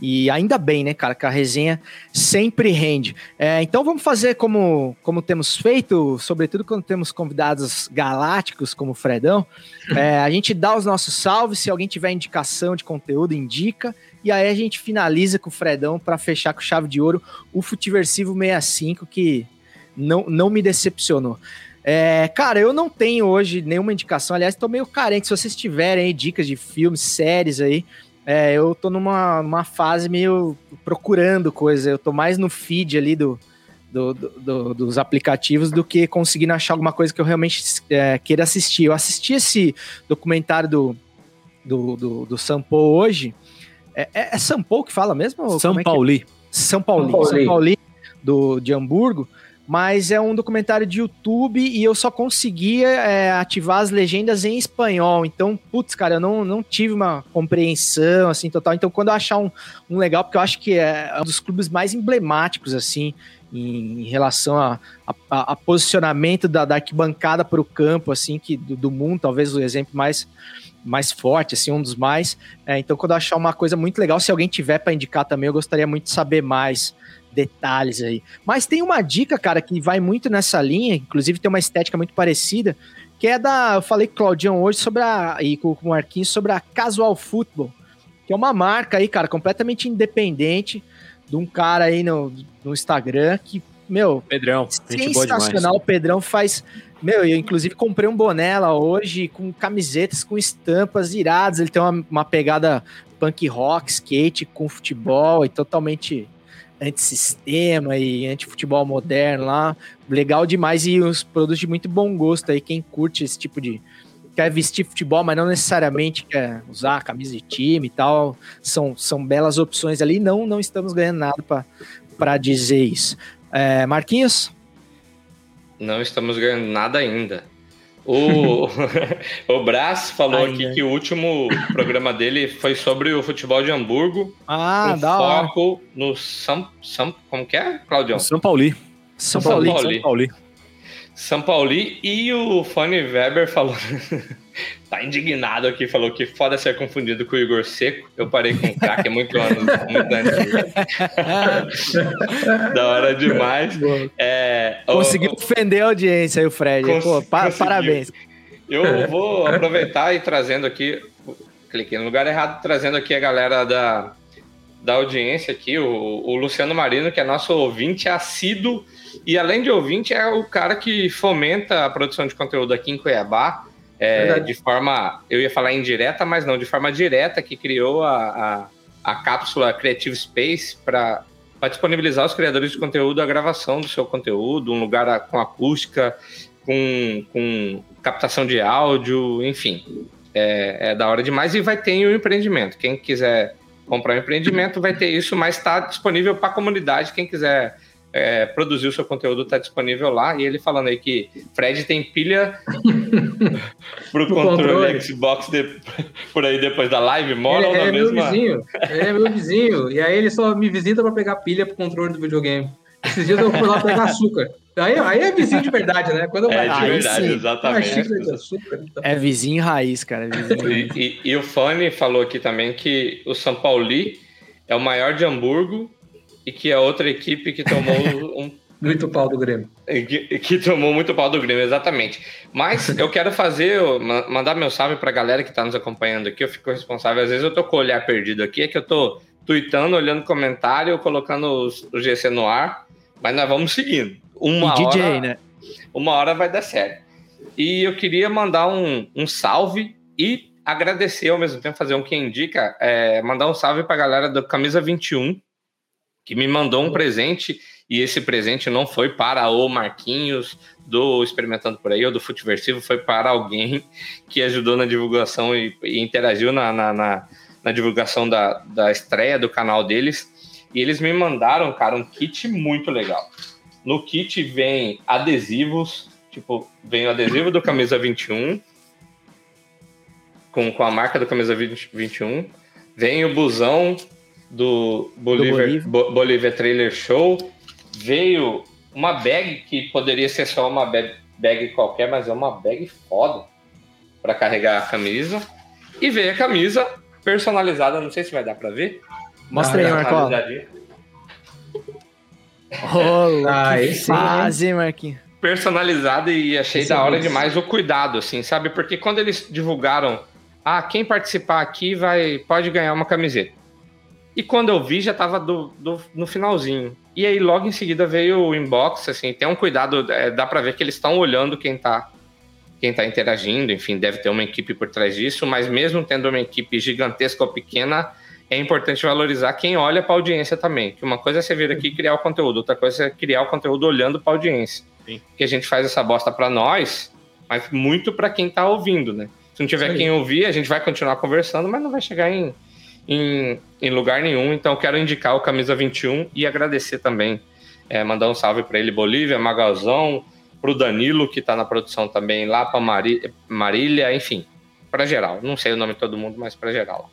F: E ainda bem, né, cara, que a resenha sempre rende. É, então vamos fazer como, como temos feito, sobretudo quando temos convidados galácticos como o Fredão. É, a gente dá os nossos salves, se alguém tiver indicação de conteúdo, indica. E aí a gente finaliza com o Fredão para fechar com chave de ouro o Futiversivo 65, que não, não me decepcionou. É, cara, eu não tenho hoje nenhuma indicação. Aliás, tô meio carente. Se vocês tiverem aí dicas de filmes, séries aí, é, eu tô numa, numa fase meio procurando coisa. Eu tô mais no feed ali do, do- do- do- dos aplicativos do que conseguindo achar alguma coisa que eu realmente é, queira assistir. Eu assisti esse documentário do, do, do, do Sampo hoje. É, é, é Sampo que fala mesmo?
G: São
F: como é que é?
G: Pauli.
F: São Paulo,
B: São
F: São
B: Paulo.
F: Paulo do, de Hamburgo. Mas é um documentário de YouTube e eu só conseguia é, ativar as legendas em espanhol. Então, putz, cara, eu não, não tive uma compreensão assim total. Então, quando eu achar um, um legal, porque eu acho que é um dos clubes mais emblemáticos assim em, em relação a, a, a, posicionamento da, da arquibancada para o campo, assim, que do, do, mundo, talvez o exemplo mais mais forte, assim, um dos mais. É, então, quando eu achar uma coisa muito legal, se alguém tiver para indicar também, eu gostaria muito de saber mais detalhes aí. Mas tem uma dica, cara, que vai muito nessa linha, inclusive tem uma estética muito parecida, que é da. Eu falei com o Claudião hoje sobre a. e com o Marquinhos sobre a Casual Football, que é uma marca aí, cara, completamente independente de um cara aí no, no Instagram que, meu.
G: Pedrão,
F: sensacional. O Pedrão faz. Meu, eu inclusive comprei um boné lá hoje com camisetas com estampas iradas. Ele tem uma, uma pegada punk rock, skate com futebol e totalmente antissistema e anti-futebol moderno lá. Legal demais e os produtos de muito bom gosto aí. Quem curte esse tipo de. Quer vestir futebol, mas não necessariamente quer usar camisa de time e tal. São, são belas opções ali. Não, não estamos ganhando nada para dizer isso. É, Marquinhos?
H: Não estamos ganhando nada ainda. O, o Brás falou aqui que o último programa dele foi sobre o futebol de Hamburgo.
F: Ah,
H: com
F: dá
H: foco hora. no São, São. Como que é, Claudião?
G: São Pauli.
F: São, São Pauli.
H: São Pauli. São Pauli e o Fanny Weber falou. tá indignado aqui, falou que foda ser confundido com o Igor Seco. Eu parei com o craque muito anos, muito antes. da hora demais.
F: É, Conseguiu o... ofender a audiência aí, o Fred. Cons Pô, pa parabéns.
H: Eu vou aproveitar e trazendo aqui. Cliquei no lugar errado, trazendo aqui a galera da, da audiência aqui, o, o Luciano Marino, que é nosso ouvinte assíduo e além de ouvinte, é o cara que fomenta a produção de conteúdo aqui em Cuiabá, é, de forma, eu ia falar indireta, mas não, de forma direta, que criou a, a, a cápsula Creative Space para disponibilizar os criadores de conteúdo a gravação do seu conteúdo, um lugar com acústica, com, com captação de áudio, enfim. É, é da hora demais e vai ter o um empreendimento. Quem quiser comprar um empreendimento vai ter isso, mas está disponível para a comunidade. Quem quiser é, produzir o seu conteúdo está disponível lá. E ele falando aí que Fred tem pilha pro controle, controle Xbox de, por aí depois da live, mora
B: ele,
H: ou na
B: é
H: mesma...
B: meu vizinho, ele é meu vizinho. E aí ele só me visita para pegar pilha pro controle do videogame. Esses dias eu fui lá pegar açúcar. Aí, aí é vizinho de verdade, né? Quando
H: é de verdade, exatamente.
F: Açúcar, então. É vizinho raiz, cara. É vizinho
H: raiz. E, e, e, o Fanny falou aqui também que o São Pauli é o maior de Hamburgo e que a outra equipe que tomou um.
B: Muito pau do Grêmio.
H: Que, que, tomou muito pau do Grêmio, exatamente. Mas eu quero fazer, mandar meu salve pra galera que tá nos acompanhando aqui. Eu fico responsável. Às vezes eu tô com o olhar perdido aqui, é que eu tô tweetando, olhando comentário, colocando o GC no ar. Mas nós vamos seguindo. Uma
F: e
H: hora,
F: DJ, né?
H: Uma hora vai dar certo. E eu queria mandar um, um salve e agradecer ao mesmo tempo, fazer um que indica, é, mandar um salve pra galera do Camisa 21, que me mandou um presente e esse presente não foi para o Marquinhos do Experimentando por aí ou do Futeversivo, foi para alguém que ajudou na divulgação e, e interagiu na, na, na, na, divulgação da, da estreia do canal deles. E eles me mandaram, cara, um kit muito legal. No kit vem adesivos, tipo, vem o adesivo do Camisa 21, com, com a marca do Camisa 20, 21, vem o busão do Bolívar, do Bolívia Trailer Show, veio uma bag que poderia ser só uma bag, bag qualquer, mas é uma bag foda para carregar a camisa. E veio a camisa personalizada, não sei se vai dar para ver.
F: Mostra aí, Marco. Olá, que fase, Marquinhos.
H: Personalizada e achei Esse da hora é demais o cuidado, assim, sabe? Porque quando eles divulgaram, ah, quem participar aqui vai pode ganhar uma camiseta. E quando eu vi, já tava do, do, no finalzinho. E aí, logo em seguida, veio o inbox, assim, tem um cuidado, é, dá para ver que eles estão olhando quem tá, quem tá interagindo, enfim, deve ter uma equipe por trás disso, mas mesmo tendo uma equipe gigantesca ou pequena, é importante valorizar quem olha para a audiência também. Que uma coisa é você vir aqui e criar o conteúdo, outra coisa é criar o conteúdo olhando para a audiência. Sim. Que a gente faz essa bosta para nós, mas muito para quem tá ouvindo, né? Se não tiver quem ouvir, a gente vai continuar conversando, mas não vai chegar em em, em lugar nenhum. Então, quero indicar o Camisa 21 e agradecer também É, mandar um salve para ele, Bolívia, Magalzão, pro Danilo, que tá na produção também, lá pra Mari, Marília, enfim, para geral. Não sei o nome de todo mundo, mas para geral.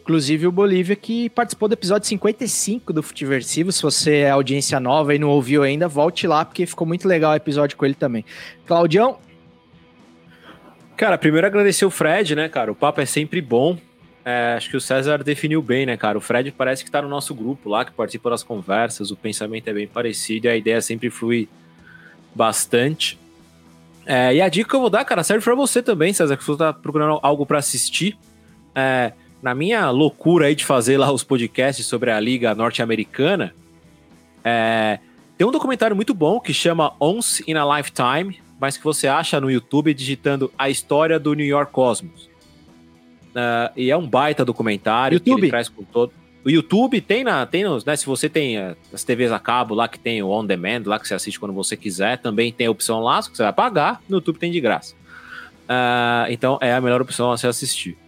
F: Inclusive o Bolívia que participou do episódio 55 do Futiversivo. Se você é audiência nova e não ouviu ainda, volte lá, porque ficou muito legal o episódio com ele também. Claudião?
G: Cara, primeiro agradecer o Fred, né, cara? O papo é sempre bom. É, acho que o César definiu bem, né, cara? O Fred parece que tá no nosso grupo lá, que participa das conversas, o pensamento é bem parecido e a ideia sempre flui bastante. É, e a dica que eu vou dar, cara, serve para você também, César, que você tá procurando algo para assistir. É, na minha loucura aí de fazer lá os podcasts sobre a Liga Norte-Americana, é, tem um documentário muito bom que chama Once in a Lifetime, mas que você acha no YouTube digitando a história do New York Cosmos. Uh, e é um baita documentário
F: YouTube?
G: que ele traz com todo. O YouTube tem na, tem nos, né? Se você tem uh, as TVs a cabo lá que tem o on demand, lá que você assiste quando você quiser, também tem a opção lá, que você vai pagar, no YouTube tem de graça. Uh, então é a melhor opção a se assistir.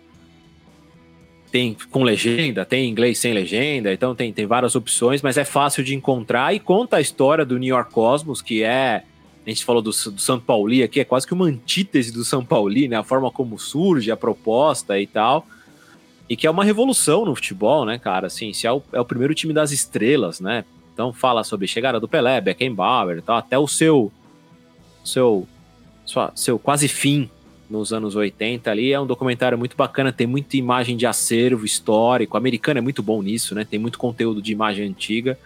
G: Tem com legenda, tem inglês sem legenda, então tem, tem várias opções, mas é fácil de encontrar e conta a história do New York Cosmos, que é a gente falou do, do São Paulo aqui, é quase que uma antítese do São Paulo, né? A forma como surge, a proposta e tal. E que é uma revolução no futebol, né, cara? Assim, se é o, é o primeiro time das estrelas, né? Então fala sobre chegada do Pelé, Beckenbauer e tal, até o seu seu sua, seu quase fim nos anos 80 ali. É um documentário muito bacana, tem muita imagem de acervo histórico. O americano é muito bom nisso, né? Tem muito conteúdo de imagem antiga.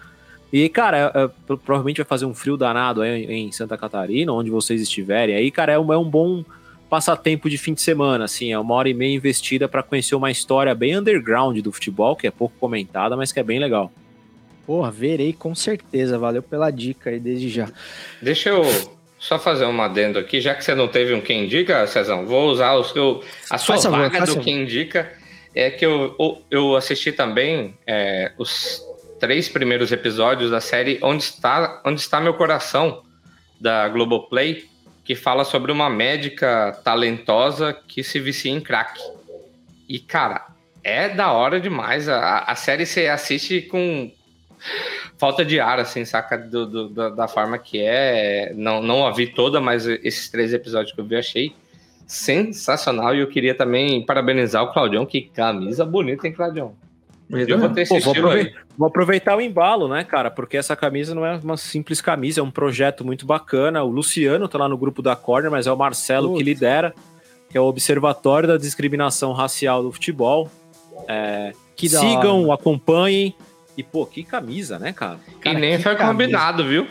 G: E, cara, é, é, provavelmente vai fazer um frio danado aí em Santa Catarina, onde vocês estiverem. Aí, cara, é um, é um bom passatempo de fim de semana, assim, é uma hora e meia investida para conhecer uma história bem underground do futebol, que é pouco comentada, mas que é bem legal.
F: Porra, verei com certeza, valeu pela dica aí desde já.
H: Deixa eu só fazer um adendo aqui, já que você não teve um Quem Indica, Cezão, vou usar o seu, a sua
F: Faz favor,
H: vaga
F: faz
H: do
F: favor.
H: Quem Indica, é que eu, eu assisti também é, os três primeiros episódios da série Onde Está, Onde Está Meu Coração, da Globoplay, que fala sobre uma médica talentosa que se vicia em crack. E, cara, é da hora demais. A, a série você assiste com falta de ar, assim, saca? Do, do- da, da forma que é. Não, não a vi toda, mas esses três episódios que eu vi, achei sensacional. E eu queria também parabenizar o Claudião, que camisa bonita, hein, Claudião? Eu vou ter esse
G: Pô, vou, aproveitar, vou aproveitar o embalo, né, cara? Porque essa camisa não é uma simples camisa, é um projeto muito bacana. O Luciano tá lá no grupo da Corner, mas é o Marcelo que
F: Putz.
G: lidera, que é o Observatório da Discriminação Racial do Futebol. É,
F: Que
G: sigam,
F: hora.
G: acompanhem. E, pô, que camisa, né, cara?
H: e nem
F: que
H: foi
F: camisa.
H: combinado, viu?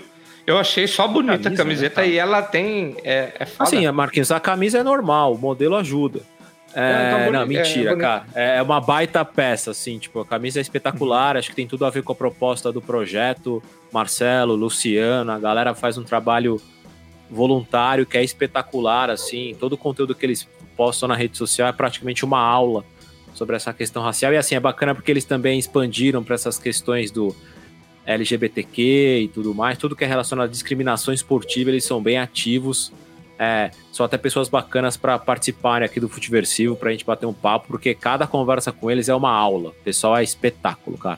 H: Eu achei só bonita
G: Camisa,
H: a camiseta
G: né, cara?
H: e ela tem. É, é.
G: Assim, Marquinhos, a camisa é normal, o modelo ajuda. É,
H: É, tá
G: não,
H: é,
G: mentira,
H: bonito.
G: cara. É uma baita peça, assim, tipo, a camisa é espetacular, acho que tem tudo a ver com a proposta do projeto. Marcelo, Luciano, a galera faz um trabalho voluntário que é espetacular, assim, todo o conteúdo que eles postam na rede social é praticamente uma aula sobre essa questão racial. E assim, é bacana porque eles também expandiram para essas questões do LGBTQ e tudo mais, tudo que é relacionado à discriminação esportiva, eles são bem ativos. É, são até pessoas bacanas para participarem aqui do Futiversivo, pra gente bater um papo, porque cada conversa com eles é uma aula. O pessoal é espetáculo, cara.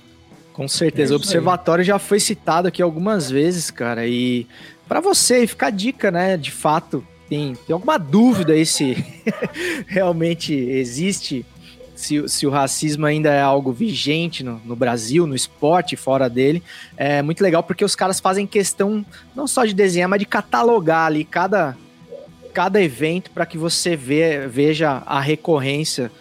F: Com certeza.
B: É
F: o observatório já foi citado aqui algumas vezes, cara. E pra você, fica a dica, né? De fato, tem, tem alguma dúvida aí se realmente existe, se, se o racismo ainda é algo vigente no, no Brasil, no esporte, fora dele. É muito legal porque os caras fazem questão não só de desenhar, mas de catalogar ali cada, cada evento para que você vê, veja a recorrência,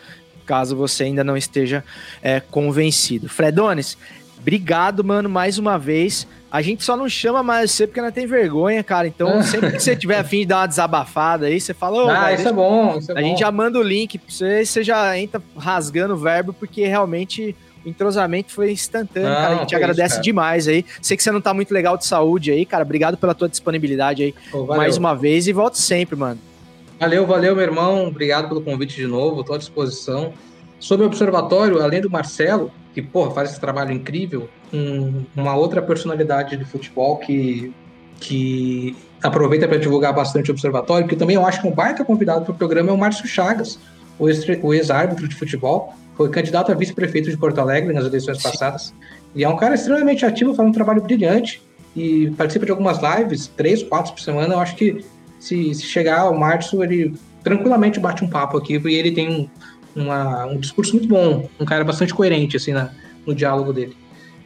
F: caso você ainda não esteja é, convencido. Fredones, obrigado, mano, mais uma vez. A gente só não chama mais você porque não tem vergonha, cara. Então, sempre que você tiver afim de dar uma desabafada aí, você fala,
B: ah, isso é bom, isso é
F: a
B: bom.
F: gente já manda o link pra você você já entra rasgando o verbo, porque realmente o entrosamento foi instantâneo,
B: Não,
F: cara. A gente agradece
B: cara.
F: demais aí. Sei que você não tá muito legal de saúde aí, cara. Obrigado pela tua disponibilidade aí
B: Pô,
F: mais uma vez e volto sempre, mano.
B: Valeu, valeu, meu irmão. Obrigado pelo convite de novo, estou à disposição. Sobre o observatório, além do Marcelo, que porra, faz esse trabalho incrível, um- uma outra personalidade de futebol que, que aproveita para divulgar bastante o observatório, que também eu acho que um baita convidado para o programa é o Márcio Chagas, o ex- o ex-árbitro de futebol, foi candidato a vice-prefeito de Porto Alegre nas eleições passadas. E é um cara extremamente ativo, faz um trabalho brilhante. e participa de algumas lives, três, quatro por semana. Eu acho que se, se chegar ao março, ele tranquilamente bate um papo aqui, e ele tem um, uma, um discurso muito bom, um cara bastante coerente, assim, na, no diálogo dele.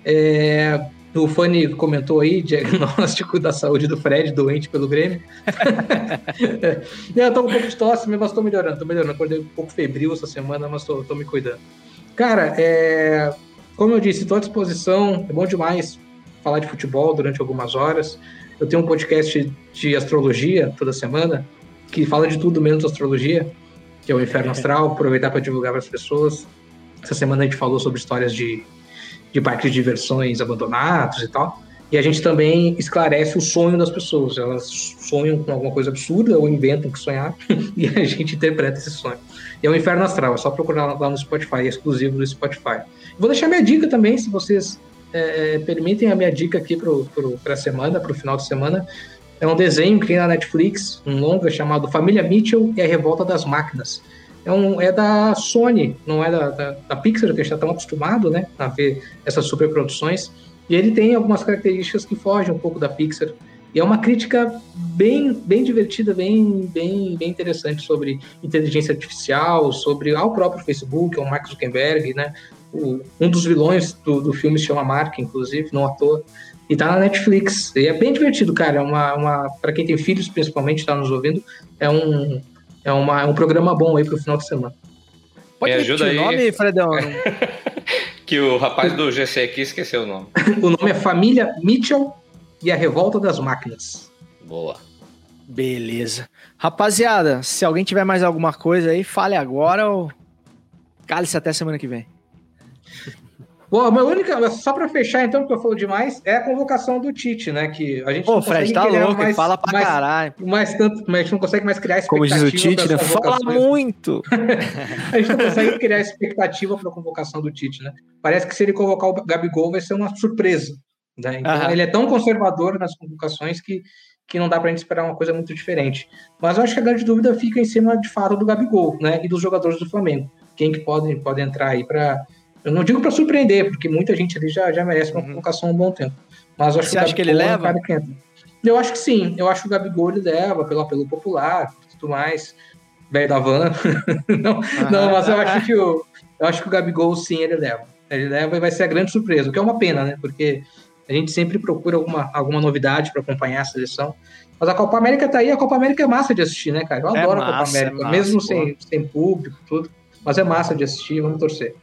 B: É, o Fanny comentou aí, diagnóstico da saúde do Fred, doente pelo Grêmio. eu tô com um pouco de tosse, mas tô melhorando, tô melhorando. Acordei um pouco febril essa semana, mas tô, tô me cuidando. Cara, é, como eu disse, tô à disposição, é bom demais falar de futebol durante algumas horas. Eu tenho um podcast de astrologia toda semana, que fala de tudo menos astrologia, que é o Inferno Astral, aproveitar para divulgar para as pessoas. Essa semana a gente falou sobre histórias de de parques de diversões abandonados e tal. E a gente também esclarece o sonho das pessoas. Elas sonham com alguma coisa absurda ou inventam que sonhar e a gente interpreta esse sonho. E é o um Inferno Astral, é só procurar lá no Spotify, é exclusivo do Spotify. Vou deixar minha dica também, se vocês é, permitem a minha dica aqui para a semana, para o final de semana. É um desenho que tem na Netflix, um longa chamado Família Mitchell e a Revolta das Máquinas é, um, é da Sony, não é da, da, da Pixar, que a gente está tão acostumado né, a ver essas superproduções. E ele tem algumas características que fogem um pouco da Pixar. E é uma crítica bem, bem divertida, bem, bem, bem interessante sobre inteligência artificial, sobre ao próprio Facebook, o Mark Zuckerberg, né? O, um dos vilões do, do filme se chama Mark, inclusive, não à toa. E tá na Netflix. E é bem divertido, cara. É uma, uma para quem tem filhos, principalmente, está nos ouvindo, é um, é, uma, é um programa bom aí pro final de semana.
F: Pode Me ajuda aí. o nome, Fredão?
H: que o rapaz do GC aqui esqueceu o nome.
B: o nome é Família Mitchell e a Revolta das Máquinas.
H: Boa.
F: Beleza. Rapaziada, se alguém tiver mais alguma coisa aí, fale agora ou cale-se até semana que vem.
B: Bom, a minha única, só para fechar então, porque eu falo demais, é a convocação do Tite, né? Que a gente
F: Pô, Fred, tá louco, mais, fala pra mais, caralho.
B: Mais tanto, mas a gente não consegue mais criar
F: expectativa. Como diz o Tite, né? Fala muito!
B: a gente não consegue criar expectativa para a convocação do Tite, né? Parece que se ele convocar o Gabigol vai ser uma surpresa. Né? Então Aham. ele é tão conservador nas convocações que, que não dá para a gente esperar uma coisa muito diferente. Mas eu acho que a grande dúvida fica em cima de fato do Gabigol, né? E dos jogadores do Flamengo. Quem que pode, pode entrar aí para eu não digo para surpreender, porque muita gente ali já, já merece uma uhum. colocação há um bom tempo. Mas acho
F: Você que acha que ele leva?
B: É eu acho que sim. Eu acho que o Gabigol ele leva pelo apelo popular tudo mais. Velho da van. não, não, mas eu acho que o, eu acho que o Gabigol sim ele leva. Ele leva e vai ser a grande surpresa, o que é uma pena, né? Porque a gente sempre procura alguma, alguma novidade para acompanhar a seleção. Mas a Copa América tá aí, a Copa América é massa de assistir, né, cara? Eu é adoro massa, a Copa América, é massa, mesmo sem, sem público, tudo. Mas é massa de assistir, vamos torcer.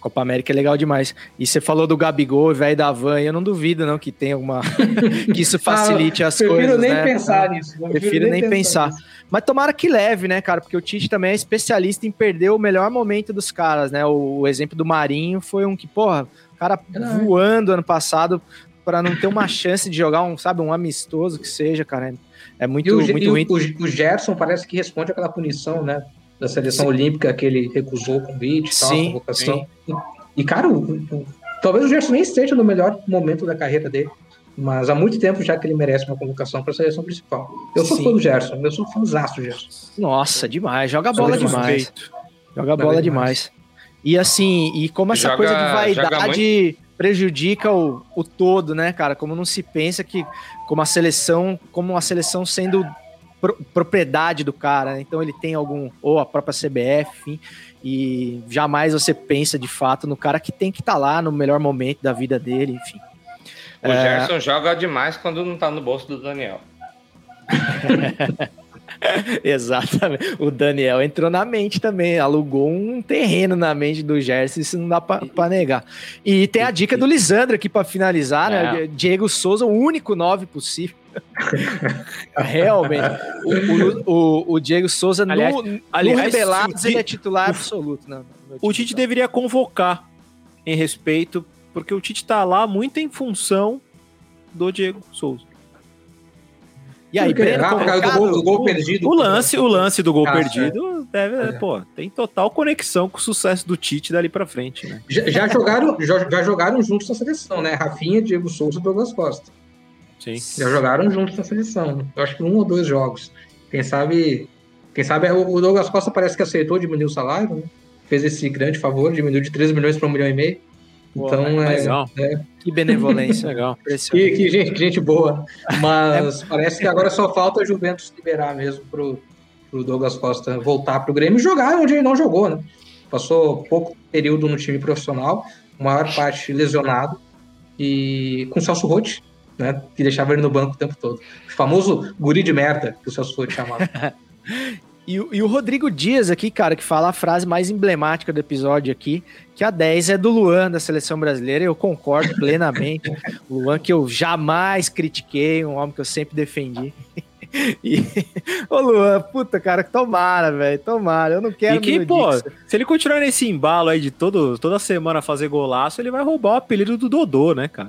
F: Copa América é legal demais. E você falou do Gabigol, velho da van, eu não duvido não que tem alguma que isso facilite ah, as
B: prefiro
F: coisas,
B: nem
F: né?
B: Pensar nisso,
F: prefiro, prefiro nem, nem pensar. pensar. Mas tomara que leve, né, cara? Porque o Tite também é especialista em perder o melhor momento dos caras, né? O, o exemplo do Marinho foi um que, porra, o cara não, voando ano passado para não ter uma chance de jogar um, sabe, um amistoso que seja, cara. É, muito,
B: o,
F: muito ruim.
B: O, o Gerson parece que responde aquela punição, né? Da seleção sim. olímpica que ele recusou o convite e tal, sim, a convocação. Sim. E, cara, o, o, talvez o Gerson nem esteja no melhor momento da carreira dele, mas há muito tempo já que ele merece uma convocação para a seleção principal. Eu sou fã do Gerson, eu sou fãzaço do Gerson.
F: Nossa, demais, joga bola demais. Joga bola demais. demais. E assim, e como essa joga, coisa de vaidade prejudica o, o todo, né, cara? Como não se pensa que como a seleção, como a seleção sendo pro, propriedade do cara, né? então ele tem algum, ou a própria CBF, enfim, e jamais você pensa de fato no cara que tem que estar tá lá no melhor momento da vida dele, enfim.
H: O é... Gerson joga demais quando não tá no bolso do Daniel.
F: Exatamente. O Daniel entrou na mente também, alugou um terreno na mente do Gerson, isso não dá para negar. E tem a dica do Lisandro aqui para finalizar, né? é. Diego Souza, o único nove possível. Realmente. O, o, o, Diego Souza, aliás, no, aliás, no Rebelados, ele é titular absoluto.
G: O Tite deveria convocar em respeito, porque o Tite tá lá muito em função do Diego Souza.
F: E aí, Breno, ah,
B: do gol, do gol perdido.
G: O lance, o lance do gol ah, perdido é. deve, é. pô, tem total conexão com o sucesso do Tite dali para frente, né?
B: Já, já jogaram, já, já, jogaram juntos na seleção, né? Rafinha, Diego Souza e Douglas Costa.
G: Sim.
B: Já jogaram juntos na seleção. Eu acho que um ou dois jogos. Quem sabe. Quem sabe o Douglas Costa parece que aceitou diminuir o salário, né? Fez esse grande favor, diminuiu de 13 milhões para 1 milhão e meio. Então,
F: Pô,
B: é,
G: legal.
B: é-
F: Que benevolência.
G: Legal.
B: Que, que gente, que gente boa. Mas parece que agora só falta a Juventus liberar mesmo pro, pro Douglas Costa voltar pro Grêmio e jogar onde ele não jogou, né? Passou pouco período no time profissional, maior parte lesionado, e com o Celso Rotti, né? Que deixava ele no banco o tempo todo. O famoso guri de merda que o Celso Rotti chamava.
F: E, o- e o Rodrigo Dias aqui, cara, que fala a frase mais emblemática do episódio aqui, que a 10 é do Luan da seleção brasileira, eu concordo plenamente. o Luan que eu jamais critiquei, um homem que eu sempre defendi. E, ô Luan, puta, cara, tomara, velho, tomara. Eu não quero
G: E que, pô,
F: Dixon.
G: se ele continuar nesse embalo aí de todo, toda semana fazer golaço, ele vai roubar o apelido do Dodô, né, cara?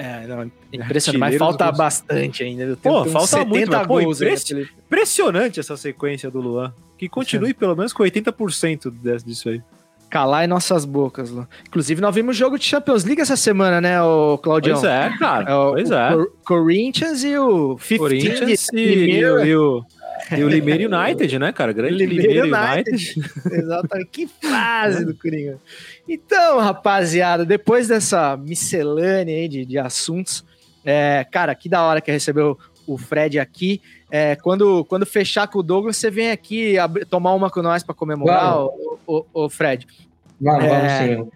F: É, não, impressionante, mas falta
G: gols.
F: bastante ainda. Eu
G: Pô,
F: tenho
G: falta muito, mas, pô,
F: gols naquele-
G: Impressionante essa sequência do Luan. Que continue pelo menos com 80% desse- disso aí.
F: Calar em nossas bocas, Luan. Inclusive, nós vimos jogo de Champions League essa semana, né, o Claudião?
G: Pois é, cara.
F: o,
G: pois
F: o
G: é.
F: Cor- Corinthians e o 15
G: Corinthians e, e,
F: Limeira.
G: o- e o, e o Limeira United, né, cara? Grande
F: Limeira
G: Limeira
F: United.
G: United.
F: Exatamente. Que fase do Coringa. Então, rapaziada, depois dessa miscelânea aí de, de assuntos, é, cara, que da hora que recebeu o Fred aqui. É, quando, quando fechar com o Douglas, você vem aqui abrir- tomar uma com nós para comemorar,
B: Vamos.
F: o, o, o Fred.
B: Vamos, vamos
F: É.
B: sim.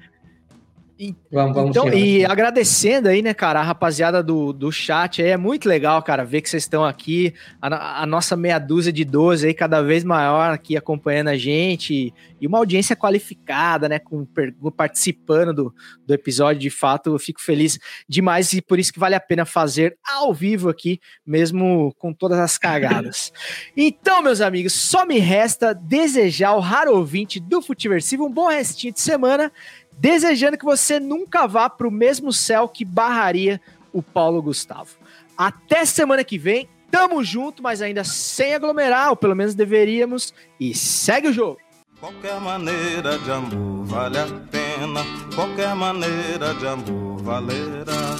B: Vamos, vamos
F: Então,
B: sim.
F: e agradecendo aí, né, cara, a rapaziada do, do chat aí, é muito legal, cara, ver que vocês estão aqui, a, a nossa meia dúzia de 12 aí, cada vez maior aqui acompanhando a gente, e uma audiência qualificada, né, com, participando do, do episódio, de fato, eu fico feliz demais, e por isso que vale a pena fazer ao vivo aqui, mesmo com todas as cagadas. então, meus amigos, só me resta desejar ao raro ouvinte do Futiversivo um bom restinho de semana, desejando que você nunca vá para o mesmo céu que barraria o Paulo Gustavo. Até semana que vem, tamo junto, mas ainda sem aglomerar, ou pelo menos deveríamos, e segue o jogo.
L: Qualquer maneira de amor vale a pena, qualquer maneira de amor valerá.